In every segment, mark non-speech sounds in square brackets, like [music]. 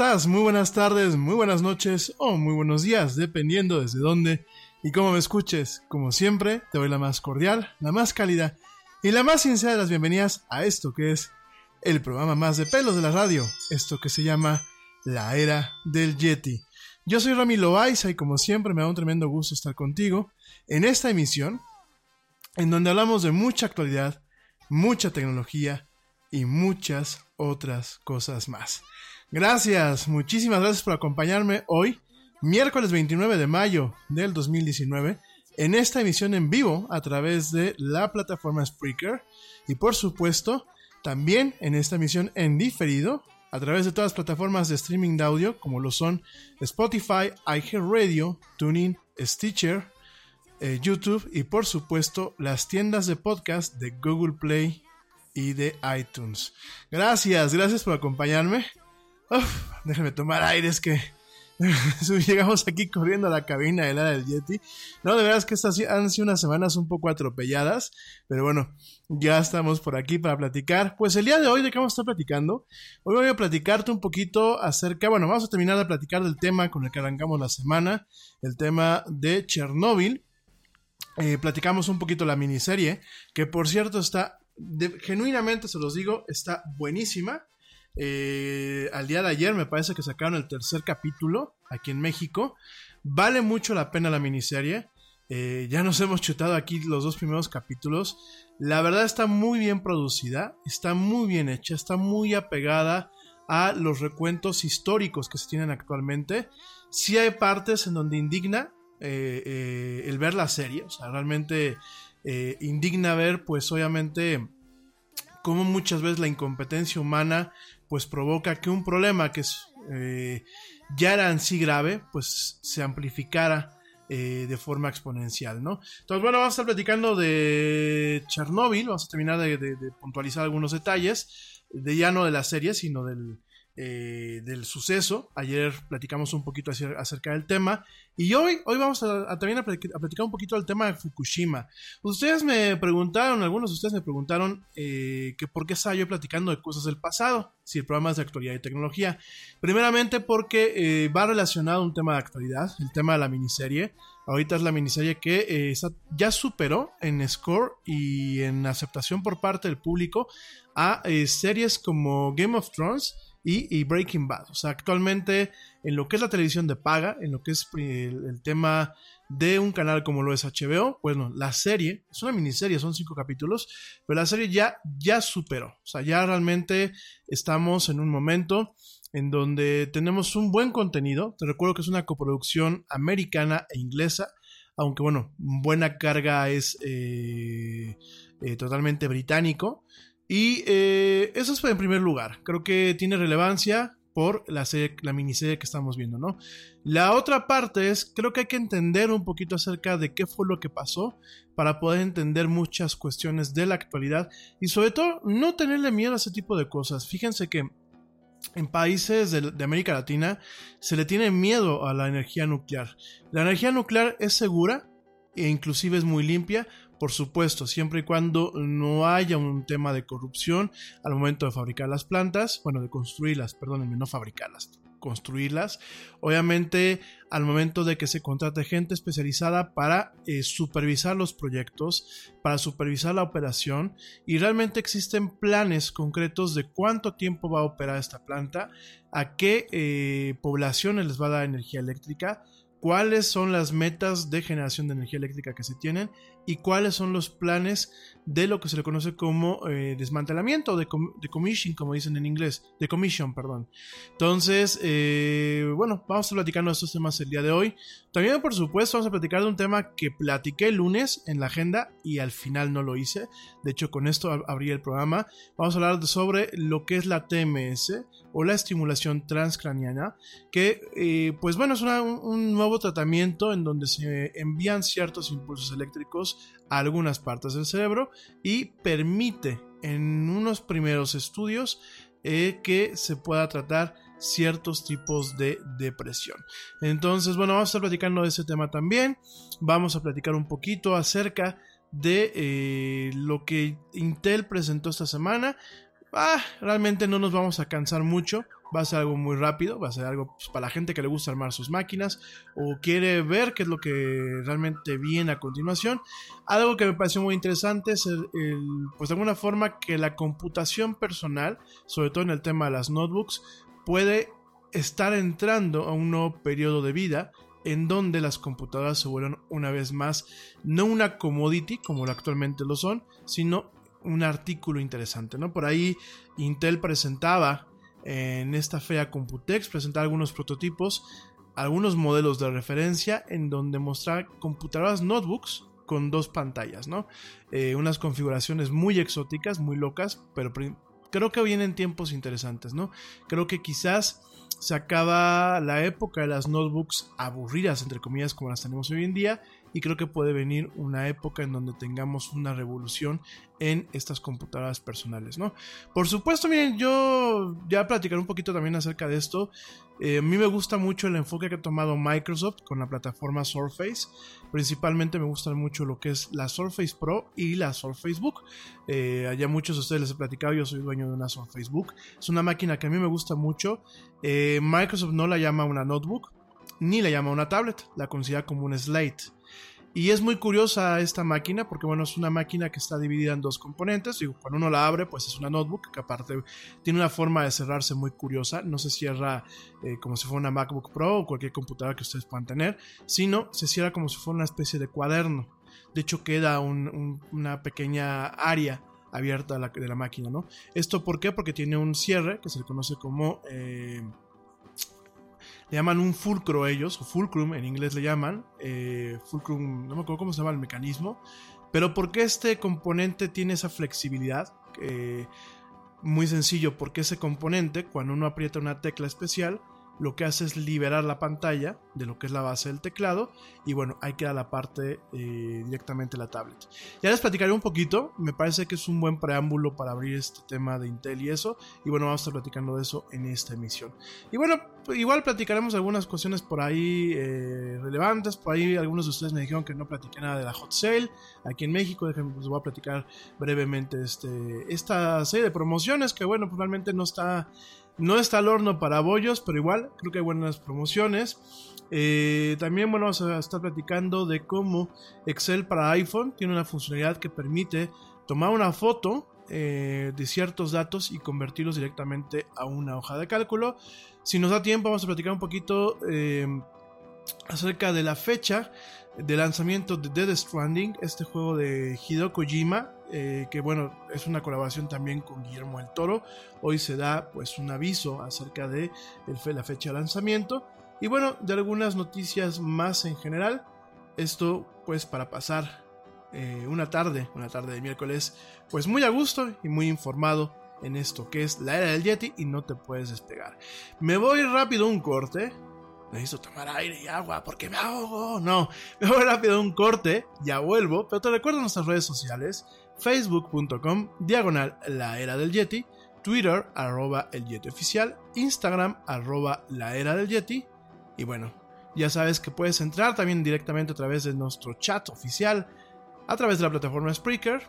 Estás? Muy buenas tardes, muy buenas noches o muy buenos días, dependiendo desde dónde y cómo me escuches. Como siempre, te doy la más cordial, la más cálida y la más sincera de las bienvenidas a esto que es el programa más de pelos de la radio, esto que se llama La Era del Yeti. Yo soy Rami Loaiza y como siempre me da un tremendo gusto estar contigo en esta emisión en donde hablamos de mucha actualidad, mucha tecnología y muchas otras cosas más. Gracias, muchísimas gracias por acompañarme hoy, miércoles 29 de mayo del 2019, en esta emisión en vivo a través de la plataforma Spreaker y por supuesto también en esta emisión en diferido a través de todas las plataformas de streaming de audio como lo son Spotify, iHeartRadio, TuneIn, Stitcher, eh, YouTube y por supuesto las tiendas de podcast de Google Play y de iTunes. Gracias, gracias por acompañarme. Uf, déjame tomar aire, es que [laughs] llegamos aquí corriendo a la cabina de la del Yeti. No, de verdad es que estas han sido unas semanas un poco atropelladas, pero bueno, ya estamos por aquí para platicar. Pues el día de hoy, ¿de qué vamos a estar platicando? Hoy voy a platicarte un poquito acerca, bueno, vamos a terminar de platicar del tema con el que arrancamos la semana, el tema de Chernóbil. Eh, platicamos un poquito la miniserie, que por cierto está, genuinamente se los digo, está buenísima. Eh, al día de ayer me parece que sacaron el tercer capítulo aquí en México. Vale mucho la pena la miniserie. Eh, ya nos [laughs] hemos chutado aquí los dos primeros capítulos. La verdad está muy bien producida, está muy bien hecha, está muy apegada a los recuentos históricos que se tienen actualmente. Sí hay partes en donde indigna eh, el ver la serie, o sea, realmente indigna ver, pues obviamente, cómo muchas veces la incompetencia humana pues provoca que un problema que eh, ya era en sí grave, pues se amplificara eh, de forma exponencial, ¿no? Entonces, bueno, vamos a estar platicando de Chernobyl, vamos a terminar de puntualizar algunos detalles, de ya no de la serie, sino del, eh, del suceso. Ayer platicamos un poquito acerca del tema. Y hoy, hoy vamos a, también a platicar, un poquito del tema de Fukushima. Ustedes me preguntaron, algunos de ustedes me preguntaron eh, que por qué estaba yo platicando de cosas del pasado, si el programa es de actualidad y tecnología. Primeramente porque eh, va relacionado a un tema de actualidad, el tema de la miniserie. Ahorita es la miniserie que eh, ya superó en score y en aceptación por parte del público a series como Game of Thrones y, Breaking Bad. O sea, actualmente en lo que es la televisión de paga, en lo que es eh, el, tema de un canal como lo es HBO, bueno, la serie, es una miniserie, son cinco capítulos, pero la serie ya, ya superó. O sea, ya realmente estamos en un momento en donde tenemos un buen contenido. Te recuerdo que es una coproducción americana e inglesa, aunque bueno, buena carga es eh, eh, totalmente británico. Y eh, eso es en primer lugar. Creo que tiene relevancia por la, serie, la miniserie que estamos viendo, ¿no? La otra parte es, creo que hay que entender un poquito acerca de qué fue lo que pasó para poder entender muchas cuestiones de la actualidad y sobre todo no tenerle miedo a ese tipo de cosas. Fíjense que en países de, de, América Latina se le tiene miedo a la energía nuclear. La energía nuclear es segura e inclusive es muy limpia, por supuesto, siempre y cuando no haya un tema de corrupción al momento de fabricar las plantas, bueno, de construirlas, perdónenme, no fabricarlas, construirlas. Obviamente, al momento de que se contrate gente especializada para eh, supervisar los proyectos, para supervisar la operación, y realmente existen planes concretos de cuánto tiempo va a operar esta planta, a qué eh, poblaciones les va a dar energía eléctrica, cuáles son las metas de generación de energía eléctrica que se tienen y cuáles son los planes de lo que se le conoce como eh, desmantelamiento, de, com de commission, como dicen en inglés, de commission, perdón. Entonces, eh, bueno, vamos a estar platicando de estos temas el día de hoy. También, por supuesto, vamos a platicar de un tema que platiqué el lunes en la agenda y al final no lo hice. De hecho, con esto ab abrí el programa. Vamos a hablar sobre lo que es la TMS o la estimulación transcraniana, que, eh, pues bueno, es un nuevo tratamiento en donde se envían ciertos impulsos eléctricos a algunas partes del cerebro y permite en unos primeros estudios eh, que se pueda tratar ciertos tipos de depresión. Entonces, bueno, vamos a estar platicando de ese tema también. Vamos a platicar un poquito acerca de eh, lo que Intel presentó esta semana. Ah, realmente no nos vamos a cansar mucho. Va a ser algo muy rápido, va a ser algo pues, para la gente que le gusta armar sus máquinas o quiere ver qué es lo que realmente viene a continuación. Algo que me pareció muy interesante es el, pues de alguna forma que la computación personal, sobre todo en el tema de las notebooks, puede estar entrando a un nuevo periodo de vida en donde las computadoras se vuelven una vez más no una commodity como actualmente lo son, sino un artículo interesante, ¿no? Por ahí Intel presentaba en esta fea Computex, presentaba algunos prototipos, algunos modelos de referencia en donde mostrar computadoras notebooks con dos pantallas, ¿no? Eh, unas configuraciones muy exóticas, muy locas, pero creo que vienen tiempos interesantes, ¿no? Creo que quizás se acaba la época de las notebooks aburridas, entre comillas, como las tenemos hoy en día, y creo que puede venir una época en donde tengamos una revolución en estas computadoras personales, ¿no? Por supuesto, miren, yo ya platicaré un poquito también acerca de esto. Eh, a mí me gusta mucho el enfoque que ha tomado Microsoft con la plataforma Surface. Principalmente me gusta mucho lo que es la Surface Pro y la Surface Book. Eh, allá muchos de ustedes les he platicado, yo soy dueño de una Surface Book. Es una máquina que a mí me gusta mucho. Eh, Microsoft no la llama una notebook, ni la llama una tablet, la considera como un slate. Y es muy curiosa esta máquina porque, bueno, es una máquina que está dividida en dos componentes. Y cuando uno la abre, pues es una notebook que aparte tiene una forma de cerrarse muy curiosa. No se cierra eh, como si fuera una MacBook Pro o cualquier computadora que ustedes puedan tener, sino se cierra como si fuera una especie de cuaderno. De hecho, queda un, un, una pequeña área abierta de la, de la, máquina, ¿no? ¿Esto por qué? Porque tiene un cierre que se le conoce como... Eh, le llaman un fulcro ellos, o fulcrum en inglés le llaman, eh, fulcrum, no me acuerdo cómo se llama el mecanismo, pero porque este componente tiene esa flexibilidad, eh, muy sencillo, porque ese componente, cuando uno aprieta una tecla especial, lo que hace es liberar la pantalla de lo que es la base del teclado y bueno, ahí queda la parte eh, directamente la tablet. Ya les platicaré un poquito, me parece que es un buen preámbulo para abrir este tema de Intel y eso, y bueno, vamos a estar platicando de eso en esta emisión. Y bueno, igual platicaremos algunas cuestiones por ahí eh, relevantes, por ahí algunos de ustedes me dijeron que no platiqué nada de la hot sale aquí en México, déjenme, les voy a platicar brevemente este, esta serie de promociones que bueno, pues realmente no está No está al horno para bollos, pero igual creo que hay buenas promociones. Eh, también bueno, vamos a estar platicando de cómo Excel para iPhone tiene una funcionalidad que permite tomar una foto eh, de ciertos datos y convertirlos directamente a una hoja de cálculo. Si nos da tiempo, vamos a platicar un poquito eh, acerca de la fecha de lanzamiento de Dead Stranding, este juego de Hideo Kojima, eh, que bueno, es una colaboración también con Guillermo del Toro. Hoy se da pues un aviso acerca de la fecha de lanzamiento. Y bueno, de algunas noticias más en general. Esto pues para pasar eh, una tarde, una tarde de miércoles, pues muy a gusto y muy informado en esto que es la era del Yeti y no te puedes despegar. Me voy rápido un corte, necesito tomar aire y agua porque me ahogo. No, me voy rápido un corte, ya vuelvo, pero te recuerdo nuestras redes sociales, facebook.com, diagonal la del Yeti, Twitter, arroba el Yeti oficial, Instagram, arroba la era del Yeti, y bueno, ya sabes que puedes entrar también directamente a través de nuestro chat oficial, a través de la plataforma Spreaker,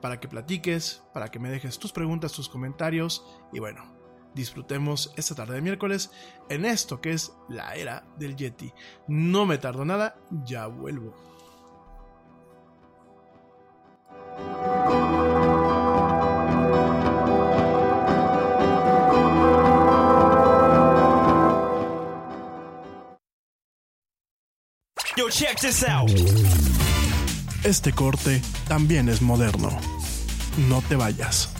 para que platiques, para que me dejes tus preguntas, tus comentarios, y bueno, disfrutemos esta tarde de miércoles en esto que es la era del Yeti. No me tardo nada, ya vuelvo. Yo, check this out. Este corte también es moderno. No te vayas.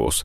hevosen.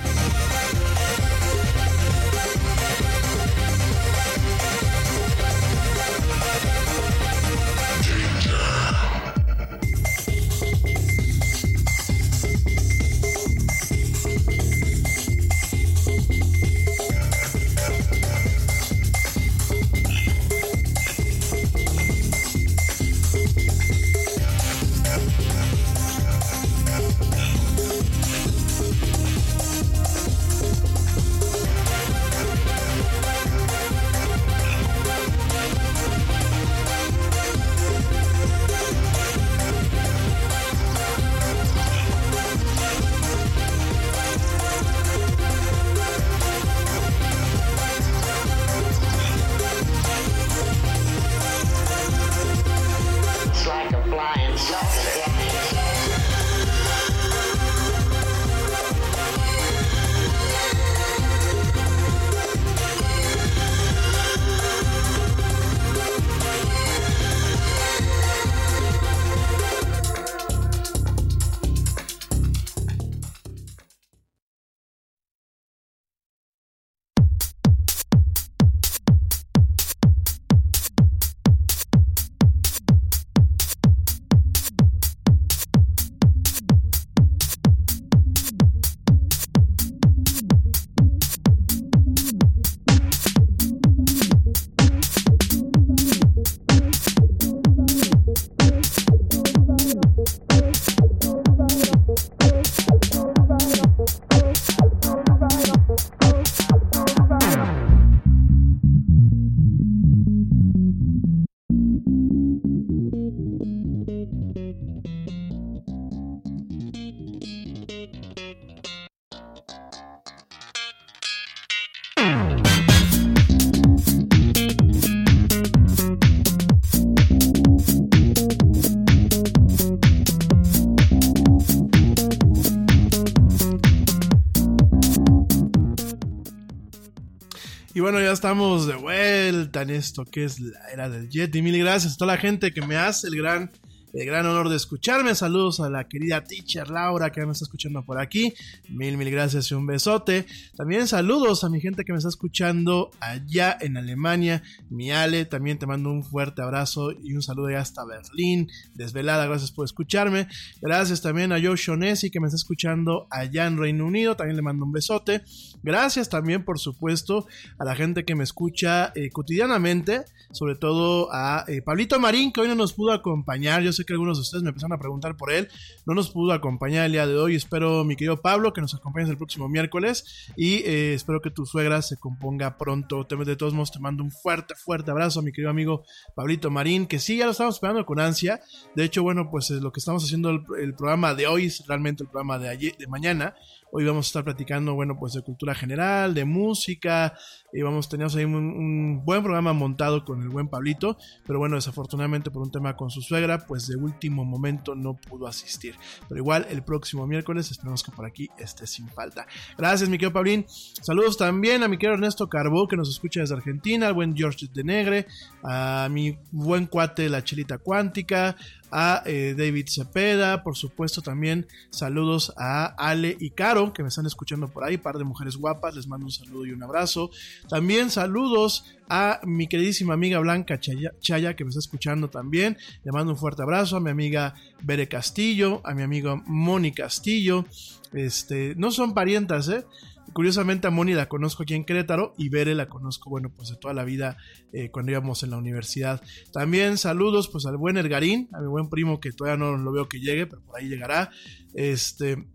Estamos de vuelta en esto que es la era del Yeti. Mil gracias a toda la gente que me hace el gran, el gran honor de escucharme. Saludos a la querida teacher Laura que me está escuchando por aquí. Mil, mil gracias y un besote. También saludos a mi gente que me está escuchando allá en Alemania. Mi Ale, también te mando un fuerte abrazo y un saludo hasta Berlín. Desvelada, gracias por escucharme. Gracias también a Joe Shonesi que me está escuchando allá en Reino Unido. También le mando un besote. Gracias también, por supuesto, a la gente que me escucha eh, cotidianamente, sobre todo a eh, Pablito Marín, que hoy no nos pudo acompañar. Yo sé que algunos de ustedes me empezaron a preguntar por él. No nos pudo acompañar el día de hoy. Espero, mi querido Pablo, que nos acompañes el próximo miércoles. Y eh, espero que tu suegra se componga pronto. De todos modos, te mando un fuerte, fuerte abrazo, mi querido amigo Pablito Marín, que sí, ya lo estamos esperando con ansia. De hecho, bueno, pues es lo que estamos haciendo el, el programa de hoy es realmente el programa de, ayer, de mañana. Hoy vamos a estar platicando, bueno, pues de cultura general, de música, y vamos, teníamos ahí un, un buen programa montado con el buen Pablito, pero bueno, desafortunadamente por un tema con su suegra, pues de último momento no pudo asistir. Pero igual el próximo miércoles esperemos que por aquí esté sin falta. Gracias, mi querido Pablín. Saludos también a mi querido Ernesto Carbó, que nos escucha desde Argentina, al buen George de Negre, a mi buen cuate La Chelita Cuántica, a eh, David Cepeda, por supuesto también saludos a Ale y Caro, que me están escuchando por ahí, par de mujeres guapas, les mando un saludo y un abrazo. También saludos a mi queridísima amiga Blanca Chaya, Chaya, que me está escuchando también, le mando un fuerte abrazo, a mi amiga Bere Castillo, a mi amiga Moni Castillo, este, no son parientas, eh, Curiosamente a Moni la conozco aquí en Querétaro y Bere la conozco, bueno, pues de toda la vida eh, cuando íbamos en la universidad. También saludos pues al buen Ergarín, a mi buen primo que todavía no lo veo que llegue, pero por ahí llegará. Este,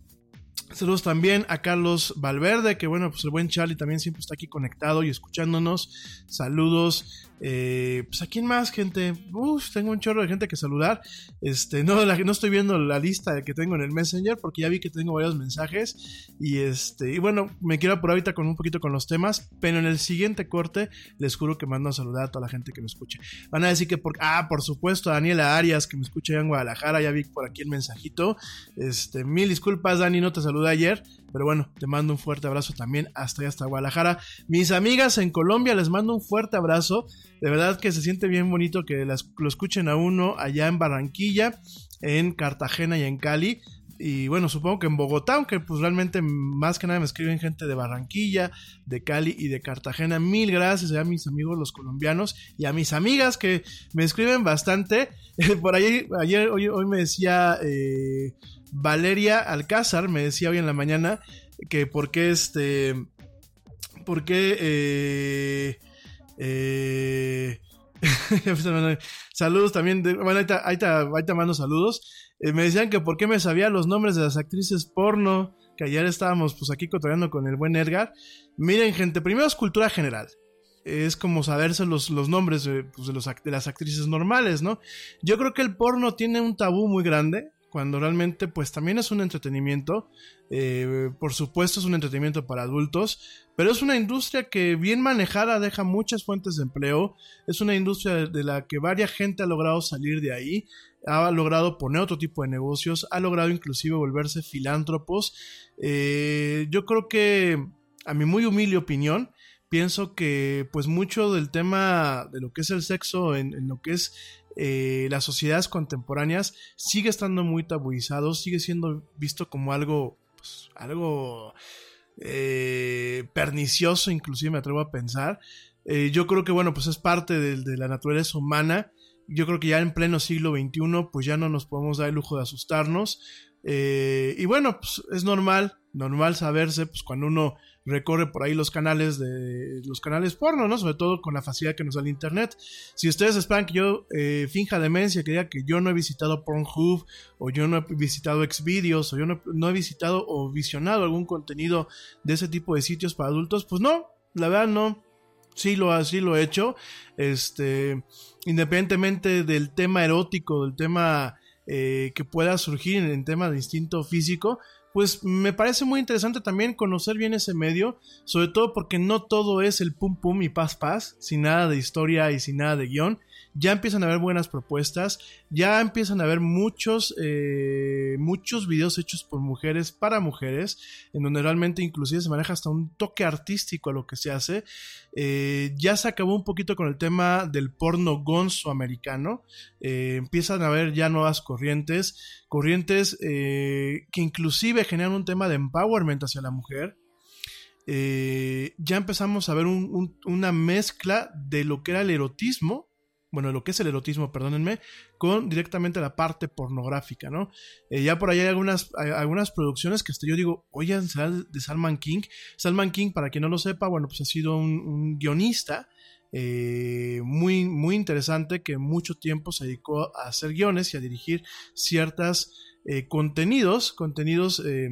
Saludos también a Carlos Valverde, que bueno, pues el buen Charlie también siempre está aquí conectado y escuchándonos. Saludos. Eh, pues a quién más, gente. Uf, tengo un chorro de gente que saludar. Este, no, no estoy viendo la lista que tengo en el Messenger porque ya vi que tengo varios mensajes. Y este, y bueno, me quiero por ahorita con un poquito con los temas. Pero en el siguiente corte les juro que mando a saludar a toda la gente que me escuche. Van a decir que por, ah, por supuesto, Daniela Arias, que me escucha allá en Guadalajara, ya vi por aquí el mensajito. Este, mil disculpas, Dani, no te saludé ayer, Pero bueno, te mando un fuerte abrazo también hasta hasta Guadalajara. Mis amigas en Colombia, les mando un fuerte abrazo. De verdad que se siente bien bonito que las- lo escuchen a uno allá en Barranquilla, en Cartagena y en Cali. Y bueno, supongo que en Bogotá, aunque pues realmente más que nada me escriben gente de Barranquilla, de Cali y de Cartagena. Mil gracias a mis amigos los colombianos y a mis amigas que me escriben bastante. [laughs] Por ahí, ayer, hoy, hoy me decía eh, Valeria Alcázar, me decía hoy en la mañana que por qué este, por qué eh, eh, [laughs] saludos también, de- bueno, ahí ahí te- ahí te mando saludos. Eh, me decían que por qué me sabía los nombres de las actrices porno, que ayer estábamos pues aquí cotorreando con el buen Edgar. Miren, gente, primero es cultura general. Es como saberse los, los nombres de, pues, de, las actrices normales, ¿no? Yo creo que el porno tiene un tabú muy grande, cuando realmente pues también es un entretenimiento. Eh, por supuesto es un entretenimiento para adultos, pero es una industria que bien manejada deja muchas fuentes de empleo. Es una industria de- la que varias gente ha logrado salir de ahí ha logrado poner otro tipo de negocios, ha logrado inclusive volverse filántropos. Eh, yo creo que, a mi muy humilde opinión, pienso que pues mucho del tema de lo que es el sexo en, lo que es eh, las sociedades contemporáneas sigue estando muy tabuizado, sigue siendo visto como algo, pues, algo eh, pernicioso, inclusive me atrevo a pensar. Yo creo que bueno, pues es parte de la naturaleza humana yo creo que ya en pleno siglo XXI, pues ya no nos podemos dar el lujo de asustarnos. Eh, y bueno, pues es normal, normal saberse, pues cuando uno recorre por ahí los canales de los canales porno, ¿no? Sobre todo con la facilidad que nos da el internet. Si ustedes esperan que yo eh, finja demencia, que diga que yo no he visitado Pornhub, o yo no he visitado Xvideos, o yo no, no he visitado o visionado algún contenido de ese tipo de sitios para adultos, pues no, la verdad no. Sí lo, así lo he hecho. Este, independientemente del tema erótico, del tema eh, que pueda surgir en tema de instinto físico, pues me parece muy interesante también conocer bien ese medio, sobre todo porque no todo es el pum pum y paz paz, sin nada de historia y sin nada de guion. Ya empiezan a haber buenas propuestas, ya empiezan a haber muchos, eh, muchos videos hechos por mujeres para mujeres, en donde realmente inclusive se maneja hasta un toque artístico a lo que se hace. Eh, ya se acabó un poquito con el tema del porno gonzo americano. Eh, empiezan a haber ya nuevas corrientes, corrientes que inclusive generan un tema de empowerment hacia la mujer. Ya empezamos a ver un- un- una mezcla de lo que era el erotismo, bueno, lo que es el erotismo, perdónenme, con directamente la parte pornográfica, ¿no? Eh, ya por ahí hay algunas, algunas producciones que hasta yo digo, será de Salman King. Salman King, para quien no lo sepa, bueno, pues ha sido un, guionista eh, muy, muy interesante que mucho tiempo se dedicó a hacer guiones y a dirigir ciertos contenidos, contenidos eh,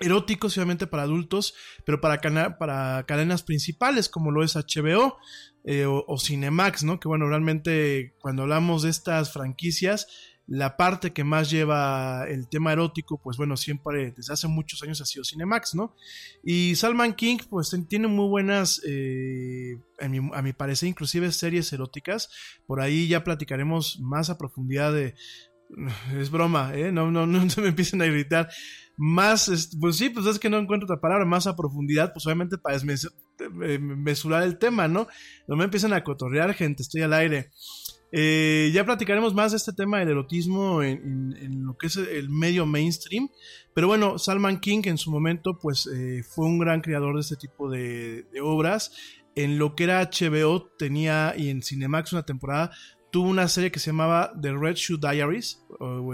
eróticos, obviamente para adultos, pero para, cana- para cadenas principales como lo es HBO eh, o, Cinemax, ¿no? Que bueno, realmente cuando hablamos de estas franquicias, la parte que más lleva el tema erótico, pues bueno, siempre desde hace muchos años ha sido Cinemax, ¿no? Y Salman King, pues tiene muy buenas, eh, a, mi, parecer, inclusive series eróticas. Por ahí ya platicaremos más a profundidad de... Es broma, ¿eh? No, no, no se me empiecen a irritar. Más, es- pues sí, pues es que no encuentro otra palabra, más a profundidad, pues obviamente para eh, mesurar el tema, ¿no? No me empiecen a cotorrear, gente, estoy al aire. Eh, ya platicaremos más de este tema del erotismo en, lo que es el medio mainstream. Pero bueno, Salman King en su momento pues eh, fue un gran creador de este tipo de obras. En lo que era HBO tenía y en Cinemax una temporada tuvo una serie que se llamaba The Red Shoe Diaries o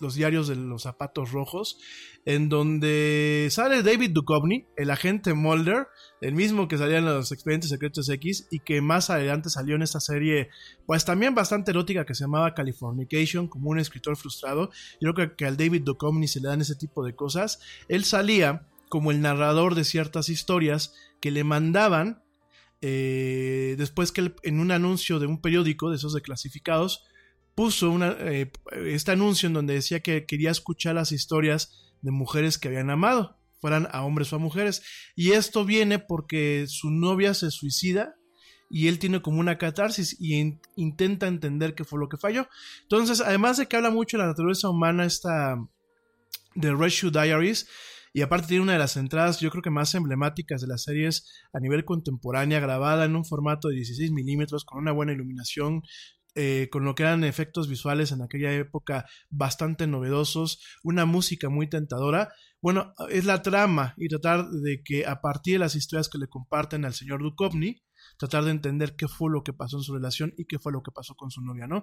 los diarios de los zapatos rojos en donde sale David Duchovny, el agente Mulder, el mismo que salía en los expedientes secretos X y que más adelante salió en esta serie, pues también bastante erótica que se llamaba Californication, como un escritor frustrado. Yo creo que, que al David Duchovny se le dan ese tipo de cosas. Él salía como el narrador de ciertas historias que le mandaban eh, después que él, en un anuncio de un periódico de esos de clasificados puso eh, este anuncio en donde decía que quería escuchar las historias de mujeres que habían amado, fueran a hombres o a mujeres. Y esto viene porque su novia se suicida y él tiene como una catarsis y in- intenta entender qué fue lo que falló. Entonces, además de que habla mucho de la naturaleza humana, esta de Red Shoe Diaries, y aparte tiene una de las entradas yo creo que más emblemáticas de las series a nivel contemporánea, grabada en un formato de 16 milímetros con una buena iluminación, eh, con lo que eran efectos visuales en aquella época bastante novedosos, una música muy tentadora. Bueno, es la trama y tratar de que a partir de las historias que le comparten al señor Duchovny, tratar de entender qué fue lo que pasó en su relación y qué fue lo que pasó con su novia, ¿no?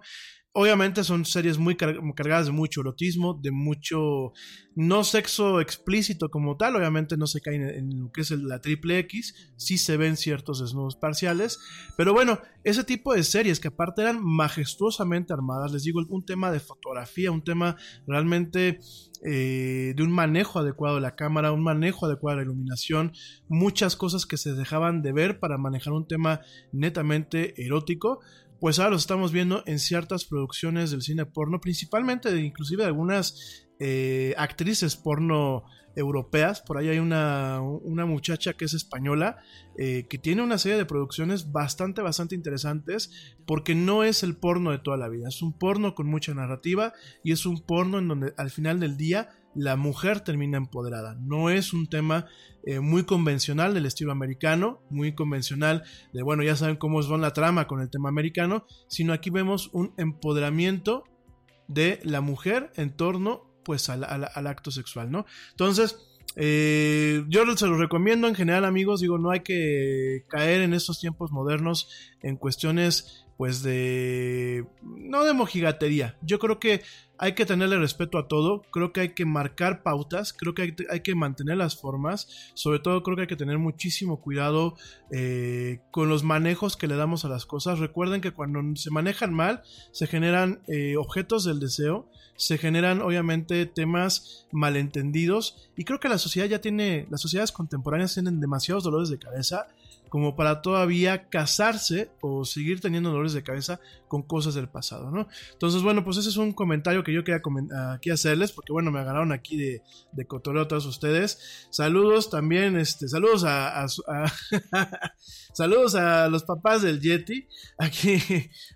Obviamente son series muy car- cargadas de mucho erotismo, de mucho no sexo explícito como tal, obviamente no se cae en, lo que es la triple X, sí se ven ciertos desnudos parciales, pero bueno, ese tipo de series que aparte eran majestuosamente armadas, les digo, un tema de fotografía, un tema realmente eh, de un manejo adecuado de la cámara, un manejo adecuado de la iluminación, muchas cosas que se dejaban de ver para manejar un tema netamente erótico, pues ahora los estamos viendo en ciertas producciones del cine porno, principalmente de, inclusive de algunas eh, actrices porno europeas. Por ahí hay una, una muchacha que es española eh, que tiene una serie de producciones bastante, bastante interesantes porque no es el porno de toda la vida. Es un porno con mucha narrativa y es un porno en donde al final del día la mujer termina empoderada. No es un tema eh, muy convencional del estilo americano, muy convencional de, bueno, ya saben cómo es la trama con el tema americano, sino aquí vemos un empoderamiento de la mujer en torno pues al, al- acto sexual, ¿no? Entonces, eh, yo se los recomiendo en general amigos, digo, no hay que caer en estos tiempos modernos en cuestiones pues de... no de mojigatería, yo creo que hay que tenerle respeto a todo, creo que hay que marcar pautas, creo que hay, que mantener las formas, sobre todo creo que hay que tener muchísimo cuidado eh, con los manejos que le damos a las cosas. Recuerden que cuando se manejan mal, se generan eh, objetos del deseo, se generan obviamente temas malentendidos. Y creo que la sociedad ya tiene, las sociedades contemporáneas tienen demasiados dolores de cabeza como para todavía casarse o seguir teniendo dolores de cabeza con cosas del pasado, ¿no? Entonces, bueno, pues ese es un comentario que yo quería aquí hacerles, porque bueno, me agarraron aquí de, de cotorreo a todos ustedes. Saludos también, este, saludos a- [laughs] saludos a los papás del Yeti. Aquí,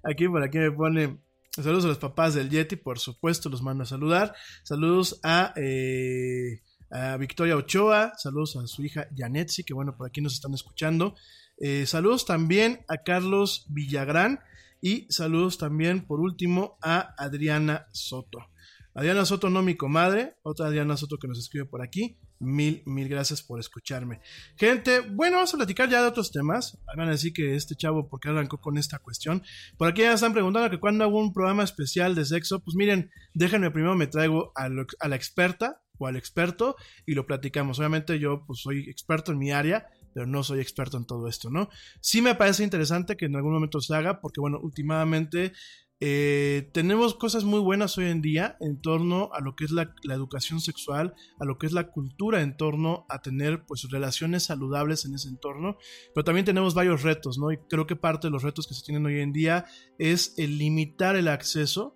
aquí por aquí me pone saludos a los papás del Yeti, por supuesto, los mando a saludar. Saludos a eh, a Victoria Ochoa, saludos a su hija Yanetsi, que bueno, por aquí nos están escuchando. Eh, saludos también a Carlos Villagrán y saludos también, por último, a Adriana Soto. Adriana Soto, no mi comadre, otra Adriana Soto que nos escribe por aquí. Mil, mil gracias por escucharme. Gente, bueno, vamos a platicar ya de otros temas. Van a decir que este chavo, ¿por qué arrancó con esta cuestión? Por aquí ya están preguntando que cuando hago un programa especial de sexo, pues miren, déjenme primero me traigo a la experta o al experto y lo platicamos. Obviamente yo pues soy experto en mi área, pero no soy experto en todo esto, ¿no? Sí me parece interesante que en algún momento se haga, porque bueno, últimamente eh, tenemos cosas muy buenas hoy en día en torno a lo que es la, la educación sexual, a lo que es la cultura en torno a tener pues relaciones saludables en ese entorno, pero también tenemos varios retos, ¿no? Y creo que parte de los retos que se tienen hoy en día es el limitar el acceso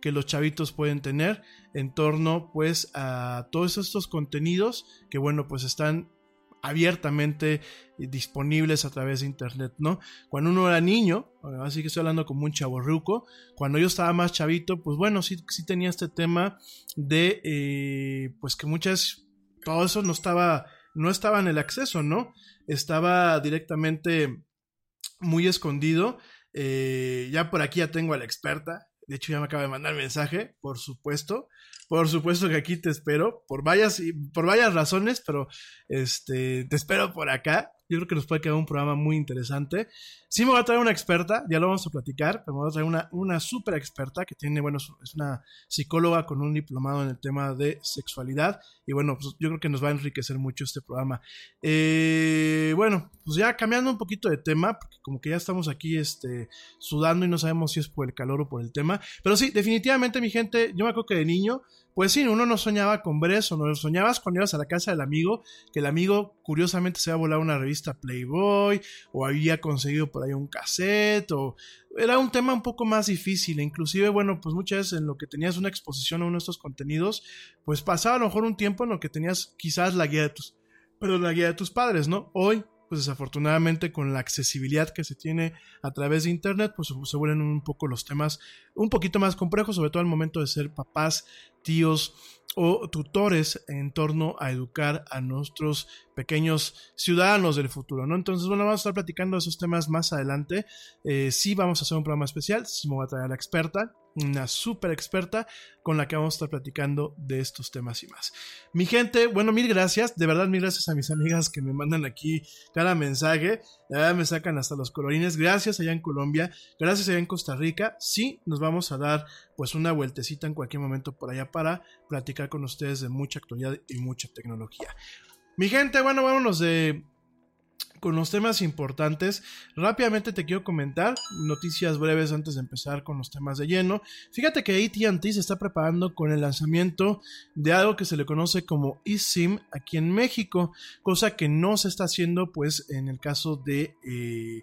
que los chavitos pueden tener en torno pues a todos estos contenidos que bueno pues están abiertamente disponibles a través de internet, ¿no? Cuando uno era niño, así que estoy hablando como un chaborruco, cuando yo estaba más chavito, pues bueno, sí, sí tenía este tema de eh, pues que muchas, todo eso no estaba, no estaba en el acceso, ¿no? Estaba directamente muy escondido. Eh, ya por aquí ya tengo a la experta. De hecho, ya me acaba de mandar mensaje, por supuesto. Por supuesto que aquí te espero, por varias, por varias razones, pero este, te espero por acá. Yo creo que nos puede quedar un programa muy interesante. Sí me voy a traer una experta, ya lo vamos a platicar, pero me voy a traer una, una súper experta que tiene, bueno, es una psicóloga con un diplomado en el tema de sexualidad. Y bueno, pues yo creo que nos va a enriquecer mucho este programa. Eh, bueno, pues ya cambiando un poquito de tema, porque como que ya estamos aquí este, sudando y no sabemos si es por el calor o por el tema. Pero sí, definitivamente, mi gente, yo me acuerdo que de niño, pues sí, uno no soñaba con ver eso, no soñabas cuando ibas a la casa del amigo, que el amigo curiosamente se había volado una revista Playboy, o había conseguido por ahí un cassette, o era un tema un poco más difícil, e inclusive, bueno, pues muchas veces en lo que tenías una exposición a uno de estos contenidos, pues pasaba a lo mejor un tiempo en lo que tenías quizás la guía de tus, pero la guía de tus padres, ¿no? Hoy pues desafortunadamente con la accesibilidad que se tiene a través de internet, pues se vuelven un poco los temas un poquito más complejos, sobre todo al momento de ser papás, tíos o tutores en torno a educar a nuestros pequeños ciudadanos del futuro, ¿no? Entonces, bueno, vamos a estar platicando de esos temas más adelante. Eh, sí vamos a hacer un programa especial, sí me voy a traer a la experta, una súper experta con la que vamos a estar platicando de estos temas y más. Mi gente, bueno, mil gracias, de verdad mil gracias a mis amigas que me mandan aquí cada mensaje, me sacan hasta los colorines, gracias allá en Colombia, gracias allá en Costa Rica, sí, nos vamos a dar pues una vueltecita en cualquier momento por allá para platicar con ustedes de mucha actualidad y mucha tecnología. Mi gente, bueno, vámonos de con los temas importantes. Rápidamente te quiero comentar noticias breves antes de empezar con los temas de lleno. Fíjate que ATT se está preparando con el lanzamiento de algo que se le conoce como eSIM aquí en México, cosa que no se está haciendo pues en el caso de, eh,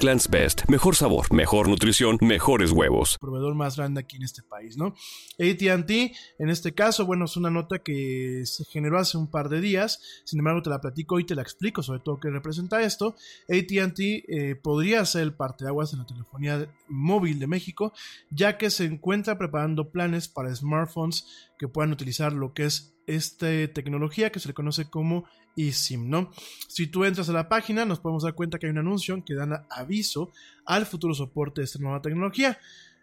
Best. Mejor sabor, mejor nutrición, mejores huevos. Proveedor más grande aquí en este país, ¿no? ATT, en este caso, bueno, es una nota que se generó hace un par de días, sin embargo, te la platico y te la explico, sobre todo qué representa esto esto, ATT eh, podría ser el parteaguas en la telefonía móvil de México, ya que se encuentra preparando planes para smartphones que puedan utilizar lo que es esta tecnología que se le conoce como eSIM, ¿no? Si tú entras a la página, nos podemos dar cuenta que hay un anuncio que dan aviso al futuro soporte de esta nueva tecnología.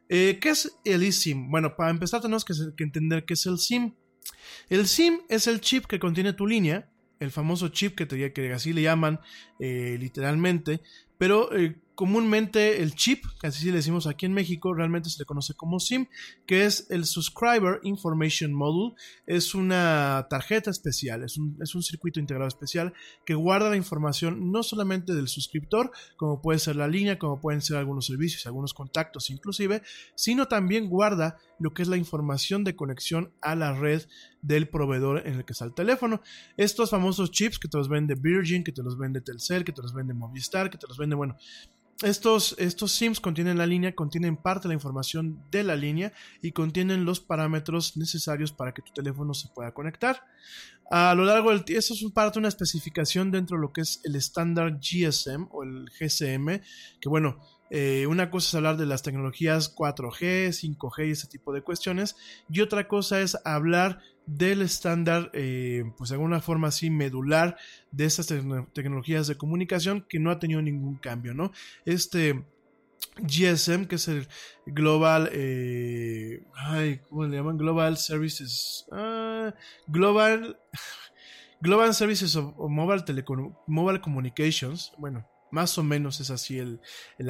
Eh, ¿Qué es el eSIM? Bueno, para empezar tenemos que, entender qué es el SIM. El SIM es el chip que contiene tu línea el famoso chip que, te, que así le llaman eh, literalmente, pero eh, comúnmente el chip, que así le decimos aquí en México, realmente se le conoce como SIM, que es el Subscriber Information Module. Es una tarjeta especial, es un, es un circuito integrado especial que guarda la información no solamente del suscriptor, como puede ser la línea, como pueden ser algunos servicios, algunos contactos inclusive, sino también guarda lo que es la información de conexión a la red del proveedor en el que está el teléfono. Estos famosos chips que te los vende Virgin, que te los vende Telcel, que te los vende Movistar, que te los vende, bueno, estos, estos SIMs contienen la línea, contienen parte de la información de la línea y contienen los parámetros necesarios para que tu teléfono se pueda conectar. A lo largo del tiempo, eso es parte de una especificación dentro de lo que es el estándar GSM o el GSM, que bueno, eh, una cosa es hablar de las tecnologías 4G, 5G y ese tipo de cuestiones, y otra cosa es hablar del estándar, eh, pues de alguna forma así medular de estas tecnologías de comunicación que no ha tenido ningún cambio, ¿no? Este GSM, que es el Global, eh, ay, ¿cómo le llaman? Global Services, ah, Global, [laughs] Global Services of, Mobile, Mobile Communications, bueno, más o menos es así el,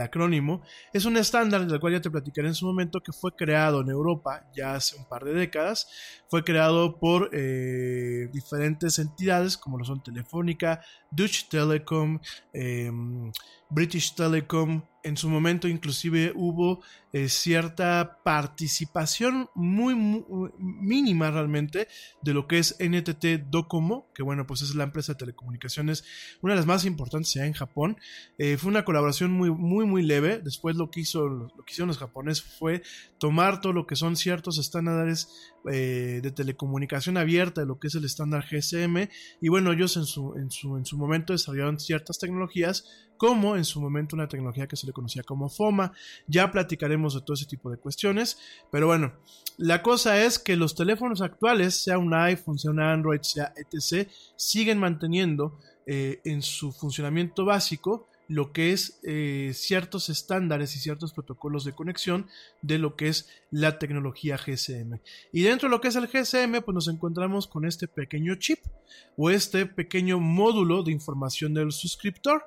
acrónimo, es un estándar del cual ya te platicaré en su momento que fue creado en Europa ya hace un par de décadas, fue creado por eh, diferentes entidades como lo son Telefónica, Deutsche Telekom, em, British Telecom, en su momento inclusive hubo eh, cierta participación muy, mínima realmente de lo que es NTT Docomo, que bueno, pues es la empresa de telecomunicaciones, una de las más importantes ya en Japón. Eh, fue una colaboración muy, muy, muy leve. Después lo que, hizo, lo que hicieron los japoneses fue tomar todo lo que son ciertos estándares eh, de telecomunicación abierta, de lo que es el estándar GSM, y bueno, ellos en su, en su, en su momento desarrollaron ciertas tecnologías como en su momento una tecnología que se le conocía como FOMA. Ya platicaremos de todo ese tipo de cuestiones, pero bueno, la cosa es que los teléfonos actuales, sea un iPhone, sea un Android, sea etc., siguen manteniendo eh, en su funcionamiento básico lo que es eh, ciertos estándares y ciertos protocolos de conexión de lo que es la tecnología GSM. Y dentro de lo que es el GSM, pues nos encontramos con este pequeño chip o este pequeño módulo de información del suscriptor.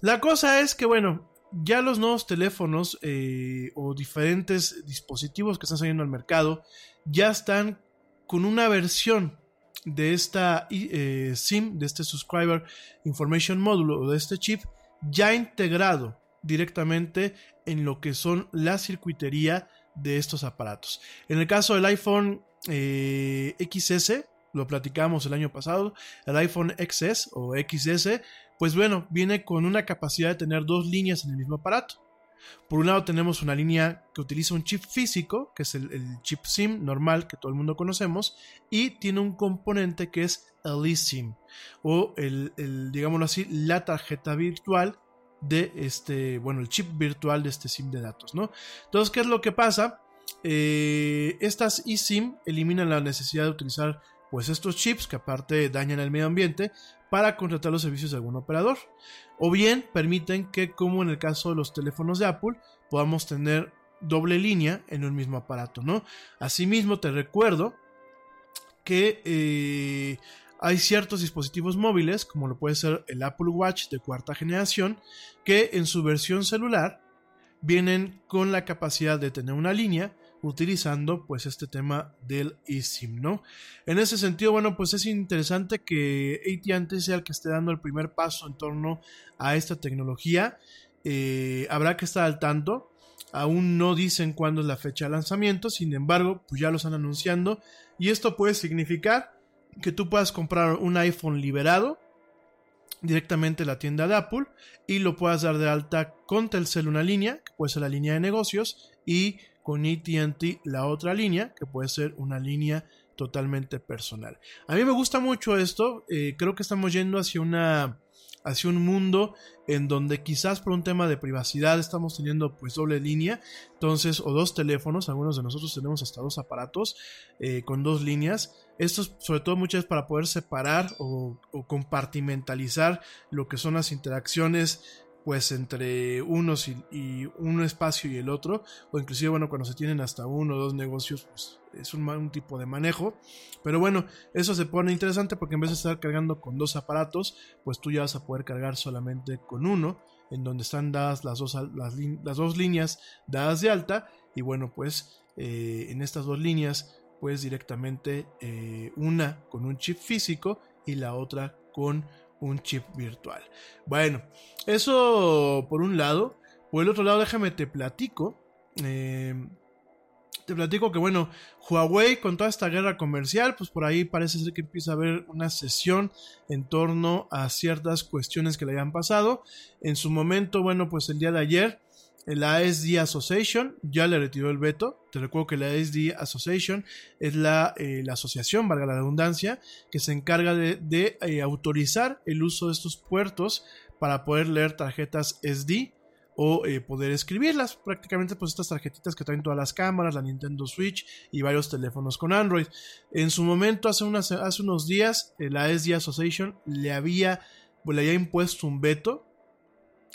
La cosa es que, bueno, ya los nuevos teléfonos eh, o diferentes dispositivos que están saliendo al mercado ya están con una versión de esta eh, SIM, de este Subscriber Information Módulo o de este chip ya integrado directamente en lo que son la circuitería de estos aparatos. En el caso del iPhone eh, XS, lo platicamos el año pasado, el iPhone XS o XS, pues bueno, viene con una capacidad de tener dos líneas en el mismo aparato. Por un lado tenemos una línea que utiliza un chip físico, que es el, chip SIM normal que todo el mundo conocemos, y tiene un componente que es el eSIM, o el, digámoslo así, la tarjeta virtual de este, bueno, el chip virtual de este SIM de datos, ¿no? Entonces, ¿qué es lo que pasa? Eh, estas eSIM eliminan la necesidad de utilizar pues estos chips que aparte dañan el medio ambiente para contratar los servicios de algún operador. O bien permiten que, como en el caso de los teléfonos de Apple, podamos tener doble línea en un mismo aparato, ¿no? Asimismo, te recuerdo que eh, hay ciertos dispositivos móviles, como lo puede ser el Apple Watch de cuarta generación, que en su versión celular vienen con la capacidad de tener una línea utilizando pues este tema del eSIM, ¿no? En ese sentido, bueno, pues es interesante que AT&T sea el que esté dando el primer paso en torno a esta tecnología. Eh, habrá que estar al tanto. Aún no dicen cuándo es la fecha de lanzamiento, sin embargo, pues ya lo están anunciando. Y esto puede significar que tú puedas comprar un iPhone liberado directamente en la tienda de Apple y lo puedas dar de alta con Telcel una línea, que puede ser la línea de negocios, y con ATT la otra línea, que puede ser una línea totalmente personal. A mí me gusta mucho esto, eh, creo que estamos yendo hacia una hacia un mundo en donde quizás por un tema de privacidad estamos teniendo pues doble línea, entonces o dos teléfonos, algunos de nosotros tenemos hasta dos aparatos eh, con dos líneas, esto es sobre todo muchas veces para poder separar o compartimentalizar lo que son las interacciones pues entre unos y, un espacio y el otro, o inclusive, bueno, cuando se tienen hasta uno o dos negocios, pues es un, tipo de manejo. Pero bueno, eso se pone interesante porque en vez de estar cargando con dos aparatos, pues tú ya vas a poder cargar solamente con uno, en donde están dadas las dos, las, dos líneas dadas de alta, y bueno, pues eh, en estas dos líneas, pues directamente eh, una con un chip físico y la otra con un chip virtual. Bueno, eso por un lado. Por el otro lado, déjame te platico. Eh, te platico que, bueno, Huawei con toda esta guerra comercial, pues por ahí parece ser que empieza a haber una sesión en torno a ciertas cuestiones que le hayan pasado. En su momento, bueno, pues el día de ayer la ASD Association ya le retiró el veto. Te recuerdo que la ASD Association es la, eh, la asociación, valga la redundancia, que se encarga de, eh, autorizar el uso de estos puertos para poder leer tarjetas SD o eh, poder escribirlas. Prácticamente pues estas tarjetitas que traen todas las cámaras, la Nintendo Switch y varios teléfonos con Android. En su momento, hace, unas, hace unos días, la ASD Association le había, le había impuesto un veto,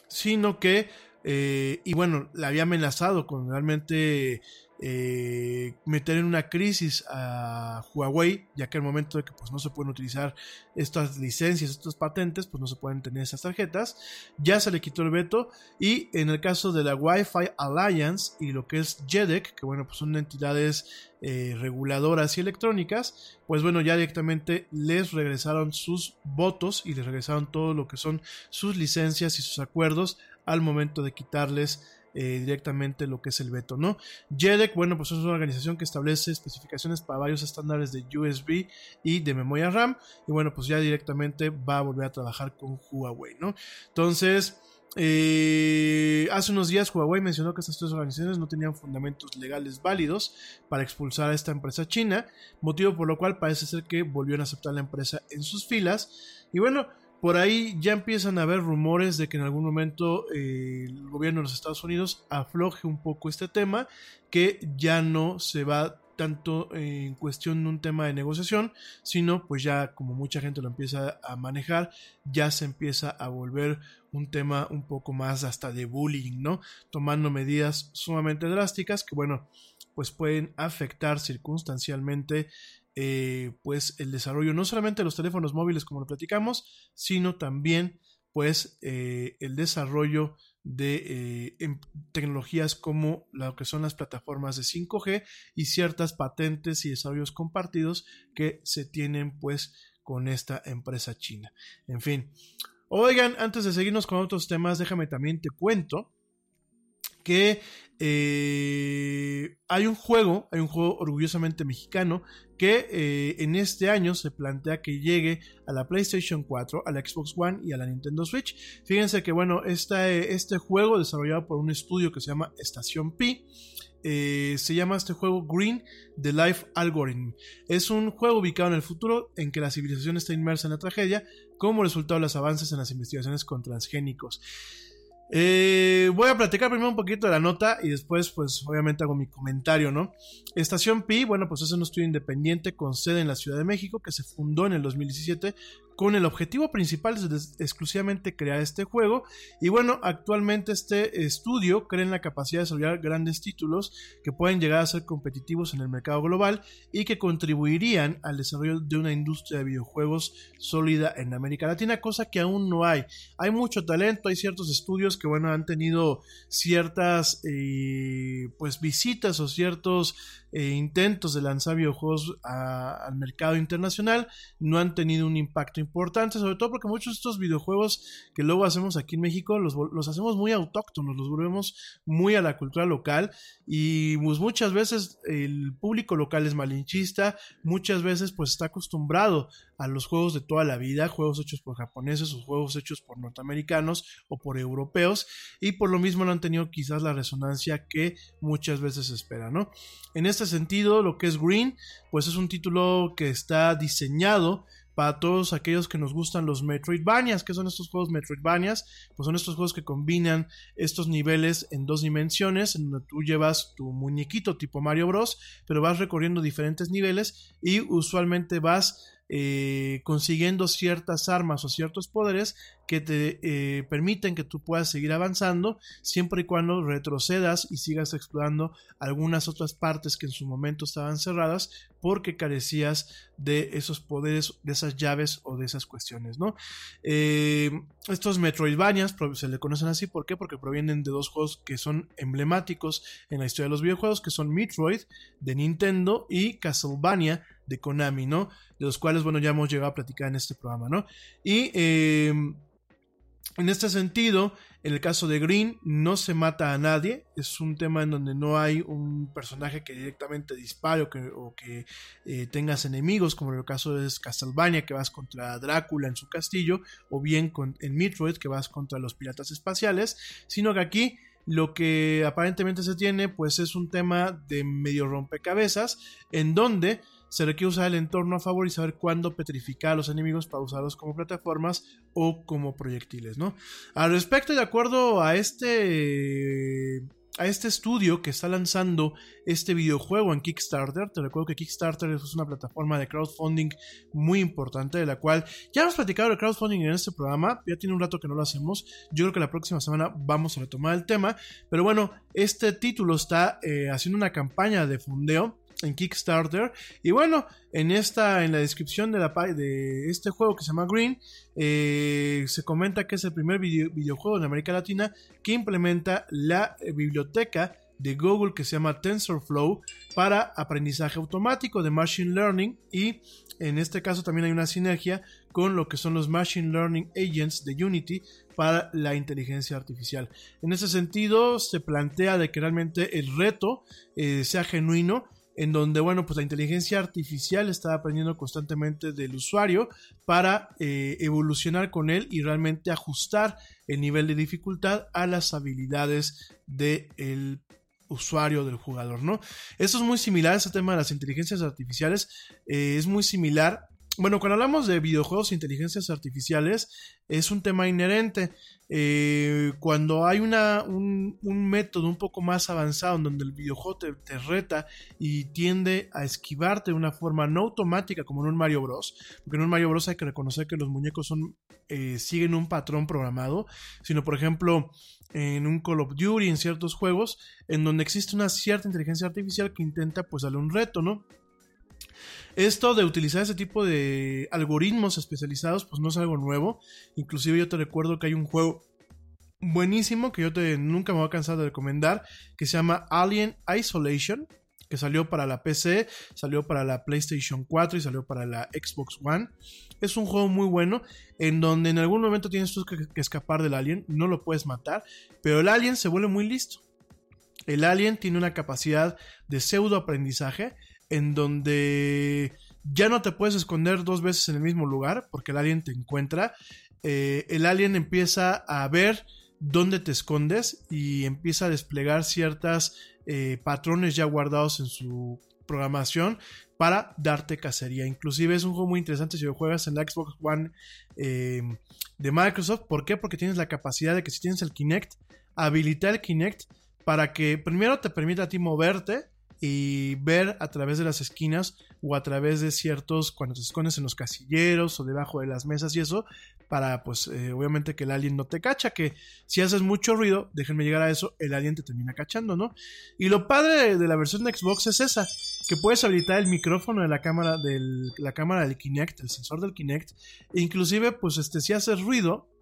sino que eh, y bueno, le había amenazado con realmente eh, meter en una crisis a Huawei, ya que al momento de que pues, no se pueden utilizar estas licencias, estas patentes, pues no se pueden tener esas tarjetas. Ya se le quitó el veto. Y en el caso de la Wi-Fi Alliance y lo que es JEDEC, que bueno, pues son entidades eh, reguladoras y electrónicas, pues bueno, ya directamente les regresaron sus votos y les regresaron todo lo que son sus licencias y sus acuerdos al momento de quitarles eh, directamente lo que es el veto, ¿no? JEDEC, bueno, pues es una organización que establece especificaciones para varios estándares de USB y de memoria RAM, y bueno, pues ya directamente va a volver a trabajar con Huawei, ¿no? Entonces, eh, hace unos días Huawei mencionó que estas tres organizaciones no tenían fundamentos legales válidos para expulsar a esta empresa china, motivo por lo cual parece ser que volvieron a aceptar la empresa en sus filas. Y bueno, por ahí ya empiezan a haber rumores de que en algún momento eh, el gobierno de los Estados Unidos afloje un poco este tema, que ya no se va tanto en cuestión de un tema de negociación, sino pues ya como mucha gente lo empieza a manejar, ya se empieza a volver un tema un poco más hasta de bullying, ¿no? Tomando medidas sumamente drásticas que bueno, pues pueden afectar circunstancialmente eh, pues el desarrollo no solamente de los teléfonos móviles como lo platicamos, sino también pues eh, el desarrollo de eh, em, tecnologías como lo que son las plataformas de 5G y ciertas patentes y desarrollos compartidos que se tienen pues con esta empresa china. En fin, oigan, antes de seguirnos con otros temas, déjame también te cuento que eh, hay un juego, hay un juego orgullosamente mexicano que eh, en este año se plantea que llegue a la PlayStation 4, a la Xbox One y a la Nintendo Switch. Fíjense que bueno, este, este juego desarrollado por un estudio que se llama Estación Pi. Eh, se llama este juego Green The Life Algorithm. Es un juego ubicado en el futuro en que la civilización está inmersa en la tragedia como resultado de los avances en las investigaciones con transgénicos. Eh, voy a platicar primero un poquito de la nota y después, pues, obviamente hago mi comentario, ¿no? Estación Pi, bueno, pues es un estudio independiente con sede en la Ciudad de México que se fundó en el 2017 con el objetivo principal de exclusivamente crear este juego. Y bueno, actualmente este estudio cree en la capacidad de desarrollar grandes títulos que pueden llegar a ser competitivos en el mercado global y que contribuirían al desarrollo de una industria de videojuegos sólida en América Latina, cosa que aún no hay. Hay mucho talento, hay ciertos estudios que bueno, han tenido ciertas eh, pues visitas o ciertos eh, intentos de lanzar videojuegos al mercado internacional no han tenido un impacto importante, sobre todo porque muchos de estos videojuegos que luego hacemos aquí en México los, los hacemos muy autóctonos, los volvemos muy a la cultura local y pues muchas veces el público local es malinchista, muchas veces pues está acostumbrado a los juegos de toda la vida, juegos hechos por japoneses o juegos hechos por norteamericanos o por europeos y por lo mismo no han tenido quizás la resonancia que muchas veces se espera, ¿no? En este sentido, lo que es Green, pues es un título que está diseñado para todos aquellos que nos gustan los Metroidvanias. ¿Qué son estos juegos Metroidvanias? Pues son estos juegos que combinan estos niveles en dos dimensiones, en donde tú llevas tu muñequito tipo Mario Bros, pero vas recorriendo diferentes niveles y usualmente vas eh, consiguiendo ciertas armas o ciertos poderes que te eh, permiten que tú puedas seguir avanzando siempre y cuando retrocedas y sigas explorando algunas otras partes que en su momento estaban cerradas porque carecías de esos poderes, de esas llaves o de esas cuestiones, ¿no? Eh, estos Metroidvanias se le conocen así, ¿por qué? Porque provienen de dos juegos que son emblemáticos en la historia de los videojuegos, que son Metroid de Nintendo y Castlevania de Konami, ¿no? De los cuales, bueno, ya hemos llegado a platicar en este programa, ¿no? Y em, en este sentido, en el caso de Green, no se mata a nadie. Es un tema en donde no hay un personaje que directamente dispare o que, eh, tengas enemigos, como en el caso de Castlevania, que vas contra Drácula en su castillo, o bien con, en Metroid, que vas contra los piratas espaciales, sino que aquí lo que aparentemente se tiene, pues es un tema de medio rompecabezas, en donde se requiere usar el entorno a favor y saber cuándo petrificar a los enemigos para usarlos como plataformas o como proyectiles, ¿no? Al respecto, de acuerdo a este a este estudio que está lanzando este videojuego en Kickstarter. Te recuerdo que Kickstarter es una plataforma de crowdfunding muy importante, de la cual ya hemos platicado de crowdfunding en este programa. Ya tiene un rato que no lo hacemos. Yo creo que la próxima semana vamos a retomar el tema. Pero bueno, este título está eh, haciendo una campaña de fondeo en Kickstarter. Y bueno, en esta, en la descripción de, la, de este juego que se llama Green, eh, se comenta que es el primer videojuego en América Latina que implementa la biblioteca de Google que se llama TensorFlow para aprendizaje automático de Machine Learning y en este caso también hay una sinergia con lo que son los Machine Learning Agents de Unity para la inteligencia artificial. En ese sentido se plantea de que realmente el reto eh, sea genuino en donde, bueno, pues la inteligencia artificial está aprendiendo constantemente del usuario para eh, evolucionar con él y realmente ajustar el nivel de dificultad a las habilidades del usuario del jugador, ¿no? Eso es muy similar, ese tema de las inteligencias artificiales eh, es muy similar bueno, cuando hablamos de videojuegos e inteligencias artificiales, es un tema inherente. Eh, cuando hay una, un, un, método un poco más avanzado en donde el videojuego te, reta y tiende a esquivarte de una forma no automática como en un Mario Bros. Porque en un Mario Bros hay que reconocer que los muñecos son, eh, siguen un patrón programado, sino por ejemplo en un Call of Duty, en ciertos juegos, en donde existe una cierta inteligencia artificial que intenta pues darle un reto, ¿no? Esto de utilizar ese tipo de algoritmos especializados, pues no es algo nuevo. Inclusive yo te recuerdo que hay un juego buenísimo que yo te, nunca me voy a cansar de recomendar, que se llama Alien Isolation, que salió para la PC, salió para la PlayStation 4 y salió para la Xbox One. Es un juego muy bueno en donde en algún momento tienes que, que escapar del alien, no lo puedes matar, pero el alien se vuelve muy listo. El alien tiene una capacidad de pseudo aprendizaje en donde ya no te puedes esconder dos veces en el mismo lugar porque el alien te encuentra. Eh, el alien empieza a ver dónde te escondes y empieza a desplegar ciertos eh, patrones ya guardados en su programación para darte cacería. Inclusive es un juego muy interesante si lo juegas en la Xbox One eh, de Microsoft. ¿Por qué? Porque tienes la capacidad de que si tienes el Kinect, habilitar el Kinect para que primero te permita a ti moverte y ver a través de las esquinas o a través de ciertos, cuando te escondes en los casilleros o debajo de las mesas y eso, para pues eh, obviamente que el alien no te cacha, que si haces mucho ruido, déjenme llegar a eso, el alien te termina cachando, ¿no? Y lo padre de la versión de Xbox es esa, que puedes habilitar el micrófono de la cámara del, la cámara del Kinect, el sensor del Kinect, e inclusive pues este si haces ruido,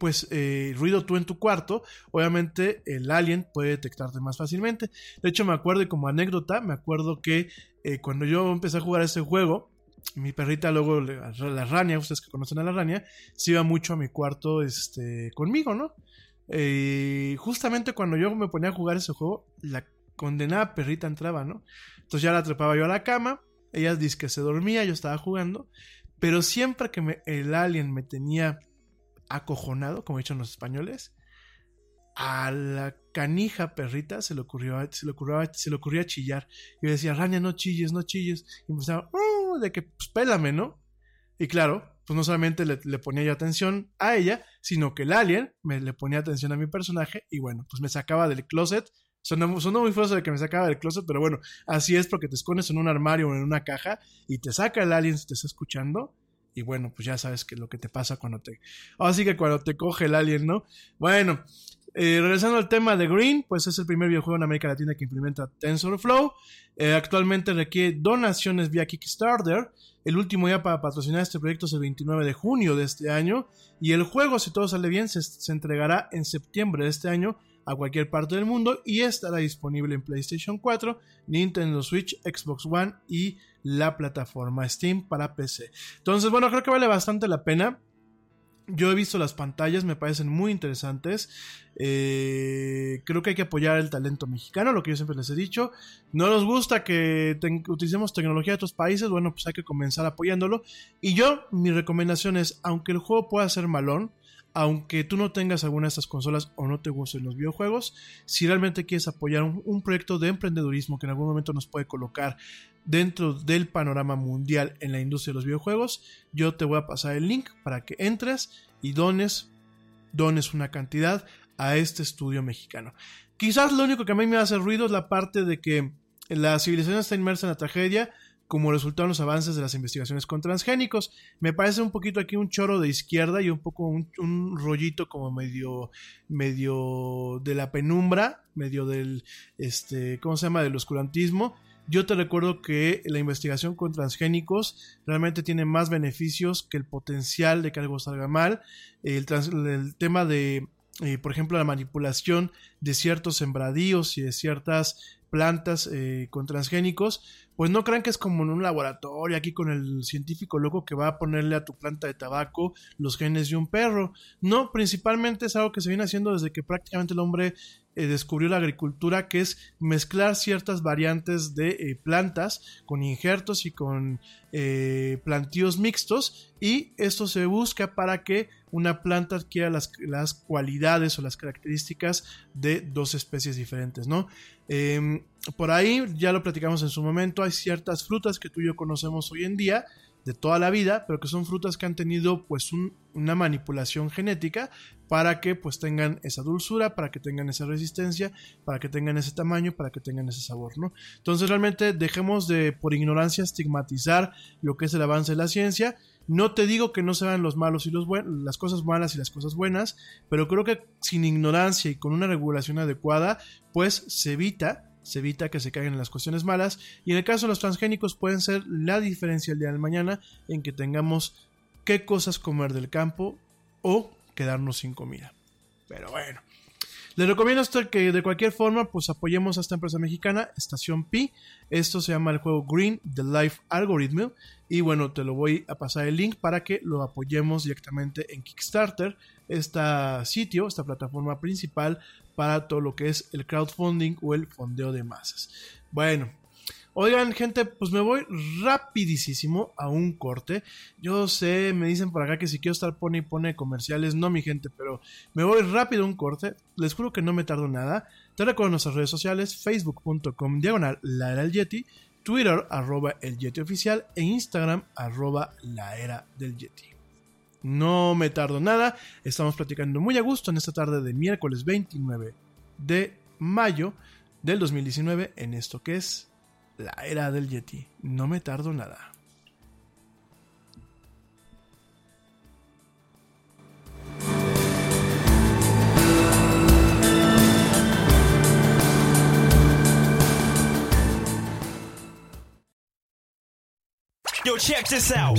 pues eh, ruido tú en tu cuarto, obviamente el alien puede detectarte más fácilmente. De hecho, me acuerdo, y como anécdota, me acuerdo que eh, cuando yo empecé a jugar este juego, mi perrita luego, la rania, ustedes que conocen a la rania, se iba mucho a mi cuarto este, conmigo, ¿no? Eh, justamente cuando yo me ponía a jugar ese juego, la condenada perrita entraba, ¿no? Entonces ya la trepaba yo a la cama, ella dice que se dormía, yo estaba jugando, pero siempre que el alien me tenía acojonado, como dicen los españoles, a la canija perrita se le ocurrió, se le ocurrió, se le ocurrió chillar. Y yo decía, Rania, no chilles, no chilles. Y empezaba, uh, de que, pues pélame, ¿no? Y claro, pues no solamente le, ponía yo atención a ella, sino que el alien me le ponía atención a mi personaje y bueno, pues me sacaba del closet. Sonó, muy fuerte de que me sacaba del closet, pero bueno, así es porque te escondes en un armario o en una caja y te saca el alien si te está escuchando y bueno, pues ya sabes que lo que te pasa cuando te. Así que cuando te coge el alien, ¿no? Bueno, eh, regresando al tema de Green, pues es el primer videojuego en América Latina que implementa TensorFlow. Eh, actualmente requiere donaciones vía Kickstarter. El último día para patrocinar este proyecto es el 29 de junio de este año. Y el juego, si todo sale bien, se, se entregará en septiembre de este año a cualquier parte del mundo y estará disponible en PlayStation 4, Nintendo Switch, Xbox One y la plataforma Steam para PC. Entonces, bueno, creo que vale bastante la pena. Yo he visto las pantallas, me parecen muy interesantes. Eh, creo que hay que apoyar el talento mexicano, lo que yo siempre les he dicho. No nos gusta que utilicemos tecnología de otros países, bueno, pues hay que comenzar apoyándolo. Y yo, mi recomendación es, aunque el juego pueda ser malón, aunque tú no tengas alguna de estas consolas o no te gusten los videojuegos, si realmente quieres apoyar un, un, proyecto de emprendedurismo que en algún momento nos puede colocar dentro del panorama mundial en la industria de los videojuegos, yo te voy a pasar el link para que entres y dones, dones una cantidad a este estudio mexicano. Quizás lo único que a mí me hace ruido es la parte de que la civilización está inmersa en la tragedia, como resultado de los avances de las investigaciones con transgénicos. Me parece un poquito aquí un choro de izquierda y un poco un, rollito como medio, medio de la penumbra, medio del, este, ¿cómo se llama?, del oscurantismo. Yo te recuerdo que la investigación con transgénicos realmente tiene más beneficios que el potencial de que algo salga mal. El tema de, eh, por ejemplo, la manipulación de ciertos sembradíos y de ciertas plantas eh, con transgénicos, pues no crean que es como en un laboratorio aquí con el científico loco que va a ponerle a tu planta de tabaco los genes de un perro. No, principalmente es algo que se viene haciendo desde que prácticamente el hombre eh, descubrió la agricultura, que es mezclar ciertas variantes de eh, plantas con injertos y con eh, plantíos mixtos y esto se busca para que una planta adquiera las, las cualidades o las características de dos especies diferentes, ¿no? Eh, por ahí, ya lo platicamos en su momento, hay ciertas frutas que tú y yo conocemos hoy en día de toda la vida, pero que son frutas que han tenido pues un- una manipulación genética para que pues tengan esa dulzura, para que tengan esa resistencia, para que tengan ese tamaño, para que tengan ese sabor, ¿no? Entonces realmente dejemos de por ignorancia estigmatizar lo que es el avance de la ciencia. No te digo que no se vean los malos y los buenos, las cosas malas y las cosas buenas, pero creo que sin ignorancia y con una regulación adecuada, pues se evita se evita que se caigan en las cuestiones malas y en el caso de los transgénicos pueden ser la diferencia el día de mañana en que tengamos qué cosas comer del campo o quedarnos sin comida. Pero bueno. Les recomiendo esto que de cualquier forma pues apoyemos a esta empresa mexicana, Estación Pi. Esto se llama el juego Green The Life Algorithm. Y bueno, te lo voy a pasar el link para que lo apoyemos directamente en Kickstarter, este sitio, esta plataforma principal para todo lo que es el crowdfunding o el fondeo de masas. Bueno, Oigan, gente, pues me voy rapidísimo a un corte. Yo sé, me dicen por acá que si quiero estar pone y pone comerciales, no mi gente, pero me voy rápido a un corte. Les juro que no me tardo nada. Te recuerdo nuestras redes sociales, facebook.com diagonal la era del Yeti, Twitter arroba el Yeti oficial e Instagram arroba la era del Yeti. No me tardo nada, estamos platicando muy a gusto en esta tarde de miércoles 29 de mayo del 2019 en esto que es la era del Yeti. No me tardo nada. Yo, check this out.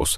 Соус.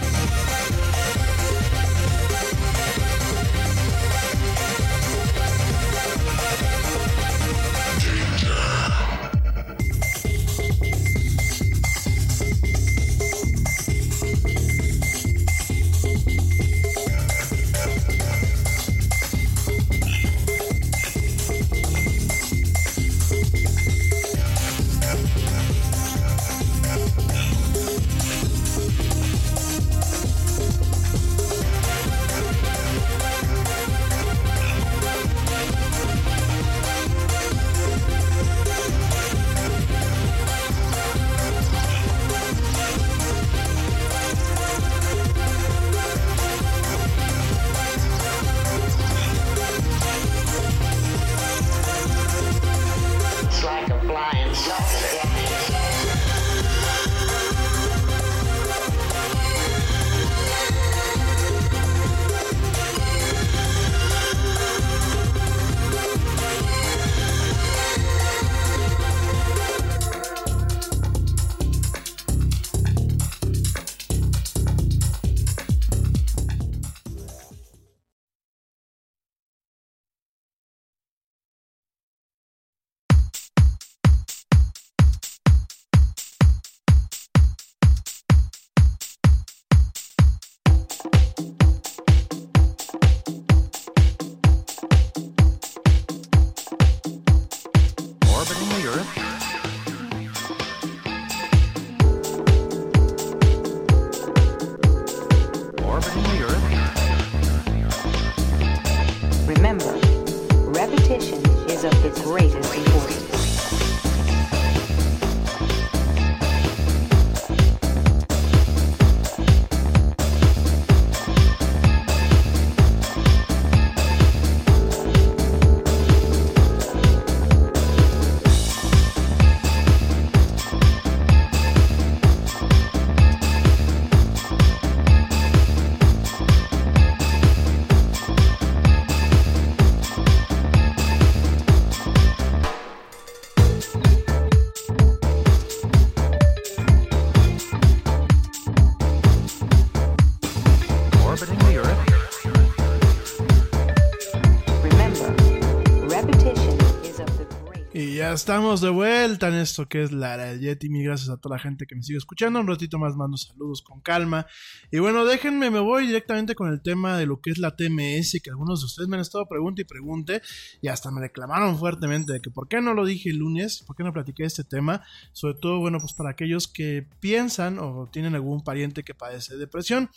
Greatest importance. Estamos de vuelta en esto que es la era del Yeti. Mil gracias a toda la gente que me sigue escuchando. Un ratito más mando saludos con calma. Y bueno, déjenme, me voy directamente con el tema de lo que es la TMS, que algunos de ustedes me han estado pregunte y pregunte. Y hasta me reclamaron fuertemente de que por qué no lo dije el lunes, por qué no platiqué este tema. Sobre todo, bueno, pues para aquellos que piensan o tienen algún pariente que padece depresión.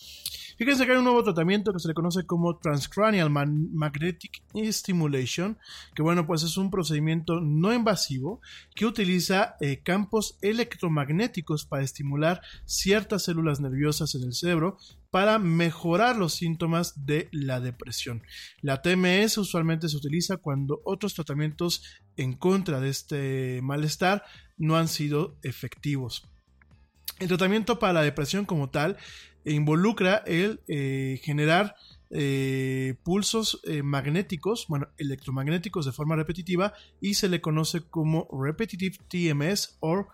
Fíjense que hay un nuevo tratamiento que se le conoce como Transcranial Magnetic Stimulation, que bueno, pues es un procedimiento no invasivo que utiliza eh, campos electromagnéticos para estimular ciertas células nerviosas en el cerebro para mejorar los síntomas de la depresión. La TMS usualmente se utiliza cuando otros tratamientos en contra de este malestar no han sido efectivos. El tratamiento para la depresión como tal involucra el eh, generar eh, pulsos eh, magnéticos, bueno, electromagnéticos de forma repetitiva y se le conoce como Repetitive TMS o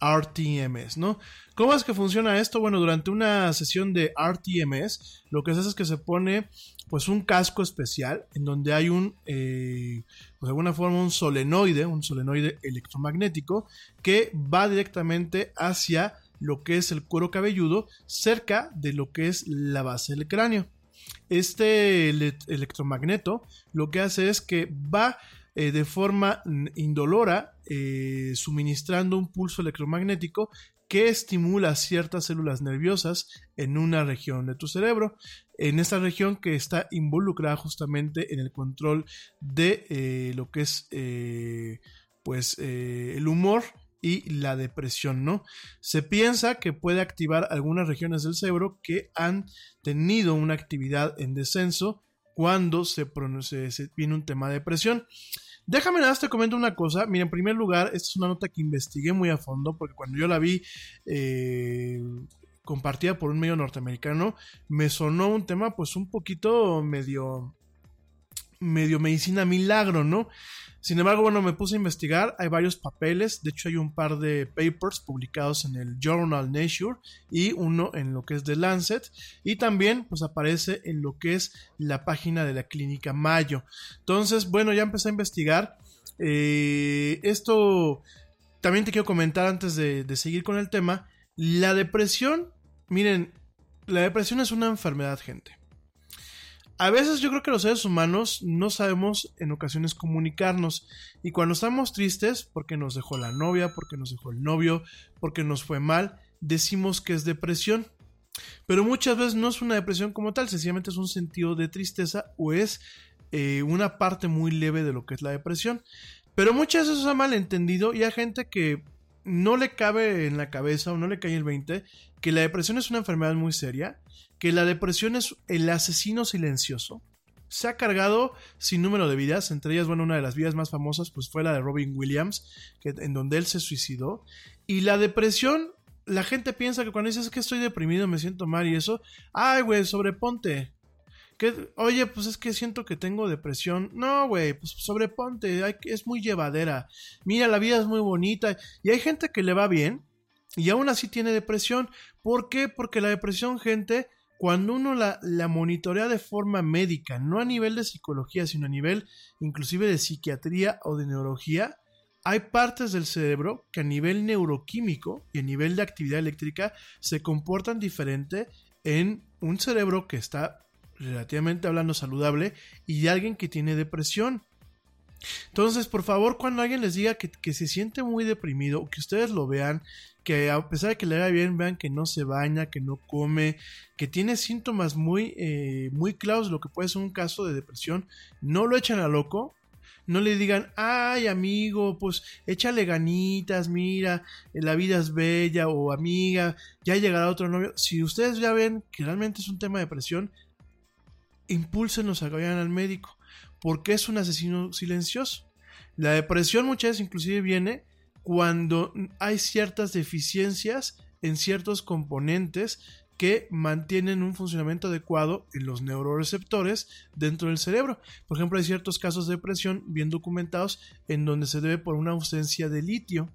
RTMS, ¿no? ¿Cómo es que funciona esto? Bueno, durante una sesión de RTMS, lo que se hace es que se pone pues un casco especial en donde hay un, pues de alguna forma un solenoide, un solenoide electromagnético que va directamente hacia lo que es el cuero cabelludo cerca de lo que es la base del cráneo. Este ele- electromagneto lo que hace es que va eh, de forma indolora eh, suministrando un pulso electromagnético que estimula ciertas células nerviosas en una región de tu cerebro, en esta región que está involucrada justamente en el control de eh, lo que es pues el humor y la depresión, ¿no? Se piensa que puede activar algunas regiones del cerebro que han tenido una actividad en descenso cuando se, viene un tema de depresión. Déjame nada te comento una cosa. Mira, en primer lugar, esta es una nota que investigué muy a fondo porque cuando yo la vi eh, compartida por un medio norteamericano, me sonó un tema pues un poquito medio medio medicina milagro, ¿no? Sin embargo, bueno, me puse a investigar, hay varios papeles, de hecho hay un par de papers publicados en el Journal Nature y uno en lo que es The Lancet y también pues aparece en lo que es la página de la clínica Mayo. Entonces, bueno, ya empecé a investigar. Eh, esto también te quiero comentar antes de, de seguir con el tema. La depresión, miren, la depresión es una enfermedad, gente. A veces yo creo que los seres humanos no sabemos en ocasiones comunicarnos y cuando estamos tristes porque nos dejó la novia, porque nos dejó el novio, porque nos fue mal, decimos que es depresión. Pero muchas veces no es una depresión como tal, sencillamente es un sentido de tristeza o es eh, una parte muy leve de lo que es la depresión. Pero muchas veces se ha malentendido y hay gente que no le cabe en la cabeza o no le cae el 20 que la depresión es una enfermedad muy seria, que la depresión es el asesino silencioso. Se ha cargado sin número de vidas, entre ellas, bueno, una de las vidas más famosas pues fue la de Robin Williams, que, en donde él se suicidó. Y la depresión, la gente piensa que cuando dices que estoy deprimido, me siento mal y eso, ay, güey, sobreponte. Oye, pues es que siento que tengo depresión. No, güey, pues sobreponte, hay es muy llevadera. Mira, la vida es muy bonita. Y hay gente que le va bien y aún así tiene depresión. ¿Por qué? Porque la depresión, gente, cuando uno la, la monitorea de forma médica, no a nivel de psicología, sino a nivel inclusive de psiquiatría o de neurología, hay partes del cerebro que a nivel neuroquímico y a nivel de actividad eléctrica se comportan diferente en un cerebro que está relativamente hablando saludable y alguien que tiene depresión. Entonces, por favor, cuando alguien les diga que, se siente muy deprimido que ustedes lo vean, que a pesar de que le va bien, vean que no se baña, que no come, que tiene síntomas muy, eh, muy claros de lo que puede ser un caso de depresión, no lo echen a loco. No le digan, ay amigo, pues échale ganitas, mira, la vida es bella, o amiga, ya llegará otro novio. Si ustedes ya ven que realmente es un tema de depresión, impúlsenos a que vayan al médico, porque es un asesino silencioso. La depresión muchas veces inclusive viene cuando hay ciertas deficiencias en ciertos componentes que mantienen un funcionamiento adecuado en los neuroreceptores dentro del cerebro. Por ejemplo, hay ciertos casos de depresión bien documentados en donde se debe por una ausencia de litio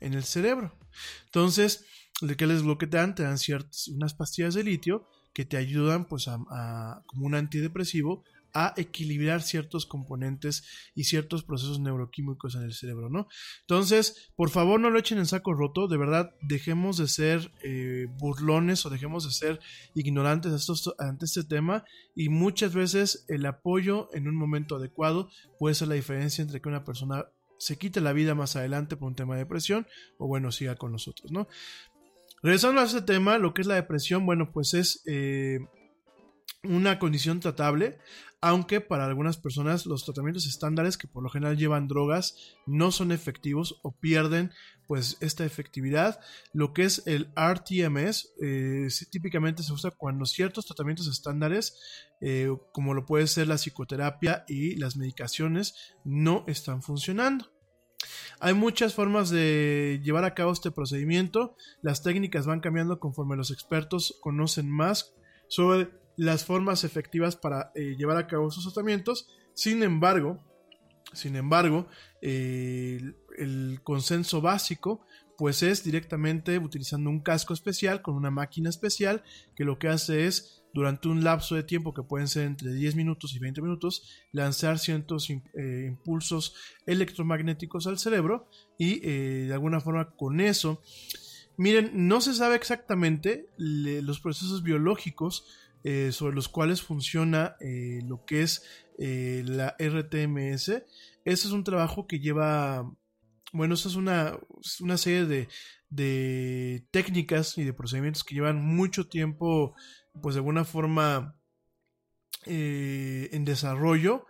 en el cerebro. Entonces, ¿de qué les lo que te dan? Te dan ciertas, unas pastillas de litio que te ayudan pues a, como un antidepresivo a equilibrar ciertos componentes y ciertos procesos neuroquímicos en el cerebro, ¿no? Entonces, por favor, no lo echen en saco roto, de verdad, dejemos de ser eh, burlones o dejemos de ser ignorantes ante este tema y muchas veces el apoyo en un momento adecuado puede ser la diferencia entre que una persona se quite la vida más adelante por un tema de depresión o bueno, siga con nosotros, ¿no? Regresando a este tema, lo que es la depresión, bueno, pues es eh, una condición tratable, aunque para algunas personas los tratamientos estándares que por lo general llevan drogas no son efectivos o pierden pues esta efectividad. Lo que es el RTMS eh, típicamente se usa cuando ciertos tratamientos estándares eh, como lo puede ser la psicoterapia y las medicaciones no están funcionando. Hay muchas formas de llevar a cabo este procedimiento. Las técnicas van cambiando conforme los expertos conocen más sobre las formas efectivas para eh, llevar a cabo sus tratamientos. Sin embargo, sin embargo, eh, el, el consenso básico pues es directamente utilizando un casco especial con una máquina especial que lo que hace es durante un lapso de tiempo que pueden ser entre 10 minutos y 20 minutos lanzar ciertos eh, impulsos electromagnéticos al cerebro y eh, de alguna forma con eso Miren, no se sabe exactamente los procesos biológicos eh, sobre los cuales funciona lo que es la RTMS. Ese es un trabajo que lleva, bueno, eso es una, una serie de, de técnicas y de procedimientos que llevan mucho tiempo, pues de alguna forma eh, en desarrollo.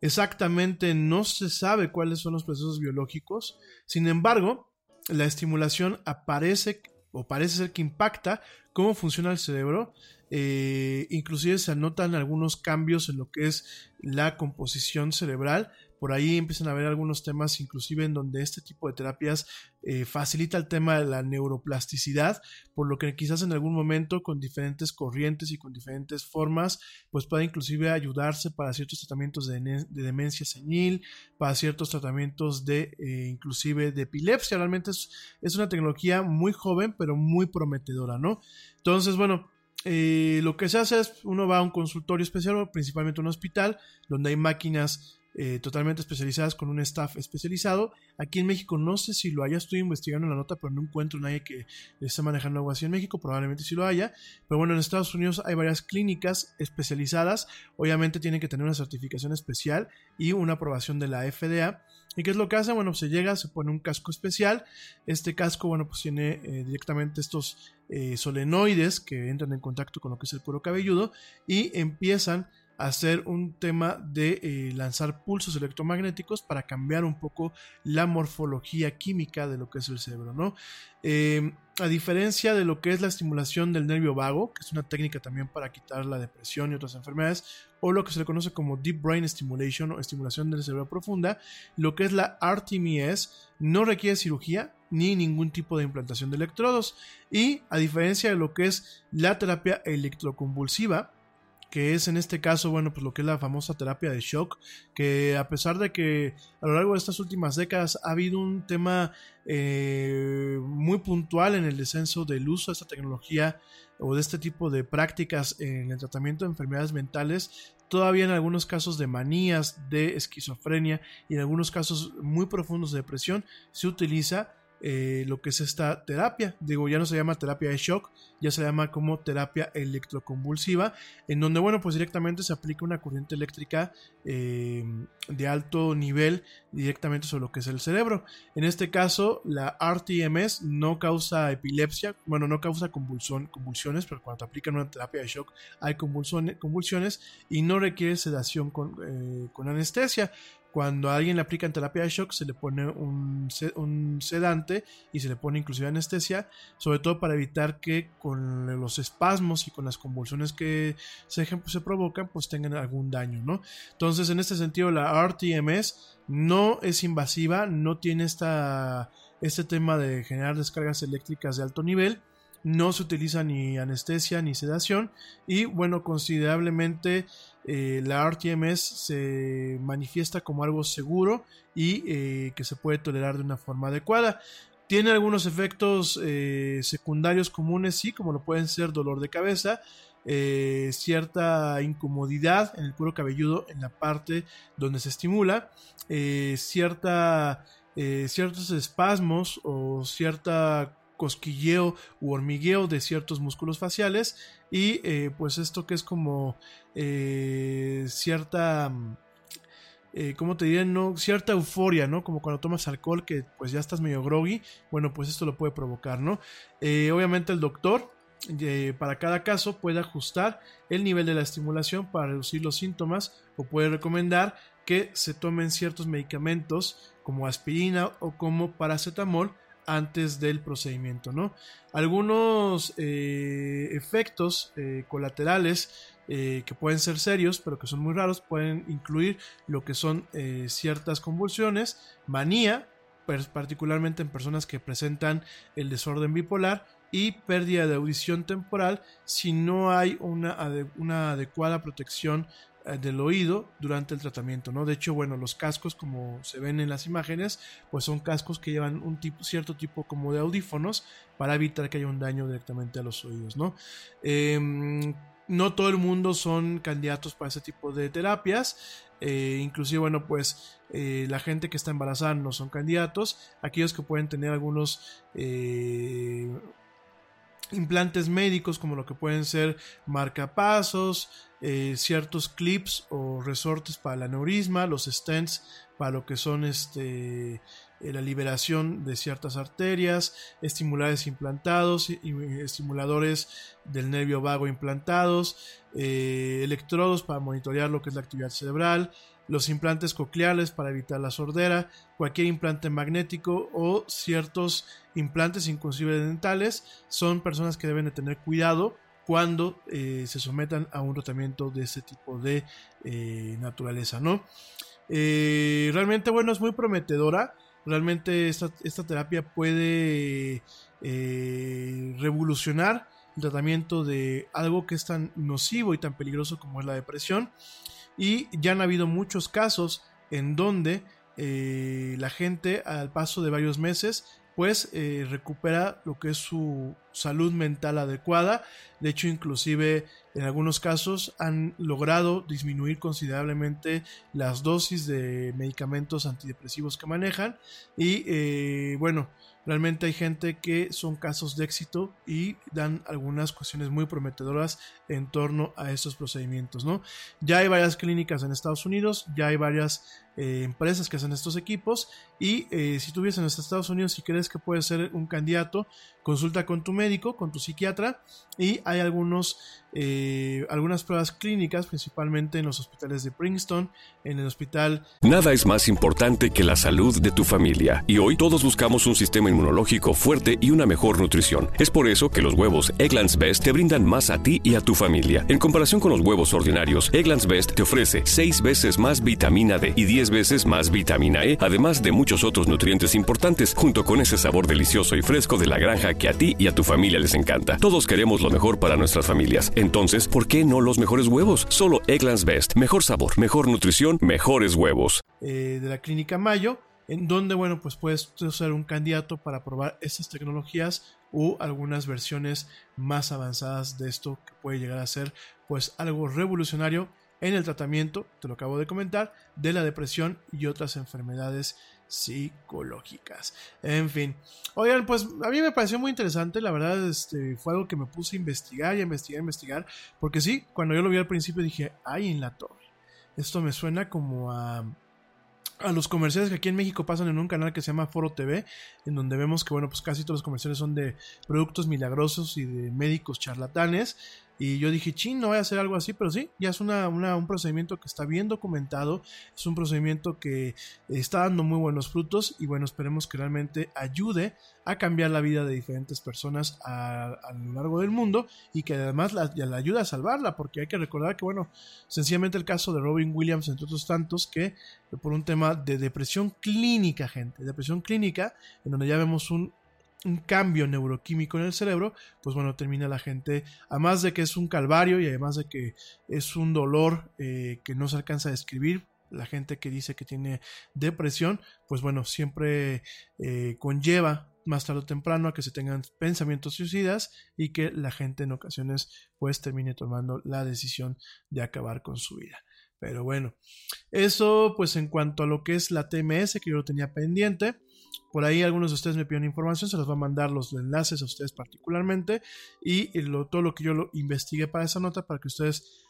Exactamente no se sabe cuáles son los procesos biológicos. Sin embargo, la estimulación aparece o parece ser que impacta cómo funciona el cerebro. Eh, inclusive se anotan algunos cambios en lo que es la composición cerebral. Por ahí empiezan a haber algunos temas, inclusive en donde este tipo de terapias eh, facilita el tema de la neuroplasticidad, por lo que quizás en algún momento con diferentes corrientes y con diferentes formas, pues pueda inclusive ayudarse para ciertos tratamientos de, demencia senil, para ciertos tratamientos de eh, inclusive de epilepsia. Realmente es, una tecnología muy joven, pero muy prometedora, ¿no? Entonces, bueno, eh, lo que se hace es uno va a un consultorio especial, principalmente un hospital, donde hay máquinas eh, totalmente especializadas con un staff especializado. Aquí en México no sé si lo haya, estoy investigando la nota, pero no encuentro nadie que esté manejando algo así en México, probablemente sí lo haya. Pero bueno, en Estados Unidos hay varias clínicas especializadas, obviamente tienen que tener una certificación especial y una aprobación de la FDA. ¿Y qué es lo que hace? Bueno, se llega, se pone un casco especial. Este casco, bueno, pues tiene eh, directamente estos eh, solenoides que entran en contacto con lo que es el cuero cabelludo y empiezan hacer un tema de eh, lanzar pulsos electromagnéticos para cambiar un poco la morfología química de lo que es el cerebro, ¿no? Eh, a diferencia de lo que es la estimulación del nervio vago, que es una técnica también para quitar la depresión y otras enfermedades, o lo que se le conoce como Deep Brain Stimulation o estimulación del cerebro profunda, lo que es la RTMS no requiere cirugía ni ningún tipo de implantación de electrodos. Y a diferencia de lo que es la terapia electroconvulsiva, que es en este caso, bueno, pues lo que es la famosa terapia de shock, que a pesar de que a lo largo de estas últimas décadas ha habido un tema eh, muy puntual en el descenso del uso de esta tecnología o de este tipo de prácticas en el tratamiento de enfermedades mentales, todavía en algunos casos de manías, de esquizofrenia y en algunos casos muy profundos de depresión, se utiliza eh, lo que es esta terapia. Digo, ya no se llama terapia de shock, ya se llama como terapia electroconvulsiva, en donde, bueno, pues directamente se aplica una corriente eléctrica eh, de alto nivel directamente sobre lo que es el cerebro. En este caso, la RTMS no causa epilepsia, bueno, no causa convulsión, convulsiones, pero cuando aplican una terapia de shock hay convulsiones, convulsiones y no requiere sedación con, eh, con anestesia. Cuando a alguien le aplican terapia de shock, se le pone un, se- un sedante y se le pone inclusive anestesia, sobre todo para evitar que con los espasmos y con las convulsiones que se, se provocan, pues tengan algún daño, ¿no? Entonces, en este sentido, la RTMS no es invasiva, no tiene esta, este tema de generar descargas eléctricas de alto nivel, no se utiliza ni anestesia ni sedación y bueno considerablemente eh, la RTMS se manifiesta como algo seguro y eh, que se puede tolerar de una forma adecuada. Tiene algunos efectos eh, secundarios comunes, sí, como lo pueden ser dolor de cabeza, cierta incomodidad en el cuero cabelludo en la parte donde se estimula, cierta, ciertos espasmos o cierta cosquilleo u hormigueo de ciertos músculos faciales y eh, pues esto que es como eh, cierta eh, ¿cómo te diré? No, cierta euforia, ¿no? Como cuando tomas alcohol que pues ya estás medio groggy, bueno, pues esto lo puede provocar, ¿no? Eh, obviamente el doctor para cada caso puede ajustar el nivel de la estimulación para reducir los síntomas o puede recomendar que se tomen ciertos medicamentos como aspirina o como paracetamol antes del procedimiento, ¿no? Algunos eh, efectos eh, colaterales eh, que pueden ser serios, pero que son muy raros, pueden incluir lo que son ciertas convulsiones, manía, particularmente en personas que presentan el desorden bipolar, y pérdida de audición temporal si no hay una, una adecuada protección del oído durante el tratamiento, ¿no? De hecho, bueno, los cascos, como se ven en las imágenes, pues son cascos que llevan un tipo, cierto tipo como de audífonos para evitar que haya un daño directamente a los oídos, ¿no? Em, no todo el mundo son candidatos para ese tipo de terapias. Eh, inclusive, bueno, pues eh, la gente que está embarazada no son candidatos. Aquellos que pueden tener algunos eh, implantes médicos, como lo que pueden ser marcapasos, ciertos clips o resortes para el aneurisma, los stents para lo que son este la liberación de ciertas arterias, estimuladores implantados, estimuladores del nervio vago implantados, eh, electrodos para monitorear lo que es la actividad cerebral, los implantes cocleares para evitar la sordera, cualquier implante magnético o ciertos implantes inclusive dentales son personas que deben de tener cuidado cuando eh, se sometan a un tratamiento de este tipo de eh, naturaleza, ¿no? realmente, bueno, es muy prometedora. Realmente esta, esta terapia puede revolucionar el tratamiento de algo que es tan nocivo y tan peligroso como es la depresión. Y ya han habido muchos casos en donde eh, la gente al paso de varios meses pues eh, recupera lo que es su salud mental adecuada. De hecho, inclusive en algunos casos han logrado disminuir considerablemente las dosis de medicamentos antidepresivos que manejan. Y eh, bueno, Realmente hay gente que son casos de éxito y dan algunas cuestiones muy prometedoras en torno a estos procedimientos, ¿no? Ya hay varias clínicas en Estados Unidos, ya hay varias eh, empresas que hacen estos equipos. Y eh, si tú en Estados Unidos y crees que puedes ser un candidato, consulta con tu médico, con tu psiquiatra y hay algunos, eh, algunas pruebas clínicas, principalmente en los hospitales de Princeton, en el hospital. Nada es más importante que la salud de tu familia y hoy todos buscamos un sistema inmunológico fuerte y una mejor nutrición. Es por eso que los huevos Egglands Best te brindan más a ti y a tu familia. En comparación con los huevos ordinarios, Egglands Best te ofrece 6 veces más vitamina D y 10 veces más vitamina E, además de muchos otros nutrientes importantes, junto con ese sabor delicioso y fresco de la granja que a ti y a tu familia les encanta. Todos queremos lo mejor para nuestras familias. Entonces, ¿por qué no los mejores huevos? Solo Egglands Best. Mejor sabor, mejor nutrición, mejores huevos. Eh, de la clínica Mayo, en donde, bueno, pues puedes ser un candidato para probar estas tecnologías u algunas versiones más avanzadas de esto que puede llegar a ser pues algo revolucionario en el tratamiento, te lo acabo de comentar, de la depresión y otras enfermedades psicológicas. En fin, oigan, pues a mí me pareció muy interesante, la verdad, este, fue algo que me puse a investigar y a investigar, a investigar, porque sí, cuando yo lo vi al principio dije, ay, en la torre, esto me suena como a a los comerciales que aquí en México pasan en un canal que se llama Foro TV, en donde vemos que, bueno, pues casi todos los comerciales son de productos milagrosos y de médicos charlatanes. Y yo dije, ching, no voy a hacer algo así, pero sí, ya es una, un procedimiento que está bien documentado, es un procedimiento que está dando muy buenos frutos y bueno, esperemos que realmente ayude a cambiar la vida de diferentes personas a, lo largo del mundo y que además la, la ayude a salvarla, porque hay que recordar que, bueno, sencillamente el caso de Robin Williams, entre otros tantos, que por un tema de depresión clínica, gente, depresión clínica, en donde ya vemos un un cambio neuroquímico en el cerebro, pues bueno, termina la gente, además de que es un calvario y además de que es un dolor eh, que no se alcanza a describir, la gente que dice que tiene depresión, pues bueno, siempre eh, conlleva más tarde o temprano a que se tengan pensamientos suicidas y que la gente en ocasiones pues termine tomando la decisión de acabar con su vida. Pero bueno, eso pues en cuanto a lo que es la TMS que yo lo tenía pendiente. Por ahí algunos de ustedes me piden información, se los va a mandar los enlaces a ustedes particularmente y todo lo que yo lo investigué para esa nota para que ustedes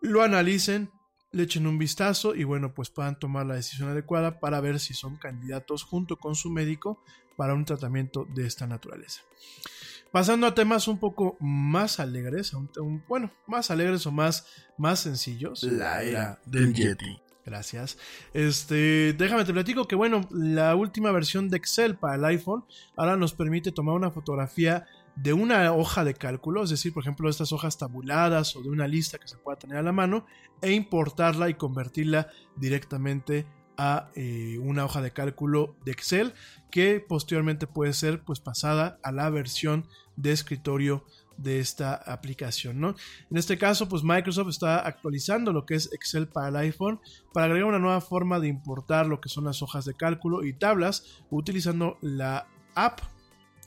lo analicen, le echen un vistazo y bueno, pues puedan tomar la decisión adecuada para ver si son candidatos junto con su médico para un tratamiento de esta naturaleza. Pasando a temas un poco más alegres, bueno, más alegres o más, más sencillos. La era del Yeti. Gracias. Este, déjame te platico que bueno, la última versión de Excel para el iPhone ahora nos permite tomar una fotografía de una hoja de cálculo, es decir, por ejemplo, estas hojas tabuladas o de una lista que se pueda tener a la mano e importarla y convertirla directamente a eh, una hoja de cálculo de Excel que posteriormente puede ser pues pasada a la versión de escritorio de esta aplicación, ¿no? En este caso, pues Microsoft está actualizando lo que es Excel para el iPhone para agregar una nueva forma de importar lo que son las hojas de cálculo y tablas utilizando la app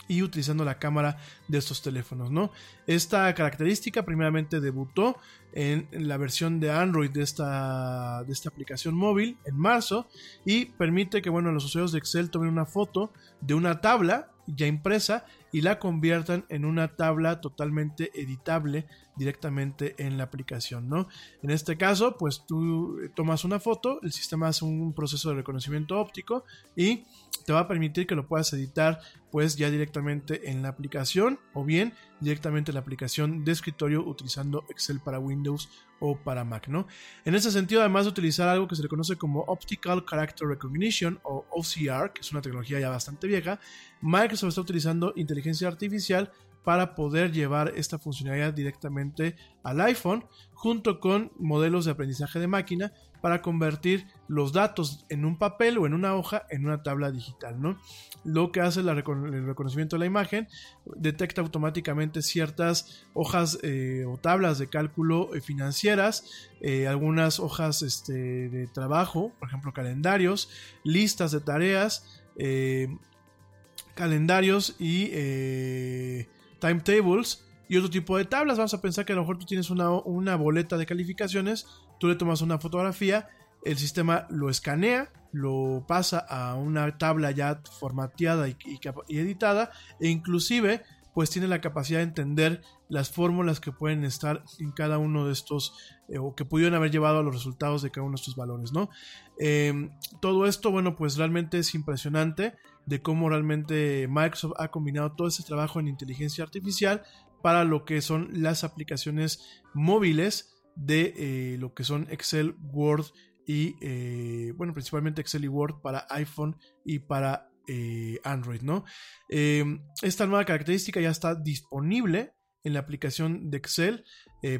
y utilizando la cámara de estos teléfonos, ¿no? Esta característica primeramente debutó en la versión de Android de esta, de esta aplicación móvil en marzo y permite que, bueno, los usuarios de Excel tomen una foto de una tabla ya impresa y la conviertan en una tabla totalmente editable directamente en la aplicación, ¿no? En este caso, pues tú tomas una foto, el sistema hace un proceso de reconocimiento óptico y te va a permitir que lo puedas editar pues ya directamente en la aplicación o bien directamente en la aplicación de escritorio utilizando Excel para Windows o para Mac, ¿no? En ese sentido, además de utilizar algo que se le conoce como Optical Character Recognition o OCR, que es una tecnología ya bastante vieja, Microsoft está utilizando inteligencia artificial para poder llevar esta funcionalidad directamente al iPhone junto con modelos de aprendizaje de máquina para convertir los datos en un papel o en una hoja en una tabla digital, ¿no? Lo que hace el reconocimiento de la imagen detecta automáticamente ciertas hojas eh, o tablas de cálculo eh, financieras, eh, algunas hojas este, de trabajo, por ejemplo calendarios, listas de tareas, calendarios y timetables y otro tipo de tablas. Vamos a pensar que a lo mejor tú tienes una, una boleta de calificaciones, tú le tomas una fotografía, el sistema lo escanea, lo pasa a una tabla ya formateada y, editada e inclusive pues tiene la capacidad de entender las fórmulas que pueden estar en cada uno de estos eh, o que pudieron haber llevado a los resultados de cada uno de estos valores, ¿no? Em, todo esto, bueno, pues realmente es impresionante de cómo realmente Microsoft ha combinado todo ese trabajo en inteligencia artificial para lo que son las aplicaciones móviles de eh, lo que son Excel, Word y, eh, bueno, principalmente Excel y Word para iPhone y para eh, Android, ¿no? esta nueva característica ya está disponible en la aplicación de Excel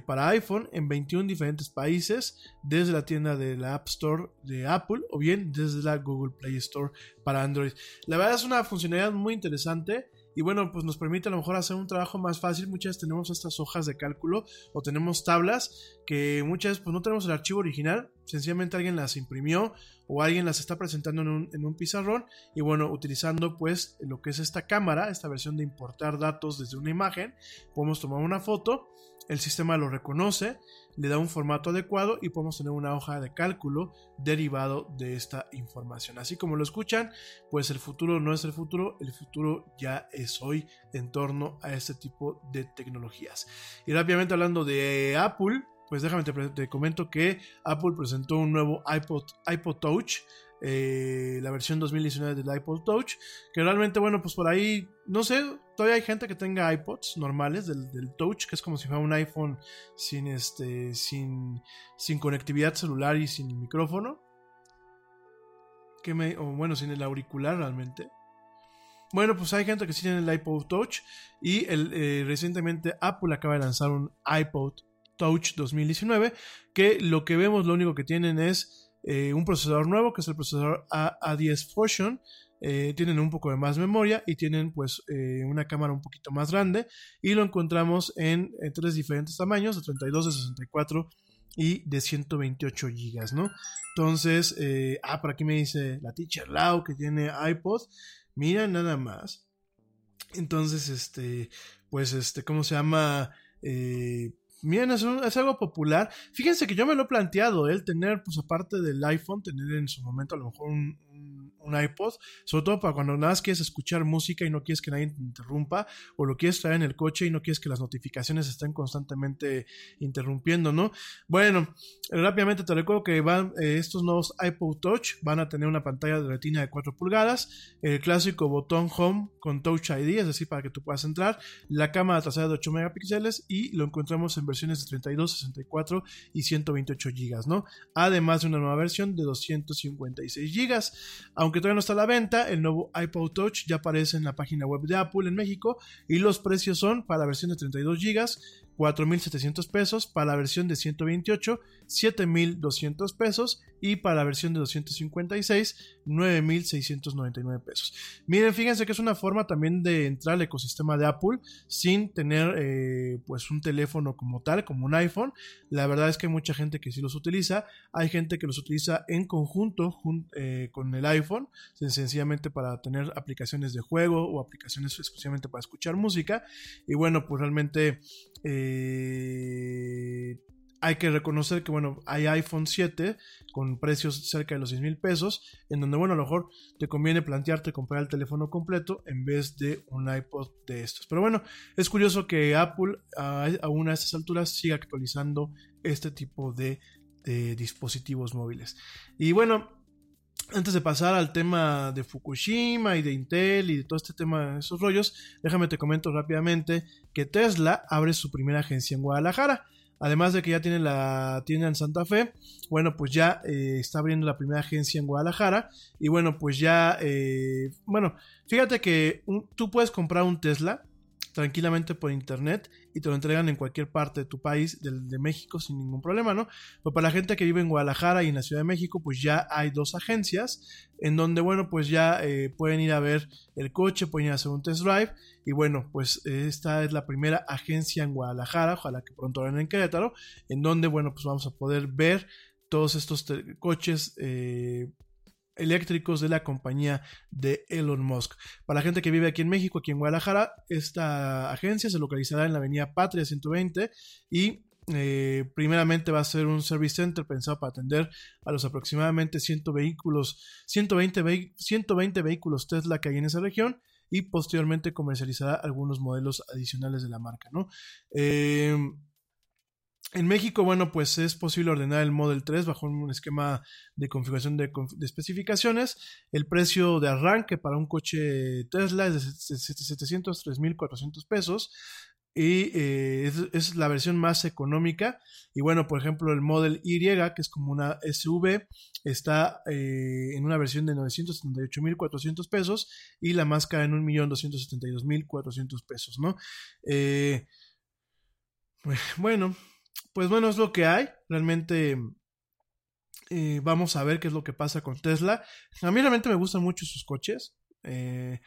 para iPhone en 21 diferentes países, desde la tienda de la App Store de Apple o bien desde la Google Play Store para Android. La verdad es una funcionalidad muy interesante y bueno, pues nos permite a lo mejor hacer un trabajo más fácil. Muchas tenemos estas hojas de cálculo o tenemos tablas que muchas veces pues no tenemos el archivo original, sencillamente alguien las imprimió o alguien las está presentando en un, en un pizarrón y bueno, utilizando pues lo que es esta cámara, esta versión de importar datos desde una imagen, podemos tomar una foto, el sistema lo reconoce, le da un formato adecuado y podemos tener una hoja de cálculo derivado de esta información. Así como lo escuchan, pues el futuro no es el futuro, el futuro ya es hoy en torno a este tipo de tecnologías. Y rápidamente hablando de Apple, pues déjame te, comento que Apple presentó un nuevo iPod, iPod Touch eh, la versión 2019 del iPod Touch, que realmente, bueno, pues por ahí, no sé, todavía hay gente que tenga iPods normales del, Touch, que es como si fuera un iPhone sin, este, sin, sin conectividad celular y sin micrófono. Que me, o bueno, sin el auricular realmente. Bueno, pues hay gente que sí tiene el iPod Touch y el, eh, recientemente Apple acaba de lanzar un iPod Touch 2019 que lo que vemos, lo único que tienen es eh, un procesador nuevo que es el procesador A 10 Fusion. Eh, tienen un poco de más memoria y tienen pues eh, una cámara un poquito más grande y lo encontramos en, tres diferentes tamaños de 32 de 64 y de 128 gigas no entonces ah por aquí me dice la teacher Lau que tiene iPod. Mira nada más. Entonces este pues este cómo se llama Miren, es, es, algo popular. Fíjense que yo me lo he planteado, el tener, pues aparte del iPhone, tener en su momento a lo mejor un, un iPod, sobre todo para cuando nada más quieres escuchar música y no quieres que nadie te interrumpa, o lo quieres traer en el coche y no quieres que las notificaciones estén constantemente interrumpiendo, ¿no? Bueno, rápidamente te recuerdo que van eh, estos nuevos iPod Touch van a tener una pantalla de retina de 4 pulgadas, el clásico botón Home con Touch ID, es decir, para que tú puedas entrar, la cámara trasera de 8 megapíxeles y lo encontramos en versiones de 32, 64 y 128 gigas, ¿no? Además de una nueva versión de 256 gigas, aunque todavía no está a la venta, el nuevo iPod Touch ya aparece en la página web de Apple en México y los precios son para la versión de 32 GB 4.700 pesos, para la versión de 128, 7.200 pesos y para la versión de 256, 9.699 pesos. Miren, fíjense que es una forma también de entrar al ecosistema de Apple sin tener eh, pues un teléfono como tal, como un iPhone. La verdad es que hay mucha gente que sí los utiliza, hay gente que los utiliza en conjunto eh, con el iPhone, sencillamente para tener aplicaciones de juego o aplicaciones exclusivamente para escuchar música. Y bueno, pues realmente... Eh, hay que reconocer que, bueno, hay iPhone 7 con precios cerca de los 6 mil pesos, en donde, bueno, a lo mejor te conviene plantearte comprar el teléfono completo en vez de un iPod de estos. Pero bueno, es curioso que Apple aún a estas alturas siga actualizando este tipo de, dispositivos móviles. Y bueno, antes de pasar al tema de Fukushima y de Intel y de todo este tema de esos rollos, déjame te comento rápidamente que Tesla abre su primera agencia en Guadalajara. Además de que ya tiene la tienda en Santa Fe, bueno, pues ya eh, está abriendo la primera agencia en Guadalajara. Y bueno, pues ya, eh, bueno, fíjate que tú puedes comprar un Tesla tranquilamente por internet y te lo entregan en cualquier parte de tu país, de, México, sin ningún problema, ¿no? Pero para la gente que vive en Guadalajara y en la Ciudad de México, pues ya hay dos agencias en donde, bueno, pues ya eh, pueden ir a ver el coche, pueden ir a hacer un test drive y bueno, pues esta es la primera agencia en Guadalajara, ojalá que pronto hagan en Querétaro, en donde, bueno, pues vamos a poder ver todos estos coches eh, eléctricos de la compañía de Elon Musk. Para la gente que vive aquí en México, aquí en Guadalajara, esta agencia se localizará en la avenida Patria 120 y eh, primeramente va a ser un service center pensado para atender a los aproximadamente 100 vehículos, 120, 120 vehículos Tesla que hay en esa región y posteriormente comercializará algunos modelos adicionales de la marca, ¿no? Eh, en México, bueno, pues es posible ordenar el Model 3 bajo un esquema de configuración de, especificaciones. El precio de arranque para un coche Tesla es de 703.400 pesos y eh, es, la versión más económica. Y bueno, por ejemplo, el Model Y, que es como una SUV, está eh, en una versión de 978.400 pesos y la más cara en 1.272.400 pesos, ¿no? Eh, bueno, pues bueno, es lo que hay. Realmente eh, vamos a ver qué es lo que pasa con Tesla. A mí realmente me gustan mucho sus coches. Eh,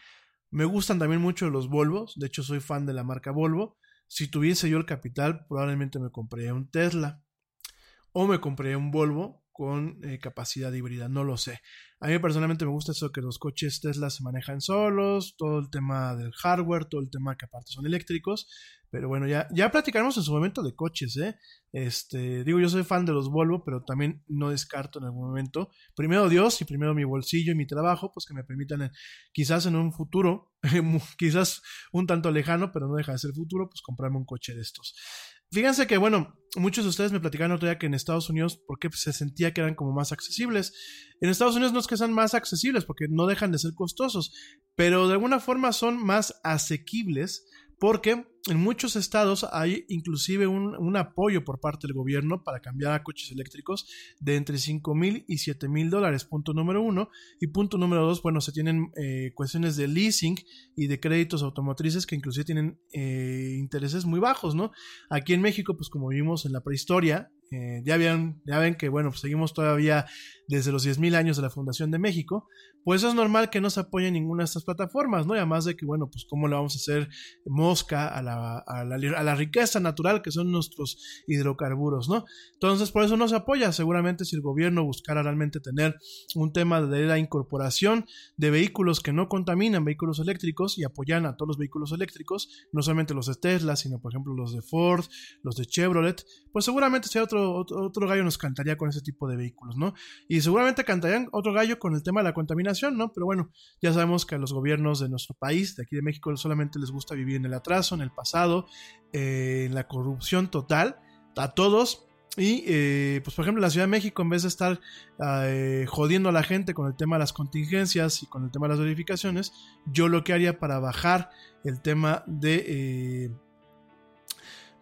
me gustan también mucho los Volvos. De hecho, soy fan de la marca Volvo. Si tuviese yo el capital, probablemente me compraría un Tesla. O me compraría un Volvo con eh, capacidad híbrida. No lo sé. A mí personalmente me gusta eso que los coches Tesla se manejan solos, todo el tema del hardware, todo el tema que aparte son eléctricos. Pero bueno, ya, ya platicaremos en su momento de coches, ¿eh? Este, digo, yo soy fan de los Volvo, pero también no descarto en algún momento, primero Dios y primero mi bolsillo y mi trabajo, pues que me permitan, eh, quizás en un futuro, [laughs] quizás un tanto lejano, pero no deja de ser futuro, pues comprarme un coche de estos. Fíjense que, bueno, muchos de ustedes me platicaron otro día que en Estados Unidos, porque se sentía que eran como más accesibles. En Estados Unidos no es que sean más accesibles, porque no dejan de ser costosos, pero de alguna forma son más asequibles, porque en muchos estados hay inclusive un, apoyo por parte del gobierno para cambiar a coches eléctricos de entre 5 mil y 7 mil dólares, punto número uno. Y punto número dos, bueno, se tienen eh, cuestiones de leasing y de créditos automotrices que inclusive tienen eh, intereses muy bajos, ¿no? Aquí en México, pues como vimos en la prehistoria, eh, ya, ya ven que, bueno, pues seguimos todavía desde los 10.000 años de la Fundación de México, pues es normal que no se apoye ninguna de estas plataformas, ¿no? Y además de que, bueno, pues cómo le vamos a hacer mosca a la, a la, a la riqueza natural que son nuestros hidrocarburos, ¿no? Entonces, por eso no se apoya. Seguramente si el gobierno buscara realmente tener un tema de la incorporación de vehículos que no contaminan, vehículos eléctricos, y apoyan a todos los vehículos eléctricos, no solamente los de Tesla, sino por ejemplo los de Ford, los de Chevrolet, pues seguramente sea otro otro, gallo nos cantaría con ese tipo de vehículos, ¿no? Y seguramente cantarían otro gallo con el tema de la contaminación, ¿no? Pero bueno, ya sabemos que a los gobiernos de nuestro país, de aquí de México, solamente les gusta vivir en el atraso, en el pasado, eh, en la corrupción total, a todos. Y, eh, pues por ejemplo, la Ciudad de México, en vez de estar eh, jodiendo a la gente con el tema de las contingencias y con el tema de las verificaciones, yo lo que haría para bajar el tema de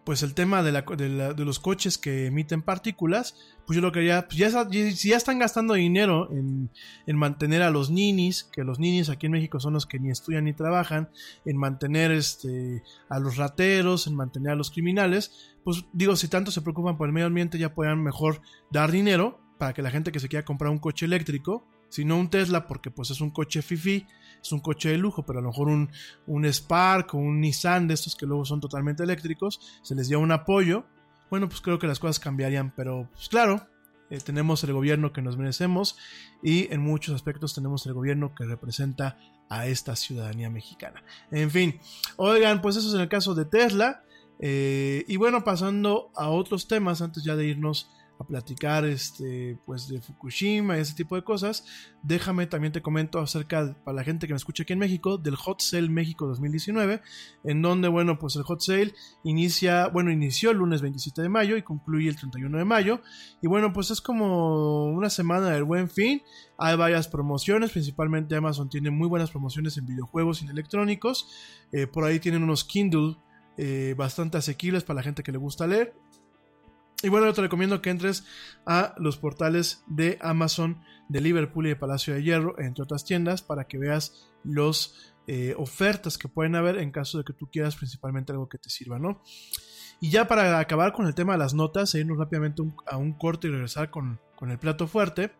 pues el tema de, la, de, la- de los coches que emiten partículas, pues yo lo quería, pues ya, si ya están gastando dinero en, en mantener a los ninis, que los ninis aquí en México son los que ni estudian ni trabajan, en mantener este, a los rateros, en mantener a los criminales, pues digo, si tanto se preocupan por el medio ambiente, ya puedan mejor dar dinero para que la gente que se quiera comprar un coche eléctrico, si no un Tesla, porque pues es un coche fifi, es un coche de lujo, pero a lo mejor un, un Spark o un Nissan de estos que luego son totalmente eléctricos, se les dio un apoyo, bueno, pues creo que las cosas cambiarían, pero pues claro, eh, tenemos el gobierno que nos merecemos y en muchos aspectos tenemos el gobierno que representa a esta ciudadanía mexicana. En fin, oigan, pues eso es en el caso de Tesla. eh, y bueno, pasando a otros temas, antes ya de irnos a platicar este, pues de Fukushima y ese tipo de cosas, déjame también te comento acerca, para la gente que me escucha aquí en México, del Hot Sale México 2019, en donde, bueno, pues el Hot Sale inicia, bueno, inició el lunes 27 de mayo y concluye el 31 de mayo, y bueno, pues es como una semana del buen fin, hay varias promociones, principalmente Amazon tiene muy buenas promociones en videojuegos y en electrónicos, eh, por ahí tienen unos Kindle eh, bastante asequibles para la gente que le gusta leer, y bueno, yo te recomiendo que entres a los portales de Amazon de Liverpool y de Palacio de Hierro, entre otras tiendas, para que veas los eh, ofertas que pueden haber en caso de que tú quieras principalmente algo que te sirva, ¿no? Y ya para acabar con el tema de las notas, e irnos rápidamente a un corte y regresar con, con el plato fuerte,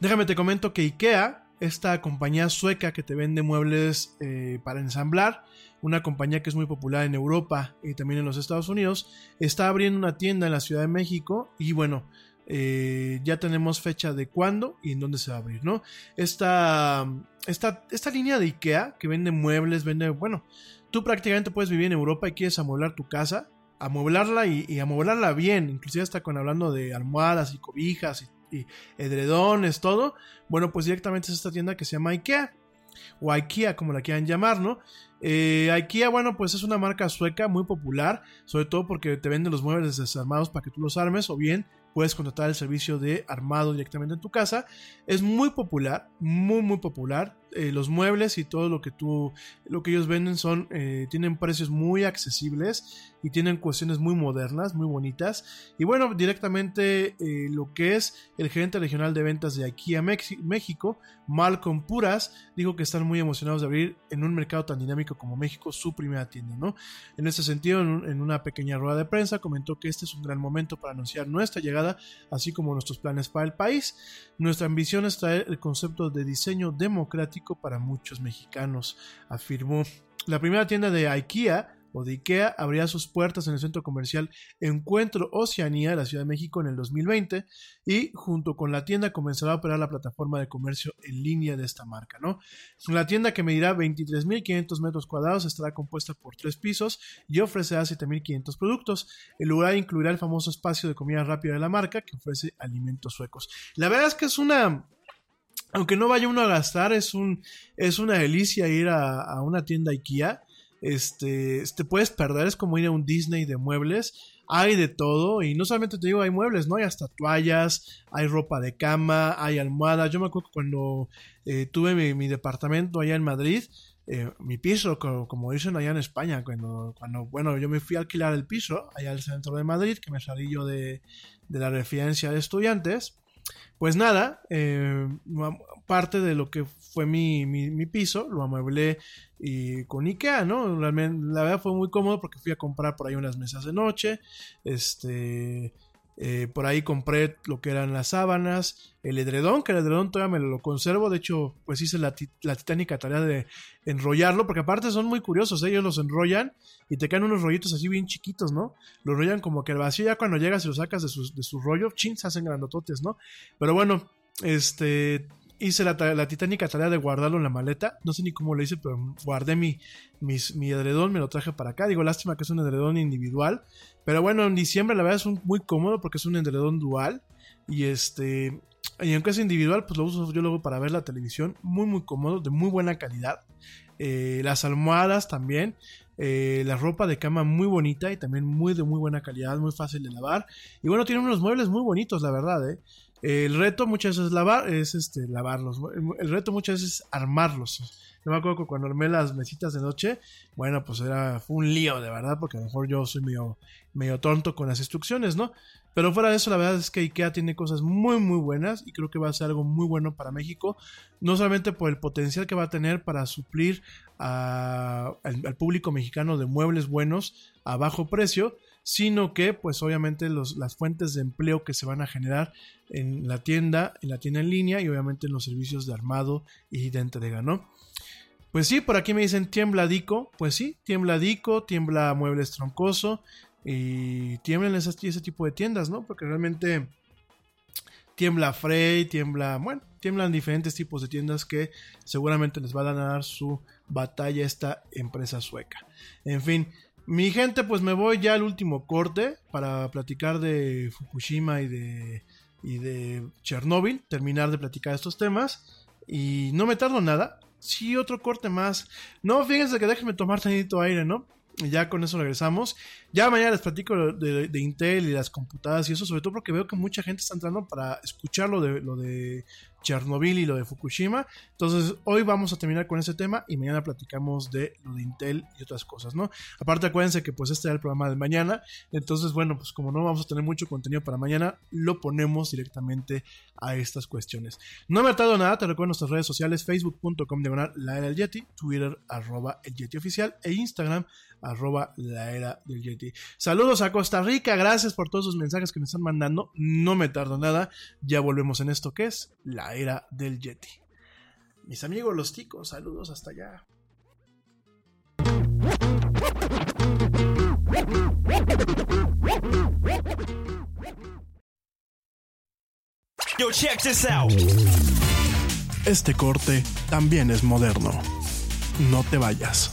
déjame te comento que IKEA, esta compañía sueca que te vende muebles eh, para ensamblar, una compañía que es muy popular en Europa y también en los Estados Unidos, está abriendo una tienda en la Ciudad de México y bueno, eh, ya tenemos fecha de cuándo y en dónde se va a abrir, ¿no? Esta, esta, esta línea de IKEA que vende muebles, vende, bueno, tú prácticamente puedes vivir en Europa y quieres amueblar tu casa, amueblarla y, amueblarla bien, inclusive hasta con hablando de almohadas y cobijas y, y edredones, todo, bueno, pues directamente es esta tienda que se llama IKEA o IKEA como la quieran llamar, ¿no? Eh, IKEA, bueno, pues es una marca sueca muy popular, sobre todo porque te venden los muebles desarmados para que tú los armes, o bien puedes contratar el servicio de armado directamente en tu casa. Es muy popular, muy, muy popular. Eh, los muebles y todo lo que tú, lo que ellos venden son, eh, tienen precios muy accesibles y tienen cuestiones muy modernas, muy bonitas. Y bueno, directamente eh, lo que es el gerente regional de ventas de IKEA Mexi- México, Malcolm Puras, dijo que están muy emocionados de abrir en un mercado tan dinámico como México su primera tienda, ¿no? En ese sentido, en, en una pequeña rueda de prensa, comentó que este es un gran momento para anunciar nuestra llegada, así como nuestros planes para el país. Nuestra ambición es traer el concepto de diseño democrático para muchos mexicanos, afirmó. La primera tienda de IKEA o de IKEA abrirá sus puertas en el centro comercial Encuentro Oceanía de la Ciudad de México en el 2020 y junto con la tienda comenzará a operar la plataforma de comercio en línea de esta marca, ¿no? La tienda que medirá 23.500 metros cuadrados estará compuesta por tres pisos y ofrecerá 7.500 productos. El lugar incluirá el famoso espacio de comida rápida de la marca que ofrece alimentos suecos. La verdad es que es una aunque no vaya uno a gastar, es un es una delicia ir a, a una tienda IKEA. Este, te puedes perder, es como ir a un Disney de muebles. Hay de todo, y no solamente te digo, hay muebles, ¿no? Hay hasta toallas, hay ropa de cama, hay almohadas. Yo me acuerdo que cuando eh, tuve mi, mi departamento allá en Madrid, eh, mi piso, co- como dicen allá en España, cuando, cuando, bueno, yo me fui a alquilar el piso allá al centro de Madrid, que me salí yo de, de la residencia de estudiantes, pues nada, eh, parte de lo que fue mi, mi, piso lo amueblé y con Ikea, ¿no? Realmente, la verdad fue muy cómodo porque fui a comprar por ahí unas mesas de noche, este, eh, por ahí compré lo que eran las sábanas, el edredón, que el edredón todavía me lo conservo, de hecho, pues hice la, la titánica tarea de enrollarlo, porque aparte son muy curiosos, ¿eh? ellos los enrollan y te caen unos rollitos así bien chiquitos, ¿no? Los enrollan como que el vacío ya cuando llegas y lo sacas de su, de su rollo, chin, se hacen grandototes, ¿no? Pero bueno, este, hice la, la titánica tarea de guardarlo en la maleta, no sé ni cómo lo hice, pero guardé mi, mis- mi edredón, me lo traje para acá, digo, lástima que es un edredón individual, pero bueno, en diciembre la verdad es muy cómodo porque es un edredón dual y este... Y aunque es individual, pues lo uso yo luego para ver la televisión. Muy, muy cómodo, de muy buena calidad. Eh, las almohadas también. eh, la ropa de cama muy bonita y también muy de muy buena calidad, muy fácil de lavar. Y bueno, tiene unos muebles muy bonitos, la verdad. ¿eh? El reto muchas veces es lavar, es este, lavarlos. El, reto muchas veces es armarlos. Yo me acuerdo que cuando armé las mesitas de noche, bueno, pues era, fue un lío, de verdad, porque a lo mejor yo soy medio, medio tonto con las instrucciones, ¿no? Pero fuera de eso, la verdad es que IKEA tiene cosas muy, muy buenas y creo que va a ser algo muy bueno para México, no solamente por el potencial que va a tener para suplir a- al público mexicano de muebles buenos a bajo precio, sino que pues obviamente los, las fuentes de empleo que se van a generar en la tienda, en la tienda en línea y obviamente en los servicios de armado y de entrega, ¿no? Pues sí, por aquí me dicen tiembla Dico, pues sí, tiembla Dico, tiembla Muebles Troncoso y tiemblan esas- ese tipo de tiendas, ¿no? Porque realmente tiembla Frey, tiembla, bueno, tiemblan diferentes tipos de tiendas que seguramente les va a dar su batalla esta empresa sueca. En fin, mi gente, pues me voy ya al último corte para platicar de Fukushima y de, y de Chernóbil, terminar de platicar estos temas y no me tardo nada. Sí, otro corte más. No, fíjense que déjenme tomar tantito aire, ¿no? Y ya con eso regresamos. Ya mañana les platico de, Intel y las computadoras y eso, sobre todo porque veo que mucha gente está entrando para escuchar lo de, lo de Chernobyl y lo de Fukushima. Entonces, hoy vamos a terminar con ese tema y mañana platicamos de lo de Intel y otras cosas, ¿no? Aparte, acuérdense que pues este era el programa de mañana. Entonces, bueno, pues como no vamos a tener mucho contenido para mañana, lo ponemos directamente a estas cuestiones. No me ha tardado nada, te recuerdo nuestras redes sociales, facebook.com diagonal la era del Yeti, Twitter arroba el Yeti oficial e Instagram arroba la del Yeti. Saludos a Costa Rica, gracias por todos los mensajes que me están mandando. No me tardo nada, ya volvemos en esto que es la era del Yeti. Mis amigos los ticos, saludos hasta allá. Yo, check this out. Este corte también es moderno. No te vayas.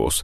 Argos.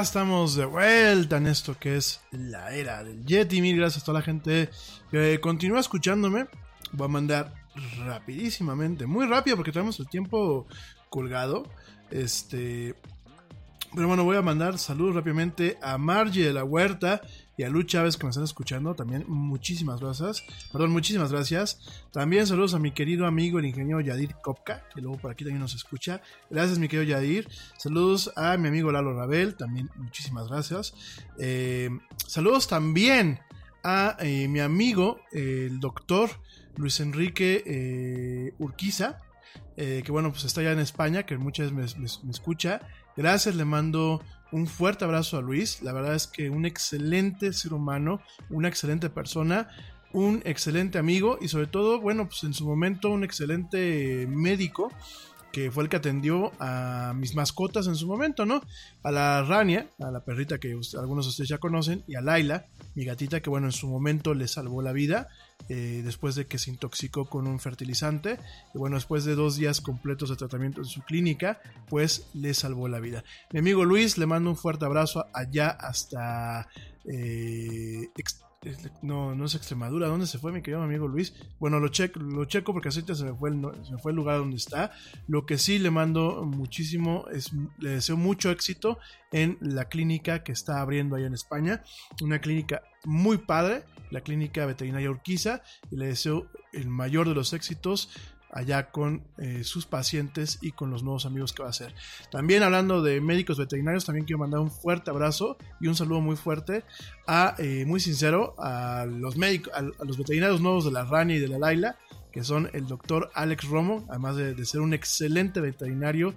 Estamos de vuelta en esto que es la era del Yeti. Mil gracias a toda la gente que continúa escuchándome. Voy a mandar rapidísimamente, muy rápido porque tenemos el tiempo colgado. Este, pero bueno, voy a mandar saludos rápidamente a Margie de la Huerta y a Lu Chávez que me están escuchando. También muchísimas gracias. Perdón, muchísimas gracias. También saludos a mi querido amigo el ingeniero Yadir Kopka, que luego por aquí también nos escucha. Gracias, mi querido Yadir. Saludos a mi amigo Lalo Rabel, también muchísimas gracias. Eh, saludos también a eh, mi amigo, el doctor Luis Enrique eh, Urquiza. que bueno, pues está allá en España, que muchas veces me escucha. Gracias, le mando un fuerte abrazo a Luis. La verdad es que un excelente ser humano, una excelente persona, un excelente amigo y sobre todo, bueno, pues en su momento un excelente médico que fue el que atendió a mis mascotas en su momento, ¿no? A la Rania, a la perrita que algunos de ustedes ya conocen, y a Laila, mi gatita, que bueno, en su momento le salvó la vida eh, después de que se intoxicó con un fertilizante. Y bueno, después de dos días completos de tratamiento en su clínica, pues le salvó la vida. Mi amigo Luis, le mando un fuerte abrazo allá hasta... Eh, no, no es Extremadura. ¿Dónde se fue mi querido amigo Luis? Bueno, lo, checo, lo checo porque así se me, fue el, se me fue el lugar donde está. Lo que sí le mando muchísimo, es, le deseo mucho éxito en la clínica que está abriendo allá en España. Una clínica muy padre, la clínica veterinaria Urquiza. Y le deseo el mayor de los éxitos allá con eh, sus pacientes y con los nuevos amigos que va a hacer. También hablando de médicos veterinarios, también quiero mandar un fuerte abrazo y un saludo muy fuerte a, eh, muy sincero, a los médicos, a, los veterinarios nuevos de la Rani y de la Laila, que son el doctor Alex Romo, además de, ser un excelente veterinario,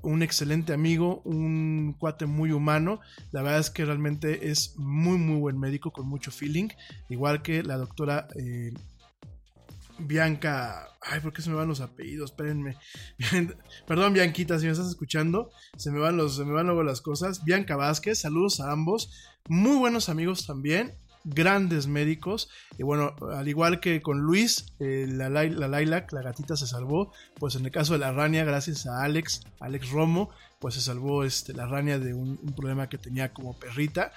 un excelente amigo, un cuate muy humano. La verdad es que realmente es muy, muy buen médico con mucho feeling. Igual que la doctora eh, Bianca. Ay, ¿por qué se me van los apellidos? Espérenme. [laughs] Perdón, Bianquita, si me estás escuchando. Se me van los, se me van luego las cosas. Bianca Vázquez, saludos a ambos. Muy buenos amigos también. Grandes médicos. Y bueno, al igual que con Luis, eh, la, la Lilac, la gatita se salvó. Pues en el caso de la Rania, gracias a Alex, Alex Romo, pues se salvó este, la Rania de un problema que tenía como perrita.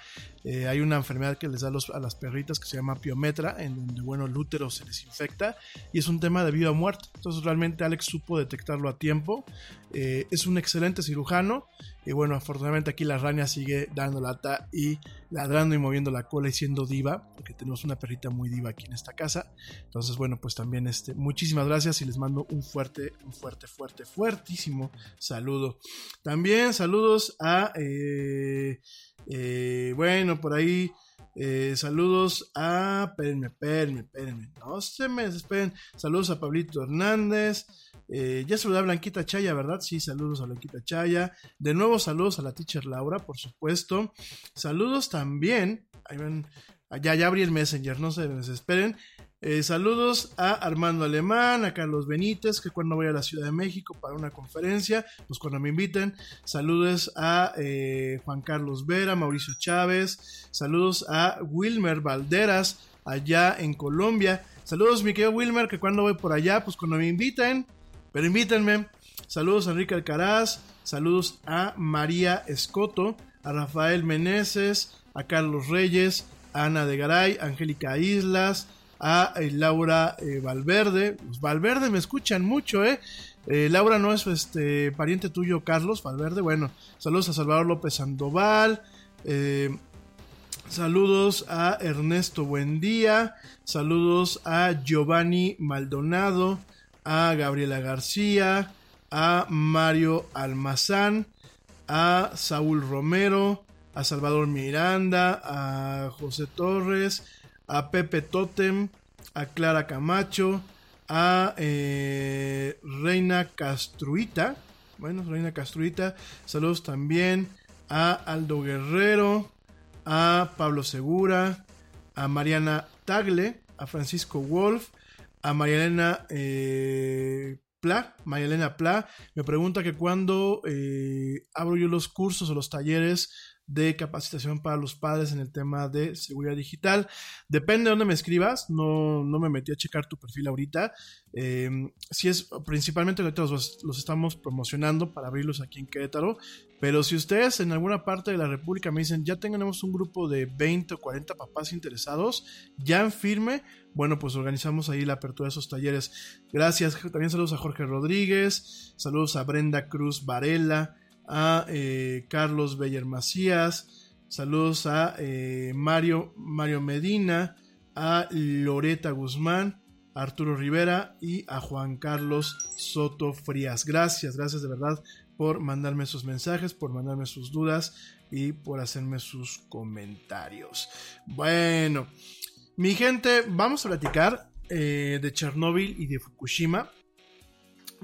Eh, hay una enfermedad que les da a las perritas que se llama piometra, en donde, bueno, el útero se les infecta y es un tema de vida o muerte. Entonces, realmente Alex supo detectarlo a tiempo. Eh, es un excelente cirujano y, bueno, afortunadamente aquí la rania sigue dando lata y ladrando y moviendo la cola y siendo diva, porque tenemos una perrita muy diva aquí en esta casa. Entonces, bueno, pues también este, muchísimas gracias y les mando un fuerte, un fuerte, fuerte, fuertísimo saludo. También saludos a... Eh, eh, bueno, por ahí. Eh, saludos a. Espérenme, espérenme, espérenme. No se me esperen. Saludos a Pablito Hernández. Eh, ya saludé a Blanquita Chaya, ¿verdad? Sí, saludos a Blanquita Chaya. De nuevo, saludos a la teacher Laura, por supuesto. Saludos también. Ahí ven, ya, ya abrí el Messenger, no se desesperen. Eh, saludos a Armando Alemán, a Carlos Benítez, que cuando voy a la Ciudad de México para una conferencia, pues cuando me inviten. Saludos a eh, Juan Carlos Vera, Mauricio Chávez. Saludos a Wilmer Valderas, allá en Colombia. Saludos, mi Wilmer, que cuando voy por allá, pues cuando me inviten, pero invítenme. Saludos a Enrique Alcaraz. Saludos a María Escoto, a Rafael Meneses, a Carlos Reyes, Ana de Garay, Angélica Islas, a eh, Laura eh, Valverde. Los Valverde me escuchan mucho, ¿eh? ¿eh? Laura no es este pariente tuyo, Carlos Valverde. Bueno, saludos a Salvador López Sandoval. saludos a Ernesto Buendía. Saludos a Giovanni Maldonado. A Gabriela García. A Mario Almazán. A Saúl Romero. A Salvador Miranda. A José Torres a Pepe Totem, a Clara Camacho, a eh, Reina Castruita. Bueno, Reina Castruita. Saludos también a Aldo Guerrero, a Pablo Segura, a Mariana Tagle, a Francisco Wolf, a Marielena eh, Pla, Marielena Pla. Me pregunta que cuando eh, abro yo los cursos o los talleres de capacitación para los padres en el tema de seguridad digital. Depende de dónde me escribas, no, no me metí a checar tu perfil ahorita. Eh, si es principalmente los, los estamos promocionando para abrirlos aquí en Querétaro, pero si ustedes en alguna parte de la República me dicen ya tenemos un grupo de 20 o 40 papás interesados, ya en firme, bueno, pues organizamos ahí la apertura de esos talleres. Gracias. También saludos a Jorge Rodríguez, saludos a Brenda Cruz Varela a eh, Carlos Beller Macías, saludos a eh, Mario, Mario Medina, a Loreta Guzmán, a Arturo Rivera y a Juan Carlos Soto Frías. Gracias, gracias de verdad por mandarme sus mensajes, por mandarme sus dudas y por hacerme sus comentarios. Bueno, mi gente, vamos a platicar eh, de Chernóbil y de Fukushima.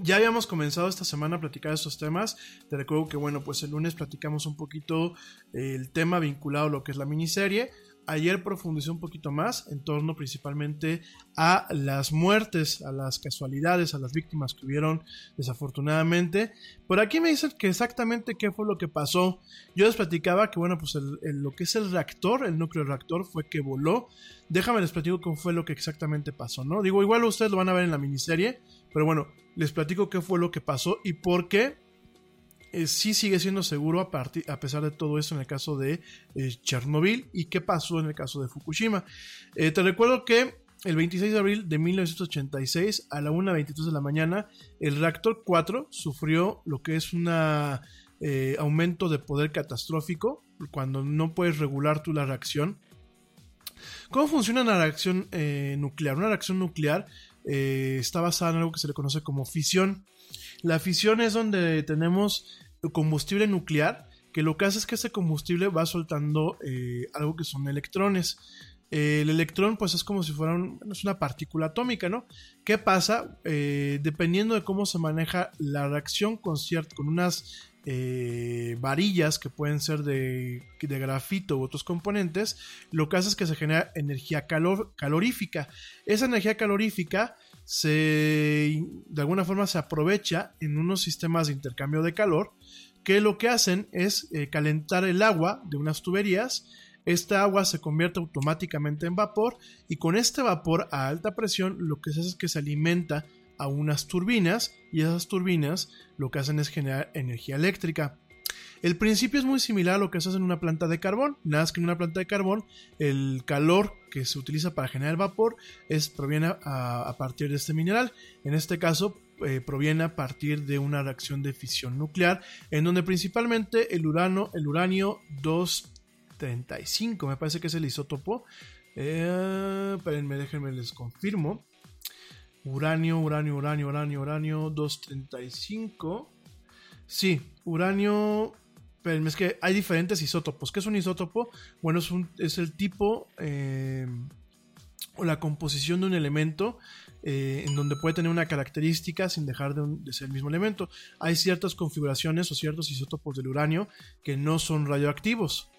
Ya habíamos comenzado esta semana a platicar estos temas. Te recuerdo que, bueno, pues el lunes platicamos un poquito eh, el tema vinculado a lo que es la miniserie. Ayer profundicé un poquito más en torno principalmente a las muertes, a las casualidades, a las víctimas que hubieron desafortunadamente. Por aquí me dicen que exactamente qué fue lo que pasó. Yo les platicaba que, bueno, pues lo que es el reactor, el núcleo reactor, fue que voló. Déjame les platico cómo fue lo que exactamente pasó, ¿no? Digo, igual ustedes lo van a ver en la miniserie, pero bueno, les platico qué fue lo que pasó y por qué eh, sí sigue siendo seguro a, a, pesar de todo eso en el caso de eh, Chernobyl y qué pasó en el caso de Fukushima. Eh, te recuerdo que el 26 de abril de 1986 a la 1.23 de la mañana el reactor 4 sufrió lo que es un aumento de poder catastrófico cuando no puedes regular tú la reacción. ¿Cómo funciona una reacción nuclear? Una reacción nuclear está basada en algo que se le conoce como fisión. La fisión es donde tenemos combustible nuclear, que lo que hace es que ese combustible va soltando eh, algo que son electrones. el electrón, pues es como si fuera una partícula atómica, ¿no? ¿Qué pasa? Eh, dependiendo de cómo se maneja la reacción con, con unas eh, varillas que pueden ser de, grafito u otros componentes, lo que hace es que se genera energía calor, calorífica. Esa energía calorífica se, de alguna forma se aprovecha en unos sistemas de intercambio de calor que lo que hacen es eh, calentar el agua de unas tuberías. Esta agua se convierte automáticamente en vapor y con este vapor a alta presión lo que se hace es que se alimenta a unas turbinas y esas turbinas lo que hacen es generar energía eléctrica. El principio es muy similar a lo que se hace en una planta de carbón, nada más que en una planta de carbón el calor que se utiliza para generar vapor es, proviene a, partir de este mineral. En este caso eh, proviene a partir de una reacción de fisión nuclear, en donde principalmente el urano, el uranio 235, me parece que es el isótopo. Eh, déjenme les confirmo. Uranio, uranio, uranio, uranio, uranio 235. Sí, uranio pero es que hay diferentes isótopos. ¿Qué es un isótopo? Bueno, es, el tipo eh, o la composición de un elemento eh, en donde puede tener una característica sin dejar de, ser el mismo elemento. Hay ciertas configuraciones o ciertos isótopos del uranio que no son radioactivos.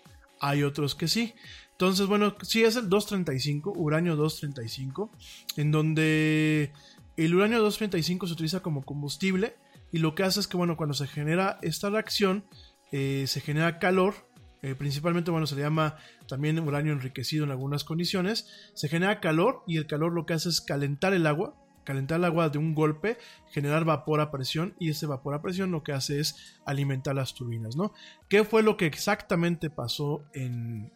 Hay otros que sí. Entonces, bueno, sí es el 235, uranio 235, en donde el uranio 235 se utiliza como combustible y lo que hace es que, bueno, cuando se genera esta reacción, eh, se genera calor, eh, principalmente, bueno, se le llama también uranio enriquecido en algunas condiciones, se genera calor y el calor lo que hace es calentar el agua, calentar el agua de un golpe, generar vapor a presión y ese vapor a presión lo que hace es alimentar las turbinas, ¿no? ¿Qué fue lo que exactamente pasó en,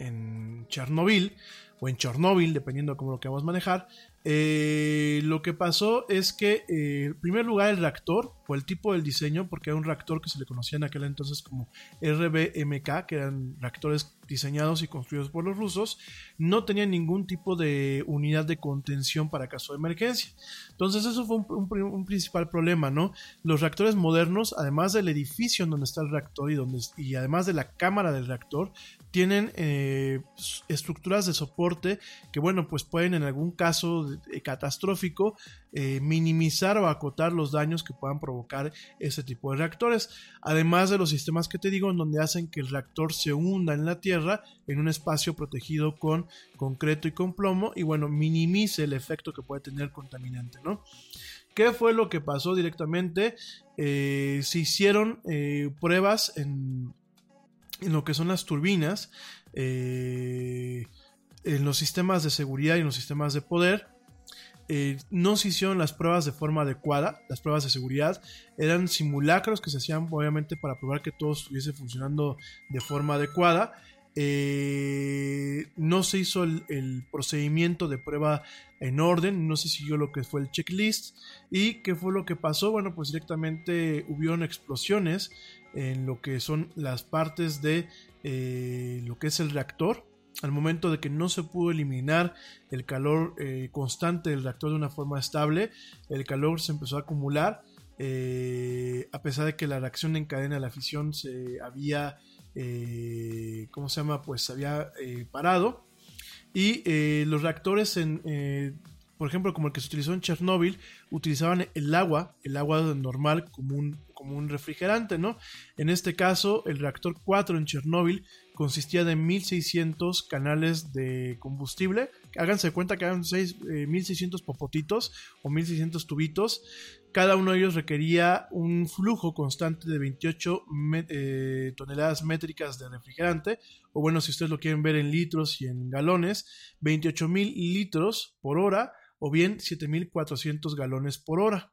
en Chernobyl o en Chernóbil, dependiendo de cómo lo queramos manejar? Eh, lo que pasó es que, en primer lugar, el reactor el tipo del diseño, porque era un reactor que se le conocía en aquel entonces como RBMK, que eran reactores diseñados y construidos por los rusos, no tenía ningún tipo de unidad de contención para caso de emergencia. Entonces eso fue un, principal problema, ¿no? Los reactores modernos, además del edificio en donde está el reactor y, donde, y además de la cámara del reactor, tienen eh, estructuras de soporte que, bueno, pues pueden en algún caso catastrófico eh, minimizar o acotar los daños que puedan provocar ese tipo de reactores. Además de los sistemas que te digo, en donde hacen que el reactor se hunda en la tierra en un espacio protegido con concreto y con plomo y bueno, minimice el efecto que puede tener el contaminante, ¿no? ¿Qué fue lo que pasó directamente? Eh, se hicieron pruebas en, en lo que son las turbinas, eh, en los sistemas de seguridad y en los sistemas de poder, eh, no se hicieron las pruebas de forma adecuada, las pruebas de seguridad. Eran simulacros que se hacían obviamente para probar que todo estuviese funcionando de forma adecuada. Eh, no se hizo el, procedimiento de prueba en orden, no se siguió lo que fue el checklist. Y qué fue lo que pasó, bueno pues directamente hubieron explosiones en lo que son las partes de eh, lo que es el reactor al momento de que no se pudo eliminar el calor eh, constante del reactor de una forma estable, el calor se empezó a acumular, eh, a pesar de que la reacción en cadena de la fisión se había, ¿cómo se llama? Pues se había parado. Y los reactores en, por ejemplo, como el que se utilizó en Chernóbil, utilizaban el agua, el agua normal como un, como un refrigerante, ¿no? En este caso, el reactor 4 en Chernóbil consistía de 1600 canales de combustible. Háganse cuenta que eran 6, eh, 1600 popotitos o 1600 tubitos. Cada uno de ellos requería un flujo constante de 28 me eh, toneladas métricas de refrigerante. O bueno, si ustedes lo quieren ver en litros y en galones, 28 mil litros por hora o bien 7.400 galones por hora.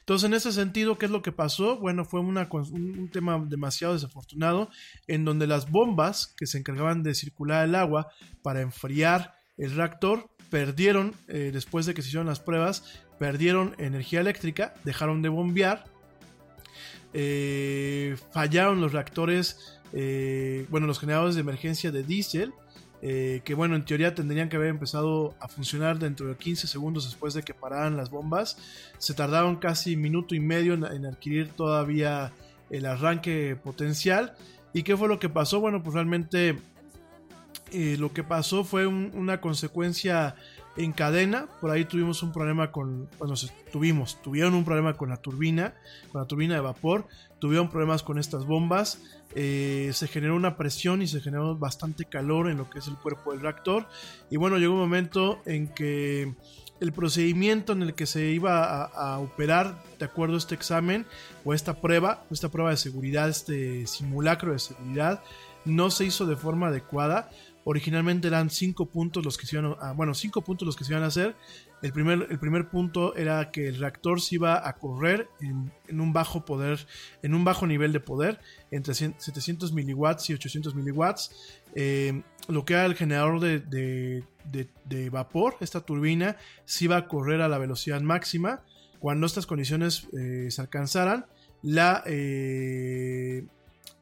Entonces, en ese sentido, ¿qué es lo que pasó? Bueno, fue un tema demasiado desafortunado en donde las bombas que se encargaban de circular el agua para enfriar el reactor perdieron, eh, después de que se hicieron las pruebas, perdieron energía eléctrica, dejaron de bombear, eh, fallaron los reactores, eh, bueno, los generadores de emergencia de diésel, eh, que bueno, en teoría tendrían que haber empezado a funcionar dentro de 15 segundos después de que pararan las bombas. Se tardaron casi minuto y medio en, adquirir todavía el arranque potencial. ¿Y qué fue lo que pasó? Bueno, pues realmente eh, lo que pasó fue un, una consecuencia en cadena. Por ahí tuvimos un problema con. Bueno, tuvimos, tuvieron un problema con la turbina, con la turbina de vapor. Tuvieron problemas con estas bombas. Eh, se generó una presión y se generó bastante calor en lo que es el cuerpo del reactor. Y bueno, llegó un momento en que el procedimiento en el que se iba a, operar de acuerdo a este examen o esta prueba, esta prueba de seguridad, este simulacro de seguridad, no se hizo de forma adecuada. Originalmente eran cinco puntos los que se iban a, bueno, cinco puntos los que se iban a hacer. El primer, el primer punto era que el reactor se iba a correr en, un bajo poder, en un bajo nivel de poder, entre 700 miliwatts y 800 miliwatts. Eh, lo que era el generador de, de, de, de, vapor, esta turbina, se iba a correr a la velocidad máxima. Cuando estas condiciones eh, se alcanzaran, la, eh,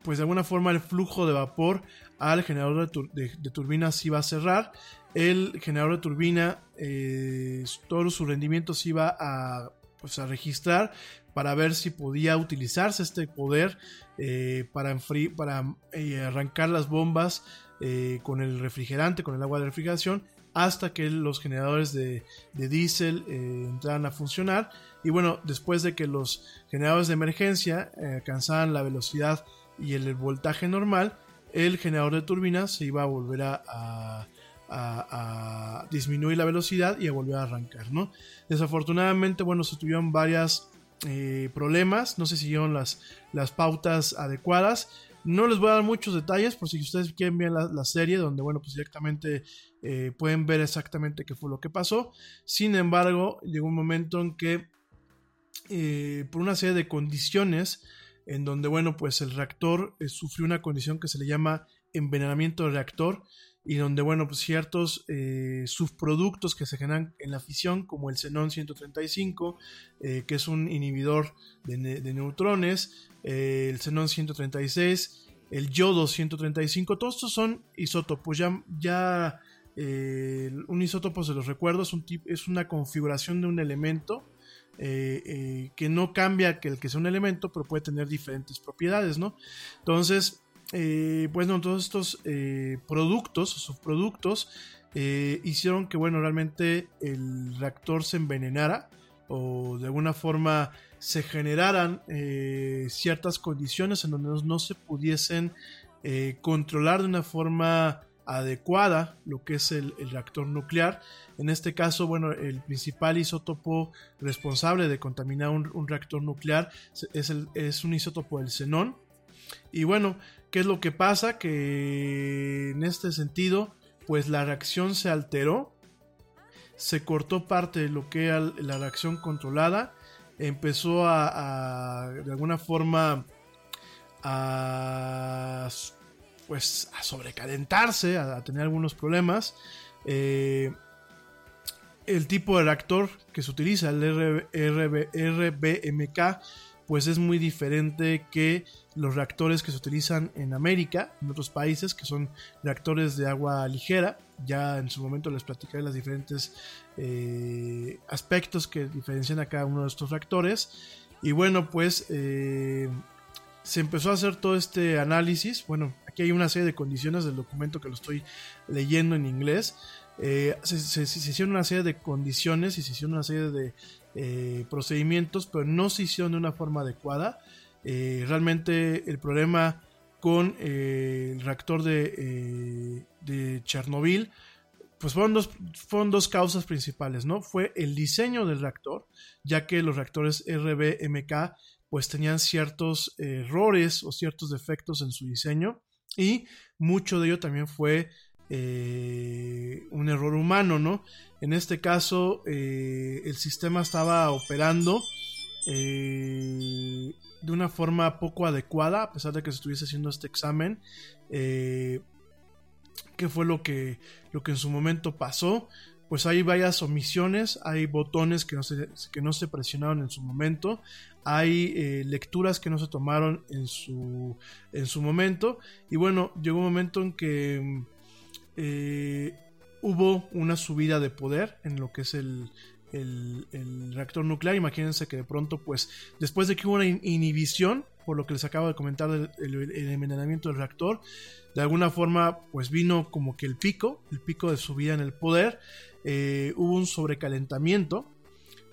pues de alguna forma el flujo de vapor al generador de, tur turbina iba a cerrar. El generador de turbina, eh, todo su rendimiento se iba a, pues, a registrar para ver si podía utilizarse este poder eh, para, para eh, arrancar las bombas eh, con el refrigerante, con el agua de refrigeración, hasta que los generadores de, de diésel eh, entraran a funcionar. Y bueno, después de que los generadores de emergencia alcanzaran la velocidad y el, voltaje normal, el generador de turbina se iba a volver a, a, a, disminuir la velocidad y a volver a arrancar, ¿no? Desafortunadamente, bueno, se tuvieron varias eh, problemas, no se siguieron las, las pautas adecuadas. No les voy a dar muchos detalles por si ustedes quieren ver la, la serie donde, bueno, pues directamente eh, pueden ver exactamente qué fue lo que pasó. Sin embargo, llegó un momento en que eh, por una serie de condiciones en donde, bueno, pues el reactor eh, sufrió una condición que se le llama envenenamiento del reactor y donde, bueno, pues ciertos eh, subproductos que se generan en la fisión, como el xenón 135, eh, que es un inhibidor de, ne de neutrones, eh, el xenón 136, el yodo 135, todos estos son isótopos, ya, ya eh, un isótopo, se los recuerdo, es, un es una configuración de un elemento, eh, que no cambia que el que sea un elemento, pero puede tener diferentes propiedades, ¿no? Entonces, eh, pues no, todos estos eh, productos subproductos eh, hicieron que, bueno, realmente el reactor se envenenara o de alguna forma se generaran eh, ciertas condiciones en donde no, se pudiesen eh, controlar de una forma adecuada lo que es el, reactor nuclear. En este caso, bueno, el principal isótopo responsable de contaminar un, reactor nuclear es, es un isótopo del xenón. Y bueno, ¿Qué es lo que pasa? Que en este sentido, pues la reacción se alteró, se cortó parte de lo que era la reacción controlada, empezó a, a de alguna forma a pues a sobrecalentarse, a, tener algunos problemas. Eh, el tipo de reactor que se utiliza, el RB, RB, RBMK, pues es muy diferente que los reactores que se utilizan en América, en otros países, que son reactores de agua ligera. Ya en su momento les platicaré los diferentes eh, aspectos que diferencian a cada uno de estos reactores. Y bueno, pues eh, se empezó a hacer todo este análisis. Bueno, aquí hay una serie de condiciones del documento que lo estoy leyendo en inglés. Eh, se, hicieron una serie de condiciones y se hicieron una serie de eh, procedimientos, pero no se hicieron de una forma adecuada. Eh, realmente el problema con el reactor de, de Chernobyl, pues fueron dos, fueron dos causas principales, ¿no? Fue el diseño del reactor, ya que los reactores RBMK pues tenían ciertos errores o ciertos defectos en su diseño y mucho de ello también fue eh, un error humano, ¿no? En este caso, eh, el sistema estaba operando eh, de una forma poco adecuada, a pesar de que se estuviese haciendo este examen. ¿Qué fue lo que, lo que en su momento pasó? Pues hay varias omisiones, hay botones que no se, que no se presionaron en su momento, hay eh, lecturas que no se tomaron en su, en su momento. Y bueno, llegó un momento en que eh, hubo una subida de poder en lo que es el, el, reactor nuclear. Imagínense que de pronto, pues, después de que hubo una inhibición, por lo que les acabo de comentar del el, el envenenamiento del reactor, de alguna forma, pues vino como que el pico, el pico de subida en el poder. Eh, hubo un sobrecalentamiento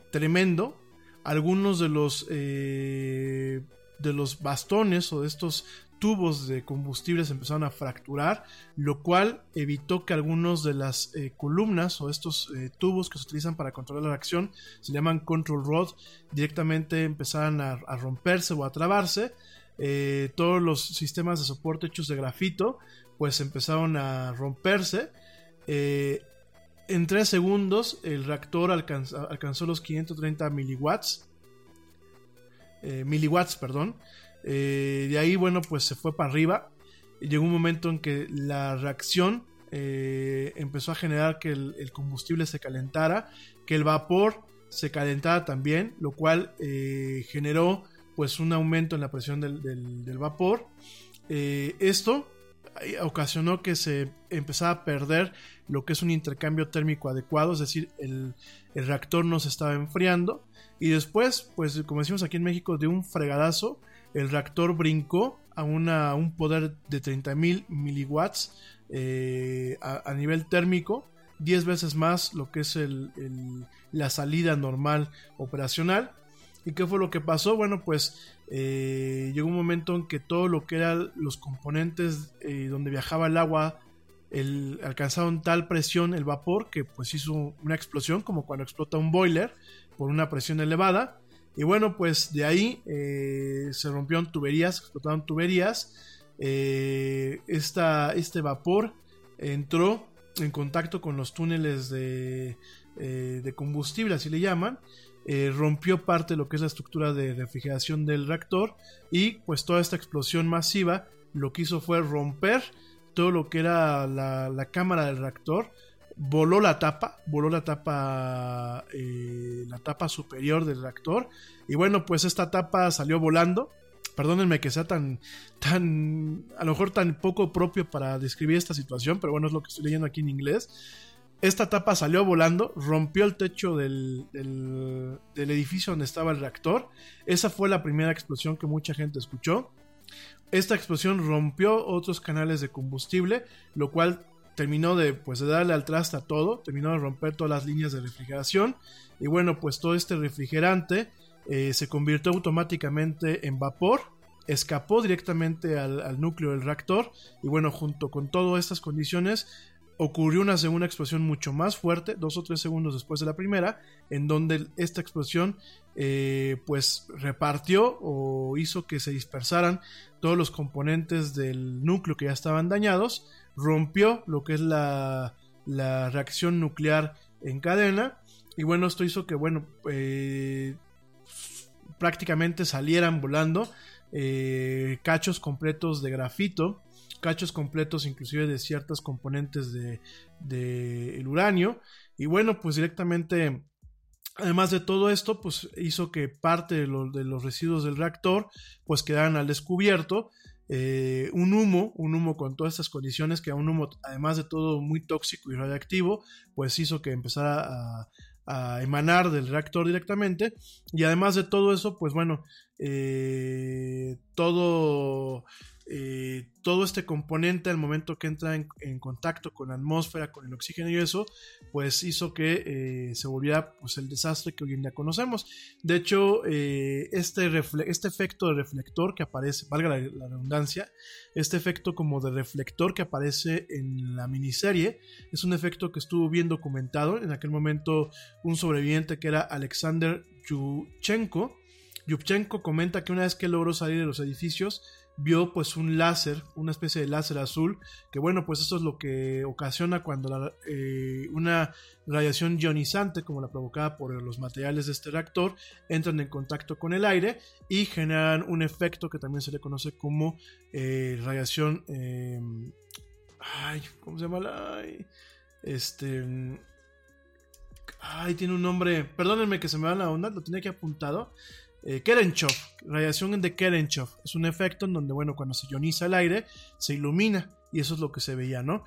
tremendo. Algunos de los eh, de los bastones o de estos tubos de combustible se empezaron a fracturar, lo cual evitó que algunos de las eh, columnas o estos eh, tubos que se utilizan para controlar la reacción, se llaman control rod, directamente empezaran a, romperse o a trabarse. Todos los sistemas de soporte hechos de grafito, pues empezaron a romperse. En 3 segundos el reactor alcanzó, alcanzó los 530 miliwatts. Eh, miliwatts, perdón. Eh, de ahí, bueno, pues se fue para arriba. Llegó un momento en que la reacción eh, empezó a generar que el, combustible se calentara, que el vapor se calentara también, lo cual eh, generó pues un aumento en la presión del, del, del vapor. Esto ocasionó que se empezara a perder lo que es un intercambio térmico adecuado, es decir, el, reactor no se estaba enfriando. Y después, pues como decimos aquí en México, de un fregadazo, el reactor brincó a, un poder de 30.000 miliwatts eh, a, nivel térmico, 10 veces más lo que es el, la salida normal operacional. ¿Y qué fue lo que pasó? Bueno, pues eh, llegó un momento en que todo lo que eran los componentes eh, donde viajaba el agua alcanzaron tal presión, el vapor, que pues hizo una explosión, como cuando explota un boiler por una presión elevada. Y bueno, pues de ahí eh, se rompieron tuberías, explotaron tuberías. Esta, este vapor entró en contacto con los túneles de, de combustible, así le llaman. Eh, rompió parte de lo que es la estructura de refrigeración del reactor y pues toda esta explosión masiva lo que hizo fue romper todo lo que era la, cámara del reactor voló la tapa, voló la tapa, eh, la tapa superior del reactor. Y bueno, pues esta tapa salió volando. Perdónenme que sea tan, tan, a lo mejor tan poco propio para describir esta situación, pero bueno, es lo que estoy leyendo aquí en inglés. Esta tapa salió volando, rompió el techo del, del, edificio donde estaba el reactor. Esa fue la primera explosión que mucha gente escuchó. Esta explosión rompió otros canales de combustible, lo cual terminó de, pues, de darle al traste a todo, terminó de romper todas las líneas de refrigeración y bueno, pues todo este refrigerante eh, se convirtió automáticamente en vapor, escapó directamente al, al, núcleo del reactor y bueno, junto con todas estas condiciones ocurrió una segunda explosión mucho más fuerte, dos o tres segundos después de la primera, en donde esta explosión eh, pues repartió o hizo que se dispersaran todos los componentes del núcleo que ya estaban dañados, rompió lo que es la, la reacción nuclear en cadena y bueno, esto hizo que bueno, eh, prácticamente salieran volando eh, cachos completos de grafito cachos completos inclusive de ciertas componentes de, el uranio. Y bueno, pues directamente, además de todo esto, pues hizo que parte de, los residuos del reactor pues quedaran al descubierto. Eh, un humo, un humo con todas estas condiciones, que un humo, además de todo muy tóxico y radiactivo, pues hizo que empezara a, emanar del reactor directamente. Y además de todo eso, pues bueno, eh, todo eh, todo este componente al momento que entra en, contacto con la atmósfera, con el oxígeno y eso, pues hizo que eh, se volviera pues, el desastre que hoy en día conocemos. De hecho, eh, este, este efecto de reflector que aparece, valga la, redundancia, este efecto como de reflector que aparece en la miniserie, es un efecto que estuvo bien documentado. En aquel momento, un sobreviviente que era Alexander Yuchenko, Yupchenko comenta que una vez que logró salir de los edificios, vio pues un láser, una especie de láser azul, que bueno, pues eso es lo que ocasiona cuando eh, una radiación ionizante, como la provocada por los materiales de este reactor, entran en contacto con el aire y generan un efecto que también se le conoce como eh, radiación... Em, ay, ¿cómo se llama? Ay, este... Ay, tiene un nombre. Perdónenme que se me va la onda, lo tenía aquí apuntado. Eh, Kerenchov, radiación de Kerenchov. Es un efecto en donde, bueno, cuando se ioniza el aire, se ilumina. Y eso es lo que se veía, ¿no?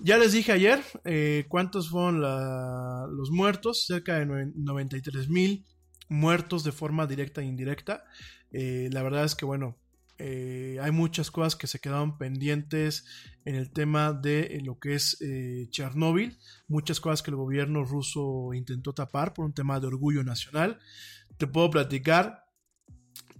Ya les dije ayer eh, cuántos fueron los muertos, cerca de 93 mil muertos de forma directa e indirecta. Eh, la verdad es que, bueno, eh, hay muchas cosas que se quedaron pendientes en el tema de lo que es Chernóbil, muchas cosas que el gobierno ruso intentó tapar por un tema de orgullo nacional te puedo platicar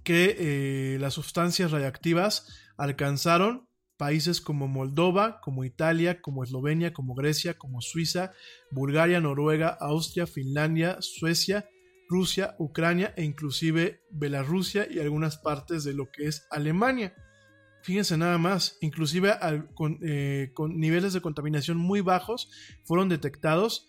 que eh, las sustancias radiactivas alcanzaron países como Moldova, como Italia, como Eslovenia, como Grecia, como Suiza, Bulgaria, Noruega, Austria, Finlandia, Suecia, Rusia, Ucrania e inclusive Bielorrusia y algunas partes de lo que es Alemania. Fíjense nada más, inclusive eh, con niveles de contaminación muy bajos fueron detectados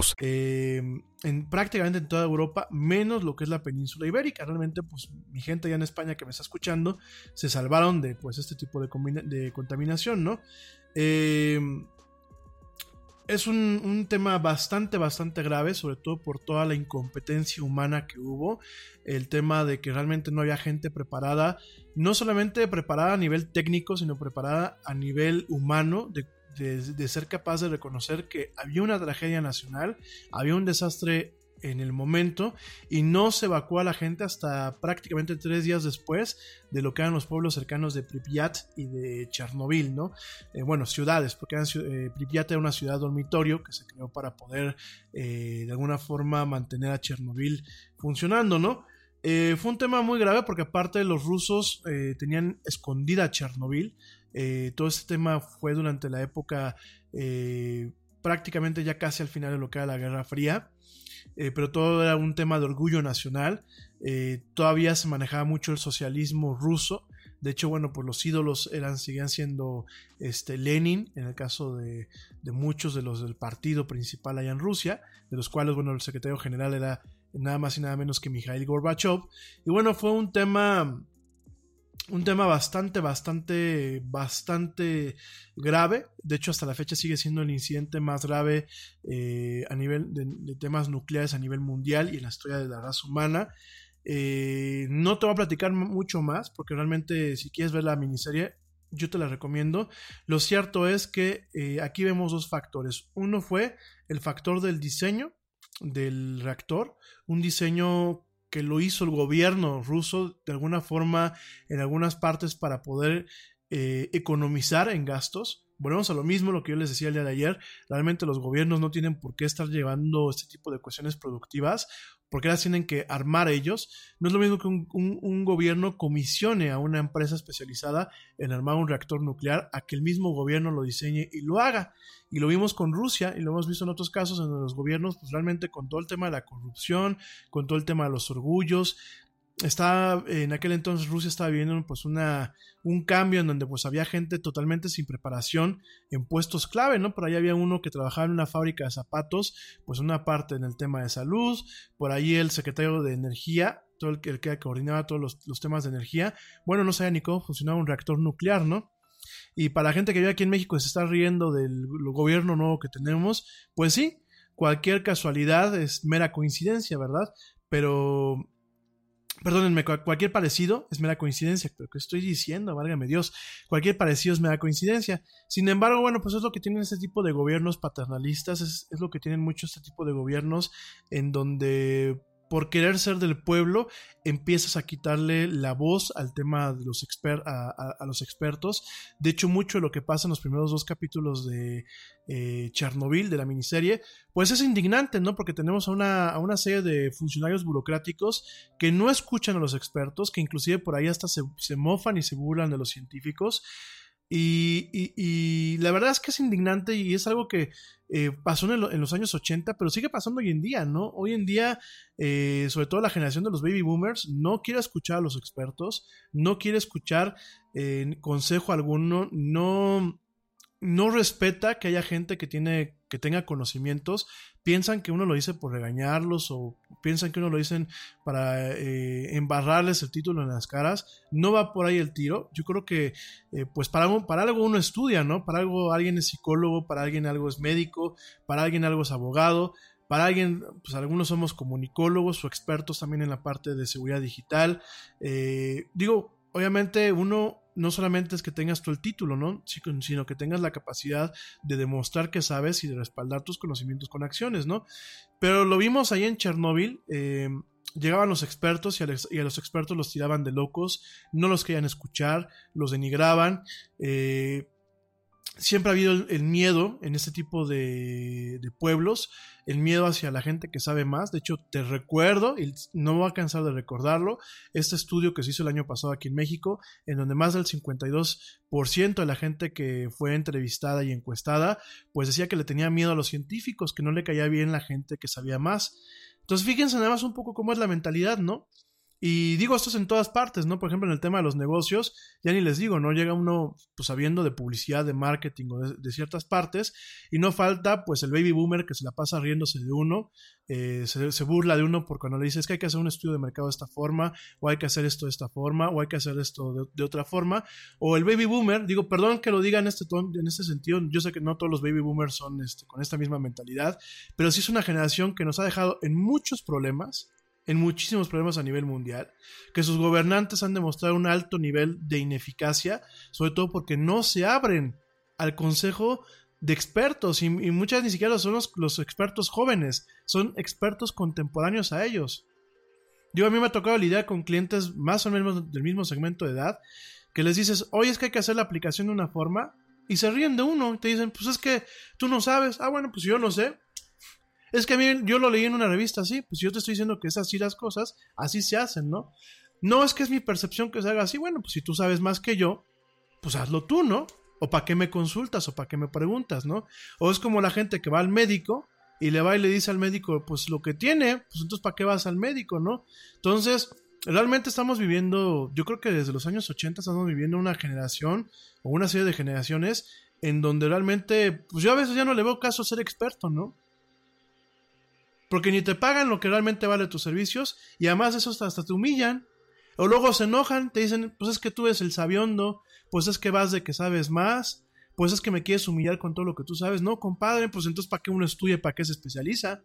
Eh, en prácticamente en toda Europa, menos lo que es la península ibérica. Realmente, pues mi gente allá en España que me está escuchando, se salvaron de pues este tipo de, contaminación, ¿no? Eh, es un, tema bastante, bastante grave, sobre todo por toda la incompetencia humana que hubo, el tema de que realmente no había gente preparada, no solamente preparada a nivel técnico, sino preparada a nivel humano, de de, ser capaz de reconocer que había una tragedia nacional, había un desastre en el momento y no se evacuó a la gente hasta prácticamente tres días después de lo que eran los pueblos cercanos de Pripyat y de Chernobyl, ¿no? Eh, bueno, ciudades, porque eh, Pripyat era una ciudad dormitorio que se creó para poder eh, de alguna forma mantener a Chernobyl funcionando, ¿no? fue un tema muy grave porque aparte los rusos tenían escondida Chernobyl, eh, todo este tema fue durante la época eh, prácticamente ya casi al final de lo que era la Guerra Fría, eh, pero todo era un tema de orgullo nacional. todavía se manejaba mucho el socialismo ruso, De hecho, bueno, pues los ídolos eran, seguían siendo este, Lenin, en el caso de, de muchos de los del partido principal allá en Rusia, de los cuales, bueno, el secretario general era nada más y nada menos que Mikhail Gorbachev. Y bueno, fue un tema un tema bastante, bastante, bastante grave. De hecho, hasta la fecha sigue siendo el incidente más grave eh, a nivel de, temas nucleares a nivel mundial y en la historia de la raza humana. Eh, no te voy a platicar mucho más, porque realmente si quieres ver la miniserie, yo te la recomiendo. Lo cierto es que eh, aquí vemos dos factores. Uno fue el factor del diseño del reactor, un diseño que lo hizo el gobierno ruso de alguna forma en algunas partes para poder eh, economizar en gastos. Volvemos a lo mismo, lo que yo les decía el día de ayer, realmente los gobiernos no tienen por qué estar llevando este tipo de cuestiones productivas porque las tienen que armar ellos. No es lo mismo que un, gobierno comisione a una empresa especializada en armar un reactor nuclear a que el mismo gobierno lo diseñe y lo haga. Y lo vimos con Rusia y lo hemos visto en otros casos en los gobiernos, pues realmente con todo el tema de la corrupción, con todo el tema de los orgullos, está en aquel entonces Rusia estaba viviendo pues una un cambio en donde pues había gente totalmente sin preparación en puestos clave, ¿no? Por ahí había uno que trabajaba en una fábrica de zapatos, pues una parte en el tema de salud, por ahí el secretario de energía, todo el que, el que coordinaba todos los, los, temas de energía, bueno, no sabía ni cómo funcionaba un reactor nuclear, ¿no? Y para la gente que vive aquí en México se está riendo del gobierno nuevo que tenemos, pues sí, cualquier casualidad es mera coincidencia, ¿verdad? Pero Perdónenme, cualquier parecido es mera coincidencia, pero ¿qué estoy diciendo? Válgame Dios, cualquier parecido es mera coincidencia. Sin embargo, bueno, pues es lo que tienen este tipo de gobiernos paternalistas, es, es lo que tienen muchos este tipo de gobiernos en donde por querer ser del pueblo, empiezas a quitarle la voz al tema de los, a, los expertos. De hecho, mucho de lo que pasa en los primeros dos capítulos de eh, Chernobyl, de la miniserie, pues es indignante, ¿no? Porque tenemos a una, a una, serie de funcionarios burocráticos que no escuchan a los expertos, que inclusive por ahí hasta se, se mofan y se burlan de los científicos. Y, y, la verdad es que es indignante y es algo que eh, pasó en, en, los años 80, pero sigue pasando hoy en día, ¿no? Hoy en día, eh, sobre todo la generación de los baby boomers, no quiere escuchar a los expertos, no quiere escuchar eh, consejo alguno, no, no respeta que haya gente que tiene que tenga conocimientos, piensan que uno lo dice por regañarlos o piensan que uno lo dicen para eh, embarrarles el título en las caras. No va por ahí el tiro. Yo creo que eh, pues para, para algo uno estudia, ¿no? Para algo alguien es psicólogo, para alguien algo es médico, para alguien algo es abogado. Para alguien, pues algunos somos comunicólogos o expertos también en la parte de seguridad digital. Eh, digo, obviamente uno no solamente es que tengas tú el título, ¿no? Sino que tengas la capacidad de demostrar que sabes y de respaldar tus conocimientos con acciones, ¿no? Pero lo vimos ahí en Chernóbil. Eh, llegaban los expertos y a, los expertos los tiraban de locos, no los querían escuchar, los denigraban. Eh, siempre ha habido el, miedo en este tipo de, pueblos, el miedo hacia la gente que sabe más. De hecho, te recuerdo, y no voy a cansar de recordarlo, este estudio que se hizo el año pasado aquí en México, en donde más del 52% de la gente que fue entrevistada y encuestada, pues decía que le tenía miedo a los científicos, que no le caía bien la gente que sabía más. Entonces, fíjense nada más un poco cómo es la mentalidad, ¿no? Y digo, esto es en todas partes, ¿no? Por ejemplo, en el tema de los negocios, ya ni les digo, ¿no? Llega uno, pues, sabiendo de publicidad, de marketing o de, ciertas partes, y no falta, pues, el baby boomer que se la pasa riéndose de uno, eh, se, burla de uno porque cuando le dices que hay que hacer un estudio de mercado de esta forma, o hay que hacer esto de esta forma, o hay que hacer esto de, otra forma, o el baby boomer, digo, perdón que lo diga en este, en este sentido, yo sé que no todos los baby boomers son este, con esta misma mentalidad, pero sí es una generación que nos ha dejado en muchos problemas, en muchísimos problemas a nivel mundial, que sus gobernantes han demostrado un alto nivel de ineficacia, sobre todo porque no se abren al consejo de expertos y, muchas ni siquiera son los, expertos jóvenes, son expertos contemporáneos a ellos. Yo a mí me ha tocado lidiar con clientes más o menos del mismo segmento de edad, que les dices, oye, es que hay que hacer la aplicación de una forma, y se ríen de uno, y te dicen, pues es que tú no sabes, ah, bueno, pues yo no sé, es que a mí yo lo leí en una revista así, pues yo te estoy diciendo que es así las cosas, así se hacen, ¿no? No es que es mi percepción que se haga así, bueno, pues si tú sabes más que yo, pues hazlo tú, ¿no? O para qué me consultas o para qué me preguntas, ¿no? O es como la gente que va al médico y le va y le dice al médico, pues lo que tiene, pues entonces para qué vas al médico, ¿no? Entonces, realmente estamos viviendo, yo creo que desde los años 80 estamos viviendo una generación o una serie de generaciones en donde realmente, pues yo a veces ya no le veo caso ser experto, ¿no? Porque ni te pagan lo que realmente vale tus servicios y además eso hasta, te humillan. O luego se enojan, te dicen, pues es que tú eres el sabiondo, pues es que vas de que sabes más, pues es que me quieres humillar con todo lo que tú sabes. No, compadre, pues entonces ¿para qué uno estudia, para qué se especializa?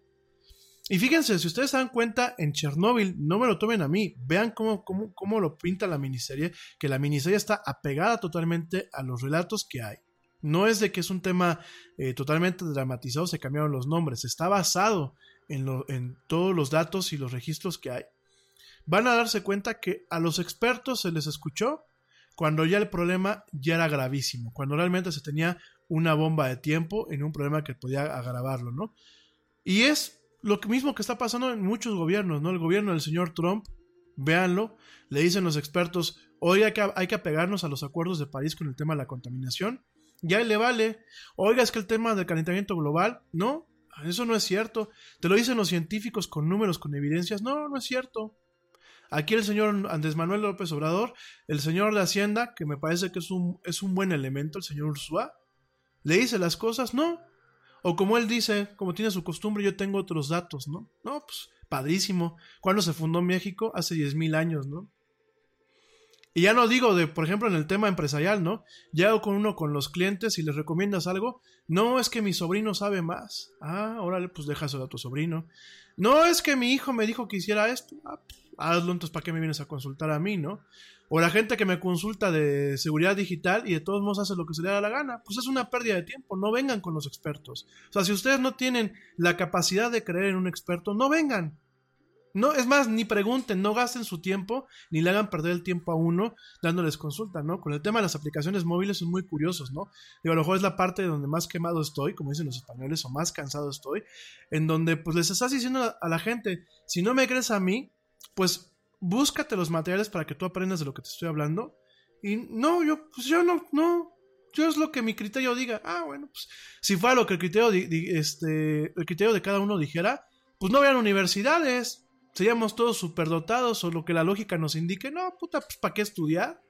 Y fíjense, si ustedes se dan cuenta, en Chernóbil, no me lo tomen a mí, vean cómo, cómo, cómo lo pinta la miniserie, que la miniserie está apegada totalmente a los relatos que hay. No es de que es un tema eh, totalmente dramatizado, se cambiaron los nombres, está basado en, todos los datos y los registros que hay. Van a darse cuenta que a los expertos se les escuchó cuando ya el problema ya era gravísimo, cuando realmente se tenía una bomba de tiempo en un problema que podía agravarlo, ¿no? Y es lo mismo que está pasando en muchos gobiernos, ¿no? El gobierno del señor Trump, véanlo, le dicen los expertos, que, hay que apegarnos a los acuerdos de París con el tema de la contaminación, ya le vale, oiga, es que el tema del calentamiento global, no, eso no es cierto, te lo dicen los científicos con números, con evidencias, no, no es cierto. Aquí el señor Andrés Manuel López Obrador, el señor de Hacienda, que me parece que es un, es un buen elemento, el señor Ursúa, le dice las cosas, no, o como él dice, como tiene su costumbre, yo tengo otros datos, ¿no? No, pues padrísimo. ¿Cuándo se fundó México? Hace 10.000 años, ¿no? Y ya no digo de, por ejemplo, en el tema empresarial, ¿no? Llego con uno con los clientes y les recomiendas algo. No, es que mi sobrino sabe más. Ah, órale, pues déjaselo a tu sobrino. No, es que mi hijo me dijo que hiciera esto. Ah, pues, hazlo, entonces, ¿para qué me vienes a consultar a mí, no? O la gente que me consulta de seguridad digital y de todos modos hace lo que se le da la gana, pues es una pérdida de tiempo, no vengan con los expertos. O sea, si ustedes no tienen la capacidad de creer en un experto, no vengan. No, es más, ni pregunten, no gasten su tiempo, ni le hagan perder el tiempo a uno dándoles consulta, ¿no? Con el tema de las aplicaciones móviles son muy curiosos, ¿no? Digo, a lo mejor es la parte donde más quemado estoy, como dicen los españoles, o más cansado estoy, en donde pues les estás diciendo a la gente, si no me crees a mí, pues búscate los materiales para que tú aprendas de lo que te estoy hablando. Y no, yo, pues yo no, no, yo es lo que mi criterio diga. Ah, bueno, pues si fuera lo que el criterio, este, el criterio de cada uno dijera, pues no habrían universidades, seríamos todos superdotados o lo que la lógica nos indique. No, puta, pues ¿para qué estudiar?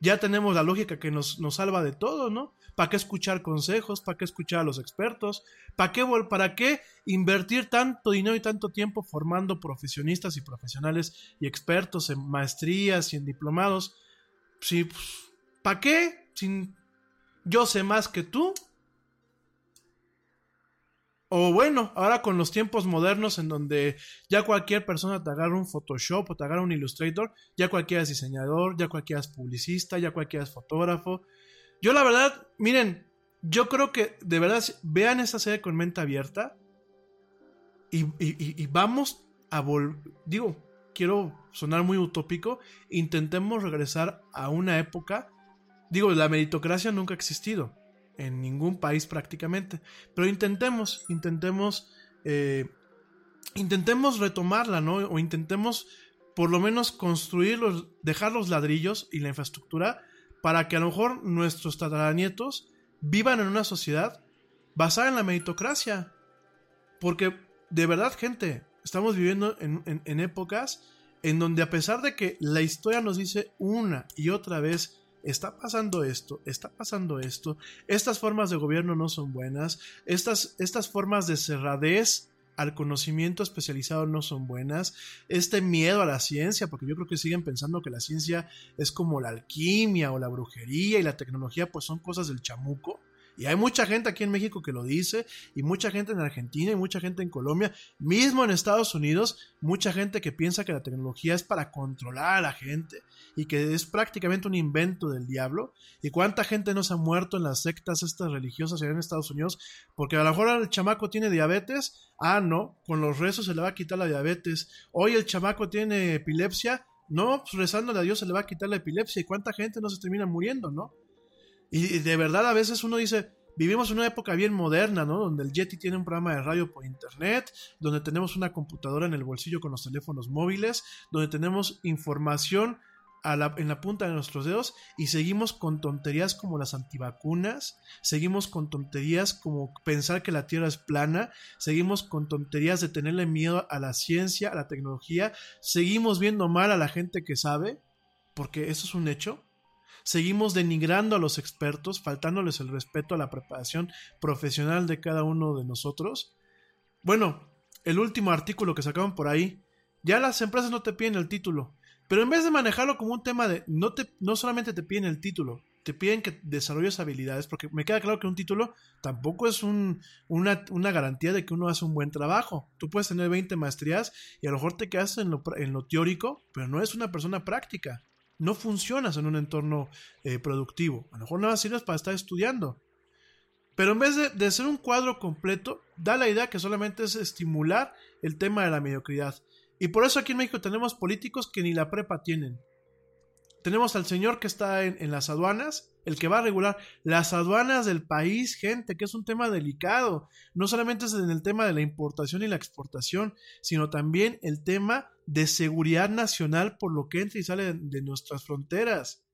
Ya tenemos la lógica que nos, nos salva de todo, ¿no? ¿Para qué escuchar consejos? ¿Para qué escuchar a los expertos? ¿Para qué, ¿Para qué invertir tanto dinero y tanto tiempo formando profesionistas y profesionales y expertos en maestrías y en diplomados? Sí, pues, ¿para qué? Sin yo sé más que tú. O bueno, ahora con los tiempos modernos en donde ya cualquier persona te agarra un Photoshop o te agarra un Illustrator, ya cualquiera es diseñador, ya cualquiera es publicista, ya cualquiera es fotógrafo, yo la verdad, miren, yo creo que de verdad vean esta serie con mente abierta y, vamos a volver, digo, quiero sonar muy utópico, intentemos regresar a una época, digo, la meritocracia nunca ha existido en ningún país prácticamente, pero intentemos, intentemos, eh, intentemos retomarla, ¿no? O intentemos por lo menos construir dejar los ladrillos y la infraestructura para que a lo mejor nuestros tataranietos vivan en una sociedad basada en la meritocracia. Porque de verdad, gente, estamos viviendo en, épocas en donde a pesar de que la historia nos dice una y otra vez, está pasando esto, está pasando esto, estas formas de gobierno no son buenas, estas, estas formas de cerradez al conocimiento especializado no son buenas, este miedo a la ciencia, porque yo creo que siguen pensando que la ciencia es como la alquimia o la brujería y la tecnología pues son cosas del chamuco. Y hay mucha gente aquí en México que lo dice, y mucha gente en Argentina, y mucha gente en Colombia, mismo en Estados Unidos, mucha gente que piensa que la tecnología es para controlar a la gente y que es prácticamente un invento del diablo. ¿Y cuánta gente no se ha muerto en las sectas estas religiosas allá en Estados Unidos? Porque a lo mejor el chamaco tiene diabetes, ah, no, con los rezos se le va a quitar la diabetes. Hoy el chamaco tiene epilepsia, no, pues rezándole a Dios se le va a quitar la epilepsia. ¿Y cuánta gente no se termina muriendo, no? Y de verdad a veces uno dice, vivimos una época bien moderna, ¿no? Donde el Yeti tiene un programa de radio por internet, donde tenemos una computadora en el bolsillo con los teléfonos móviles, donde tenemos información en la punta de nuestros dedos y seguimos con tonterías como las antivacunas, seguimos con tonterías como pensar que la Tierra es plana, seguimos con tonterías de tenerle miedo a la ciencia, a la tecnología, seguimos viendo mal a la gente que sabe, porque eso es un hecho. Seguimos denigrando a los expertos, faltándoles el respeto a la preparación profesional de cada uno de nosotros. Bueno, el último artículo que sacaban por ahí, ya las empresas no te piden el título, pero en vez de manejarlo como un tema de no te no solamente te piden el título, te piden que desarrolles habilidades, porque me queda claro que un título tampoco es un- una, garantía de que uno hace un buen trabajo. Tú puedes tener 20 maestrías y a lo mejor te quedas en lo, en lo teórico, pero no eres una persona práctica. No funcionas en un entorno eh, productivo. A lo mejor nada sirves para estar estudiando. Pero en vez de, de ser un cuadro completo, da la idea que solamente es estimular el tema de la mediocridad. Y por eso aquí en México tenemos políticos que ni la prepa tienen. Tenemos al señor que está en, las aduanas, el que va a regular las aduanas del país, gente, que es un tema delicado. No solamente es en el tema de la importación y la exportación, sino también el tema de seguridad nacional por lo que entra y sale de, de nuestras fronteras.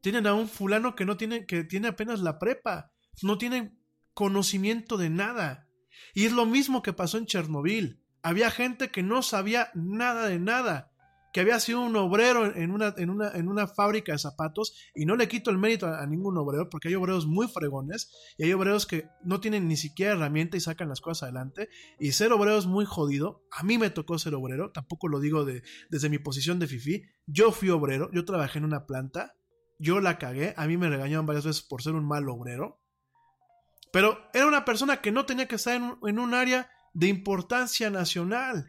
Tienen a un fulano que no tiene, que tiene apenas la prepa, no tiene conocimiento de nada. Y es lo mismo que pasó en Chernobyl. Había gente que no sabía nada de nada, que había sido un obrero en una, en una, en una fábrica de zapatos, y no le quito el mérito a, ningún obrero, porque hay obreros muy fregones, y hay obreros que no tienen ni siquiera herramienta y sacan las cosas adelante, y ser obrero es muy jodido. A mí me tocó ser obrero, tampoco lo digo de, desde mi posición de fifi. Yo fui obrero, yo trabajé en una planta, yo la cagué, a mí me regañaban varias veces por ser un mal obrero. Pero era una persona que no tenía que estar en un área de importancia nacional.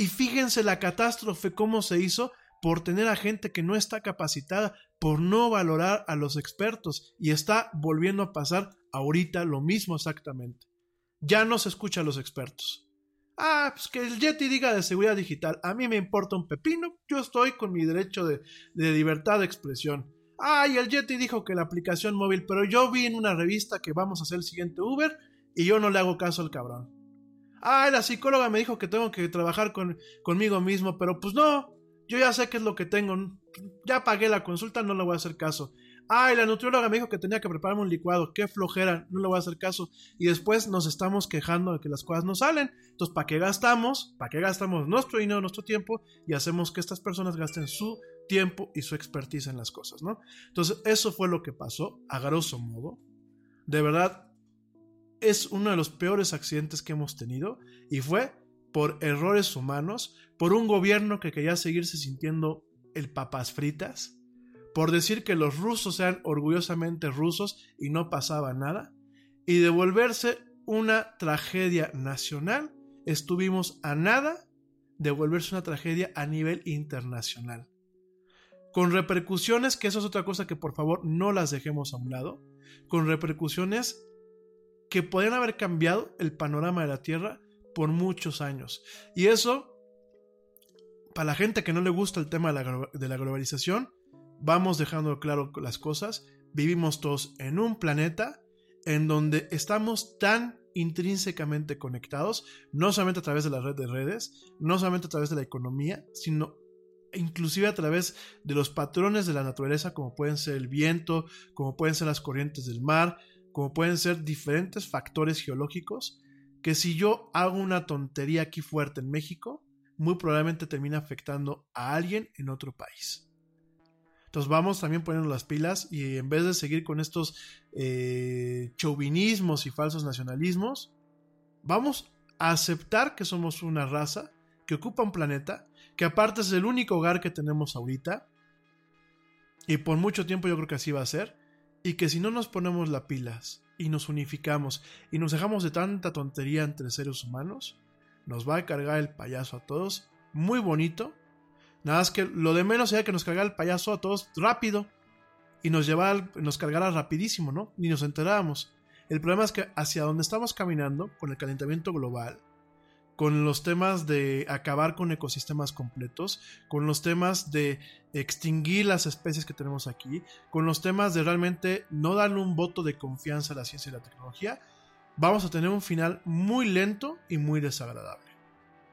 Y fíjense la catástrofe cómo se hizo por tener a gente que no está capacitada, por no valorar a los expertos. Y está volviendo a pasar ahorita lo mismo exactamente. Ya no se escucha a los expertos. Ah, pues que el Yeti diga de seguridad digital. A mí me importa un pepino. Yo estoy con mi derecho de, libertad de expresión. Ay, el Yeti dijo que la aplicación móvil, pero yo vi en una revista que vamos a hacer el siguiente Uber y yo no le hago caso al cabrón. Ay, la psicóloga me dijo que tengo que trabajar con, conmigo mismo, pero pues no, yo ya sé qué es lo que tengo. Ya pagué la consulta, no le voy a hacer caso. Ay, la nutrióloga me dijo que tenía que prepararme un licuado, qué flojera, no le voy a hacer caso. Y después nos estamos quejando de que las cosas no salen. Entonces, ¿para qué gastamos? ¿Para qué gastamos nuestro dinero, nuestro tiempo? Y hacemos que estas personas gasten su tiempo y su expertise en las cosas, ¿no? Entonces, eso fue lo que pasó, a grosso modo. De verdad, es uno de los peores accidentes que hemos tenido y fue por errores humanos, por un gobierno que quería seguirse sintiendo el papas fritas, por decir que los rusos eran orgullosamente rusos y no pasaba nada, y de volverse una tragedia nacional, estuvimos a nada de volverse una tragedia a nivel internacional. Con repercusiones, que eso es otra cosa que por favor no las dejemos a un lado, con repercusiones que podrían haber cambiado el panorama de la Tierra por muchos años. Y eso, para la gente que no le gusta el tema de la, de la globalización, vamos dejando claro las cosas. Vivimos todos en un planeta en donde estamos tan intrínsecamente conectados, no solamente a través de la red de redes, no solamente a través de la economía, sino inclusive a través de los patrones de la naturaleza, como pueden ser el viento, como pueden ser las corrientes del mar, como pueden ser diferentes factores geológicos, que si yo hago una tontería aquí fuerte en México, muy probablemente termina afectando a alguien en otro país. Entonces vamos también poniendo las pilas y en vez de seguir con estos eh, chauvinismos y falsos nacionalismos, vamos a aceptar que somos una raza que ocupa un planeta, que aparte es el único hogar que tenemos ahorita, y por mucho tiempo yo creo que así va a ser, y que si no nos ponemos las pilas y nos unificamos y nos dejamos de tanta tontería entre seres humanos, nos va a cargar el payaso a todos, muy bonito, nada más que lo de menos sería que nos cargara el payaso a todos rápido y nos llevara, nos cargara rapidísimo, ¿no? Ni nos enterábamos. El problema es que hacia donde estamos caminando, con el calentamiento global, con los temas de acabar con ecosistemas completos, con los temas de extinguir las especies que tenemos aquí, con los temas de realmente no darle un voto de confianza a la ciencia y la tecnología, vamos a tener un final muy lento y muy desagradable.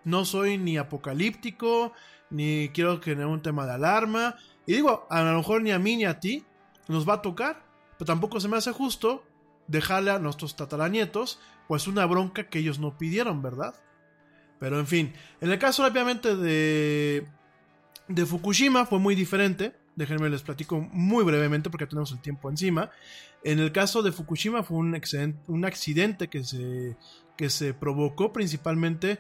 No soy ni apocalíptico, ni quiero generar un tema de alarma. Y digo, a lo mejor ni a mí ni a ti nos va a tocar, pero tampoco se me hace justo dejarle a nuestros tataranietos pues una bronca que ellos no pidieron, ¿verdad? Pero en fin, en el caso rápidamente de, de Fukushima fue muy diferente. Déjenme les platico muy brevemente porque tenemos el tiempo encima. En el caso de Fukushima fue un accidente, un accidente que, se, que se provocó principalmente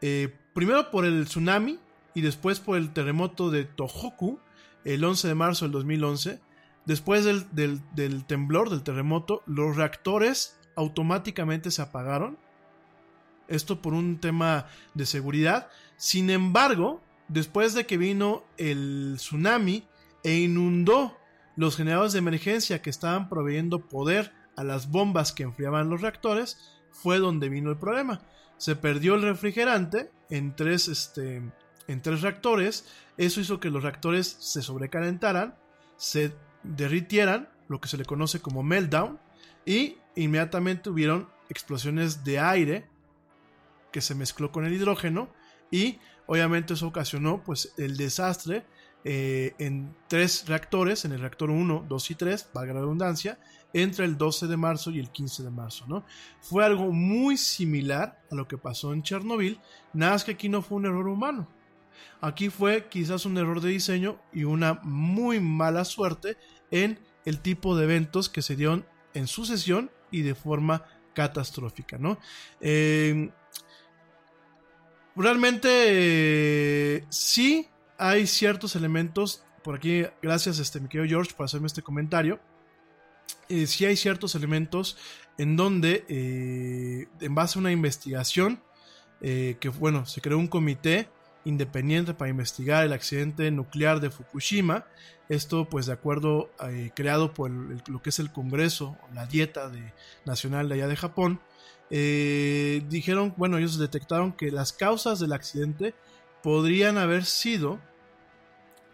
eh, primero por el tsunami y después por el terremoto de Tohoku el 11 de marzo del 2011. Después del, del, del temblor, del terremoto, los reactores automáticamente se apagaron. Esto por un tema de seguridad. Sin embargo, después de que vino el tsunami e inundó los generadores de emergencia que estaban proveyendo poder a las bombas que enfriaban los reactores, fue donde vino el problema. Se perdió el refrigerante en tres, este, en tres reactores. Eso hizo que los reactores se sobrecalentaran, se derritieran, lo que se le conoce como meltdown, y inmediatamente hubieron explosiones de aire que se mezcló con el hidrógeno y obviamente eso ocasionó pues el desastre eh, en tres reactores, en el reactor 1, 2 y 3, valga la redundancia, entre el 12 de marzo y el 15 de marzo. ¿no? Fue algo muy similar a lo que pasó en Chernobyl, nada más que aquí no fue un error humano. Aquí fue quizás un error de diseño y una muy mala suerte en el tipo de eventos que se dieron en sucesión y de forma catastrófica, ¿no? Eh, realmente eh, sí hay ciertos elementos, por aquí, gracias este, mi querido George por hacerme este comentario, eh, sí hay ciertos elementos en donde, en base a una investigación, que bueno, se creó un comité independiente para investigar el accidente nuclear de Fukushima. Esto pues de acuerdo eh, creado por lo que es el Congreso, la dieta de, nacional de allá de Japón. Eh, dijeron, bueno, ellos detectaron que las causas del accidente podrían haber sido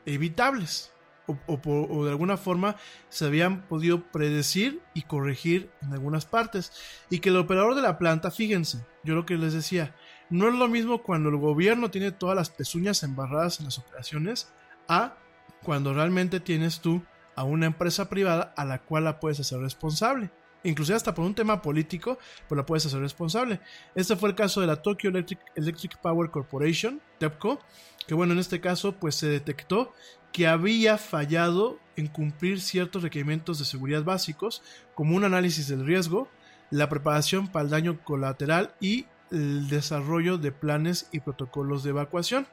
evitables. O, o, de alguna forma se habían podido predecir y corregir en algunas partes. Y que el operador de la planta, fíjense, yo lo que les decía, no es lo mismo cuando el gobierno tiene todas las pezuñas embarradas en las operaciones a cuando realmente tienes tú a una empresa privada a la cual la puedes hacer responsable. Inclusive hasta por un tema político, pues la puedes hacer responsable. Este fue el caso de la Tokyo Electric, Electric Power Corporation, TEPCO, que bueno, en este caso pues se detectó que había fallado en cumplir ciertos requerimientos de seguridad básicos, como un análisis del riesgo, la preparación para el daño colateral y el desarrollo de planes y protocolos de evacuación.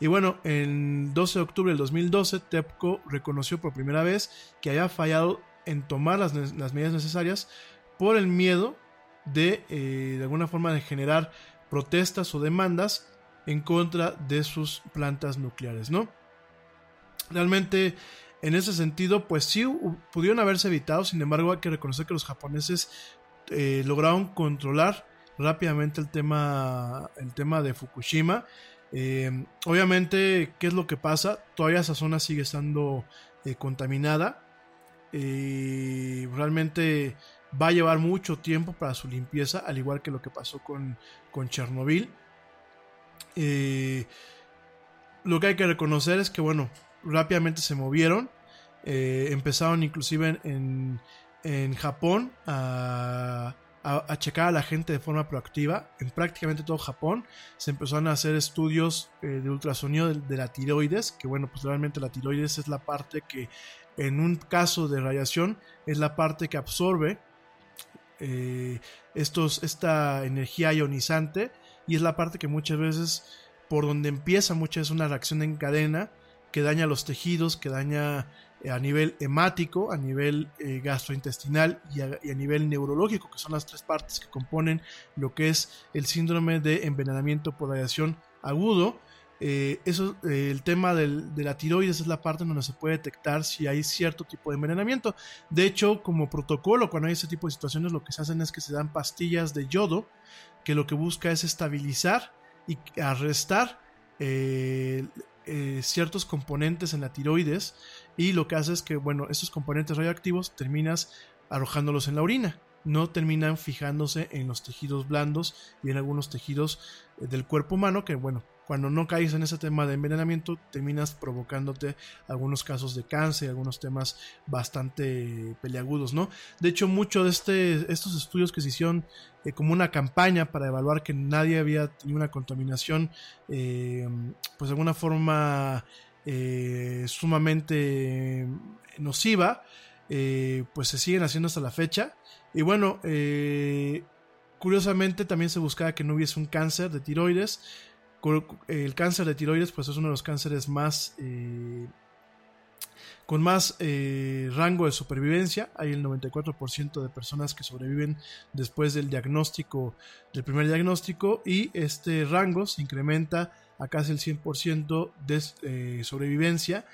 Y bueno, en 12 de octubre del 2012, TEPCO reconoció por primera vez que había fallado en tomar las, medidas necesarias por el miedo de, eh, de alguna forma, de generar protestas o demandas en contra de sus plantas nucleares, ¿no? Realmente, en ese sentido, pues sí pudieron haberse evitado, sin embargo, hay que reconocer que los japoneses eh, lograron controlar rápidamente el tema, el tema de Fukushima. Eh, obviamente, ¿qué es lo que pasa? Todavía esa zona sigue estando contaminada. Eh, realmente va a llevar mucho tiempo para su limpieza, al igual que lo que pasó con, con Chernobyl. lo que hay que reconocer es que, bueno, rápidamente se movieron. empezaron inclusive en, en Japón a a, checar a la gente de forma proactiva. En prácticamente todo Japón se empezaron a hacer estudios eh, de ultrasonido de, la tiroides, que bueno, pues realmente la tiroides es la parte que en un caso de radiación es la parte que absorbe eh, estos, esta energía ionizante y es la parte que muchas veces por donde empieza muchas veces una reacción en cadena que daña los tejidos, que daña eh, a nivel hemático, a nivel eh, gastrointestinal y a, nivel neurológico, que son las tres partes que componen lo que es el síndrome de envenenamiento por radiación agudo. Eh, eso, el tema de la tiroides es la parte donde se puede detectar si hay cierto tipo de envenenamiento. De hecho, como protocolo, cuando hay ese tipo de situaciones, lo que se hacen es que se dan pastillas de yodo, que lo que busca es estabilizar y arrestar ciertos componentes en la tiroides y lo que hace es que, bueno, estos componentes radioactivos terminas arrojándolos en la orina. no terminan fijándose en los tejidos blandos y en algunos tejidos eh, del cuerpo humano que bueno, cuando no caes en ese tema de envenenamiento terminas provocándote algunos casos de cáncer, algunos temas bastante peleagudos, ¿no? De hecho, muchos de este, estos estudios que se hicieron eh, como una campaña para evaluar que nadie había tenido una contaminación, eh, pues de alguna forma eh, sumamente nociva, pues se siguen haciendo hasta la fecha. Y bueno, curiosamente también se buscaba que no hubiese un cáncer de tiroides. El cáncer de tiroides pues es uno de los cánceres más con más eh, rango de supervivencia. Hay el 94% de personas que sobreviven después del diagnóstico, del primer diagnóstico, y este rango se incrementa a casi el 100% de eh, sobrevivencia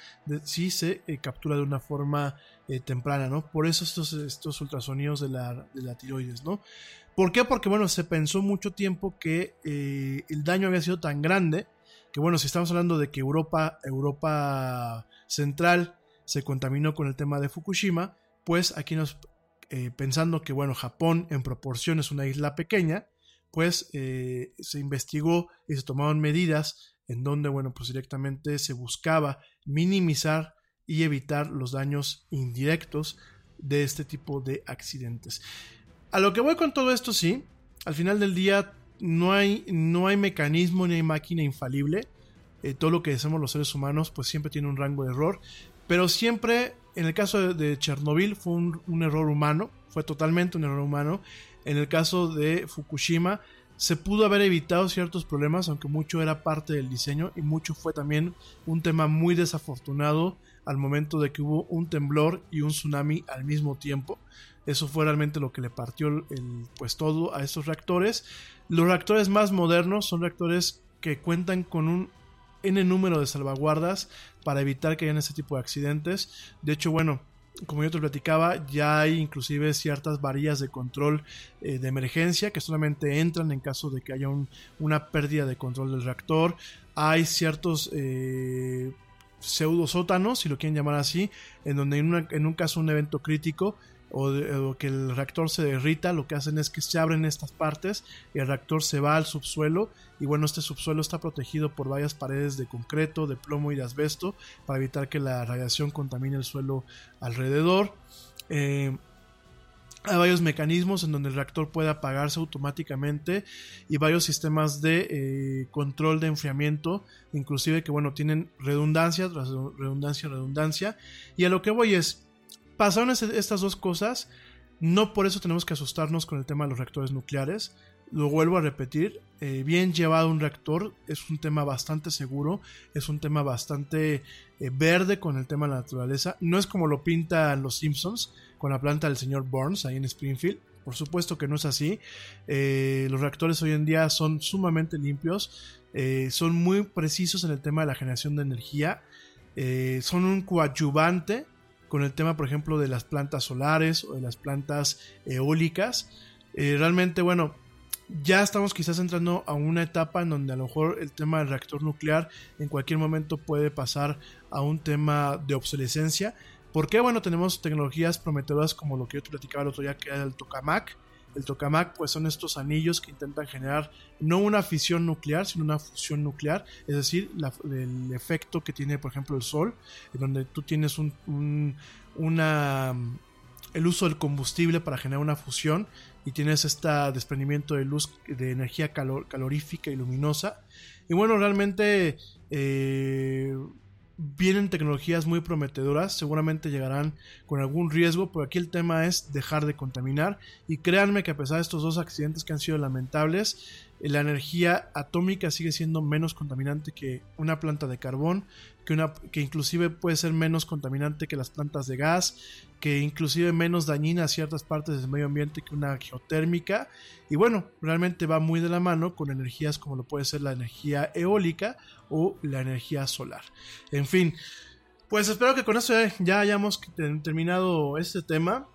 si se eh, captura de una forma temprana, ¿no? Por eso estos, estos ultrasonidos de la, de la tiroides, ¿no? ¿Por qué? Porque, bueno, se pensó mucho tiempo que el daño había sido tan grande que, bueno, si estamos hablando de que Europa, Europa Central se contaminó con el tema de Fukushima, pues aquí nos, eh, pensando que, bueno, Japón en proporción es una isla pequeña, pues eh, se investigó y se tomaron medidas en donde, bueno, pues directamente se buscaba minimizar y evitar los daños indirectos de este tipo de accidentes. A lo que voy con todo esto, sí, al final del día no hay, no hay mecanismo ni hay máquina infalible. Eh, todo lo que hacemos los seres humanos, pues siempre tiene un rango de error. Pero siempre, en el caso de, Chernobyl, fue un, error humano, fue totalmente un error humano. En el caso de Fukushima, se pudo haber evitado ciertos problemas, aunque mucho era parte del diseño y mucho fue también un tema muy desafortunado al momento de que hubo un temblor y un tsunami al mismo tiempo. Eso fue realmente lo que le partió el, pues todo a estos reactores. Los reactores más modernos son reactores que cuentan con un N número de salvaguardas para evitar que hayan ese tipo de accidentes. De hecho, bueno, como yo te platicaba, ya hay inclusive ciertas varillas de control eh, de emergencia que solamente entran en caso de que haya una pérdida de control del reactor. Hay ciertos eh, pseudo sótanos, si lo quieren llamar así, en donde en un caso un evento crítico o, que el reactor se derrita, lo que hacen es que se abren estas partes y el reactor se va al subsuelo y bueno, este subsuelo está protegido por varias paredes de concreto, de plomo y de asbesto para evitar que la radiación contamine el suelo alrededor. Eh, hay varios mecanismos en donde el reactor puede apagarse automáticamente y varios sistemas de eh, control de enfriamiento, inclusive que bueno, tienen redundancia redundancia, redundancia. Y a lo que voy es, pasaron estas dos cosas, no por eso tenemos que asustarnos con el tema de los reactores nucleares. Lo vuelvo a repetir, eh, bien llevado un reactor es un tema bastante seguro, es un tema bastante eh, verde con el tema de la naturaleza. No es como lo pintan los Simpsons con la planta del señor Burns ahí en Springfield. Por supuesto que no es así. Eh, los reactores hoy en día son sumamente limpios, son muy precisos en el tema de la generación de energía, son un coadyuvante con el tema, por ejemplo, de las plantas solares o de las plantas eólicas. Eh, realmente, bueno, ya estamos quizás entrando a una etapa en donde a lo mejor el tema del reactor nuclear en cualquier momento puede pasar a un tema de obsolescencia. Porque, bueno, tenemos tecnologías prometedoras como lo que yo te platicaba el otro día, que era el tokamak, el tokamak pues son estos anillos que intentan generar no una fisión nuclear, sino una fusión nuclear, es decir, el efecto que tiene por ejemplo el Sol, donde tú tienes un, el uso del combustible para generar una fusión y tienes este desprendimiento de luz, de energía calorífica y luminosa. Y bueno, realmente eh, vienen tecnologías muy prometedoras, seguramente llegarán con algún riesgo, pero aquí el tema es dejar de contaminar. Y créanme que a pesar de estos dos accidentes que han sido lamentables, la energía atómica sigue siendo menos contaminante que una planta de carbón, que, una, que inclusive puede ser menos contaminante que las plantas de gas, que inclusive menos dañina a ciertas partes del medio ambiente que una geotérmica. Y bueno, realmente va muy de la mano con energías como lo puede ser la energía eólica o la energía solar. En fin, pues espero que con esto ya, hayamos terminado este tema.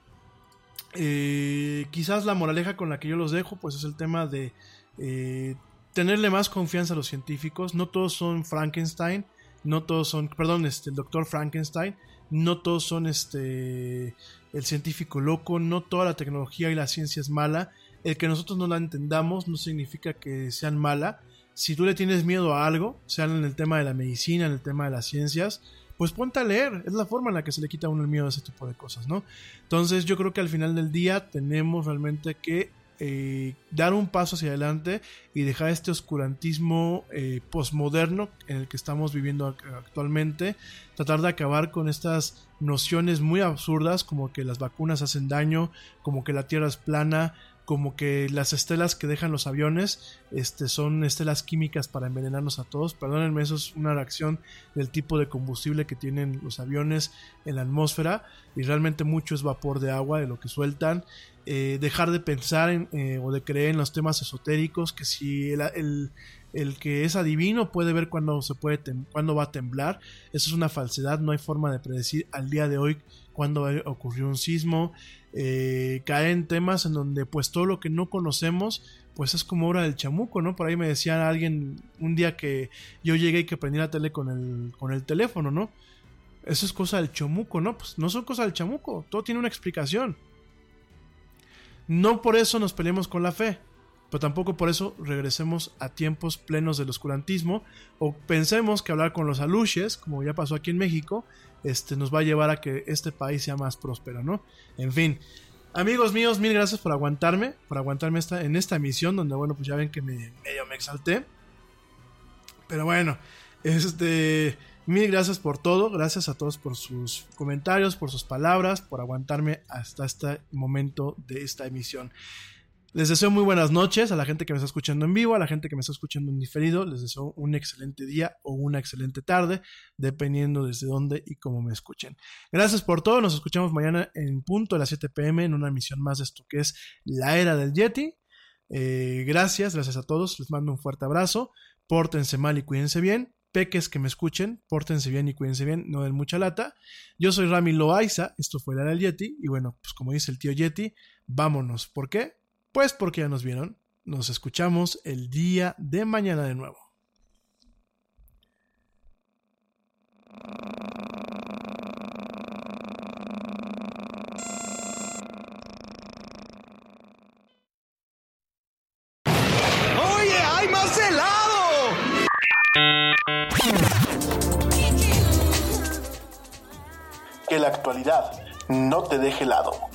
Eh, quizás la moraleja con la que yo los dejo, pues es el tema de eh, tenerle más confianza a los científicos. No todos son Frankenstein no todos son, perdón, este, el doctor Frankenstein, no todos son este, el científico loco, no toda la tecnología y la ciencia es mala. El que nosotros no la entendamos no significa que sean mala. Si tú le tienes miedo a algo, sea en el tema de la medicina, en el tema de las ciencias, pues ponte a leer. Es la forma en la que se le quita a uno el miedo a ese tipo de cosas, ¿no? Entonces yo creo que al final del día tenemos realmente que eh, dar un paso hacia adelante y dejar este oscurantismo eh, posmoderno en el que estamos viviendo actualmente, tratar de acabar con estas nociones muy absurdas como que las vacunas hacen daño, como que la Tierra es plana, como que las estelas que dejan los aviones este, son estelas químicas para envenenarnos a todos. Perdónenme, eso es una reacción del tipo de combustible que tienen los aviones en la atmósfera y realmente mucho es vapor de agua de lo que sueltan. Eh, dejar de pensar en, eh, o de creer en los temas esotéricos, que si el, el, que es adivino puede ver cuándo, se puede cuándo va a temblar, eso es una falsedad, no hay forma de predecir al día de hoy cuándo ocurrió un sismo, eh, caer en temas en donde pues todo lo que no conocemos pues es como hora del chamuco, ¿no? Por ahí me decía alguien un día que yo llegué y que prendí la tele con el, con el teléfono, ¿no? Eso es cosa del chamuco, ¿no? Pues no son cosas del chamuco, todo tiene una explicación. No por eso nos peleemos con la fe, pero tampoco por eso regresemos a tiempos plenos del oscurantismo o pensemos que hablar con los aluches, como ya pasó aquí en México, este, nos va a llevar a que este país sea más próspero, ¿no? En fin, amigos míos, mil gracias por aguantarme, por aguantarme esta, en esta emisión donde, bueno, pues ya ven que me, medio me exalté. Pero bueno, este... Mil gracias por todo, gracias a todos por sus comentarios, por sus palabras, por aguantarme hasta este momento de esta emisión. Les deseo muy buenas noches a la gente que me está escuchando en vivo, a la gente que me está escuchando en diferido. Les deseo un excelente día o una excelente tarde, dependiendo desde dónde y cómo me escuchen. Gracias por todo. Nos escuchamos mañana en punto a las 7 pm en una emisión más de esto que es la era del Yeti. Eh, gracias, gracias a todos. Les mando un fuerte abrazo. Pórtense mal y cuídense bien peques que me escuchen, pórtense bien y cuídense bien, no den mucha lata. Yo soy Rami Loaiza, esto fue la del Yeti, y bueno, pues como dice el tío Yeti, vámonos. ¿Por qué? Pues porque ya nos vieron. Nos escuchamos el día de mañana de nuevo. ¡Oye, hay más helado! Que la actualidad no te deje helado.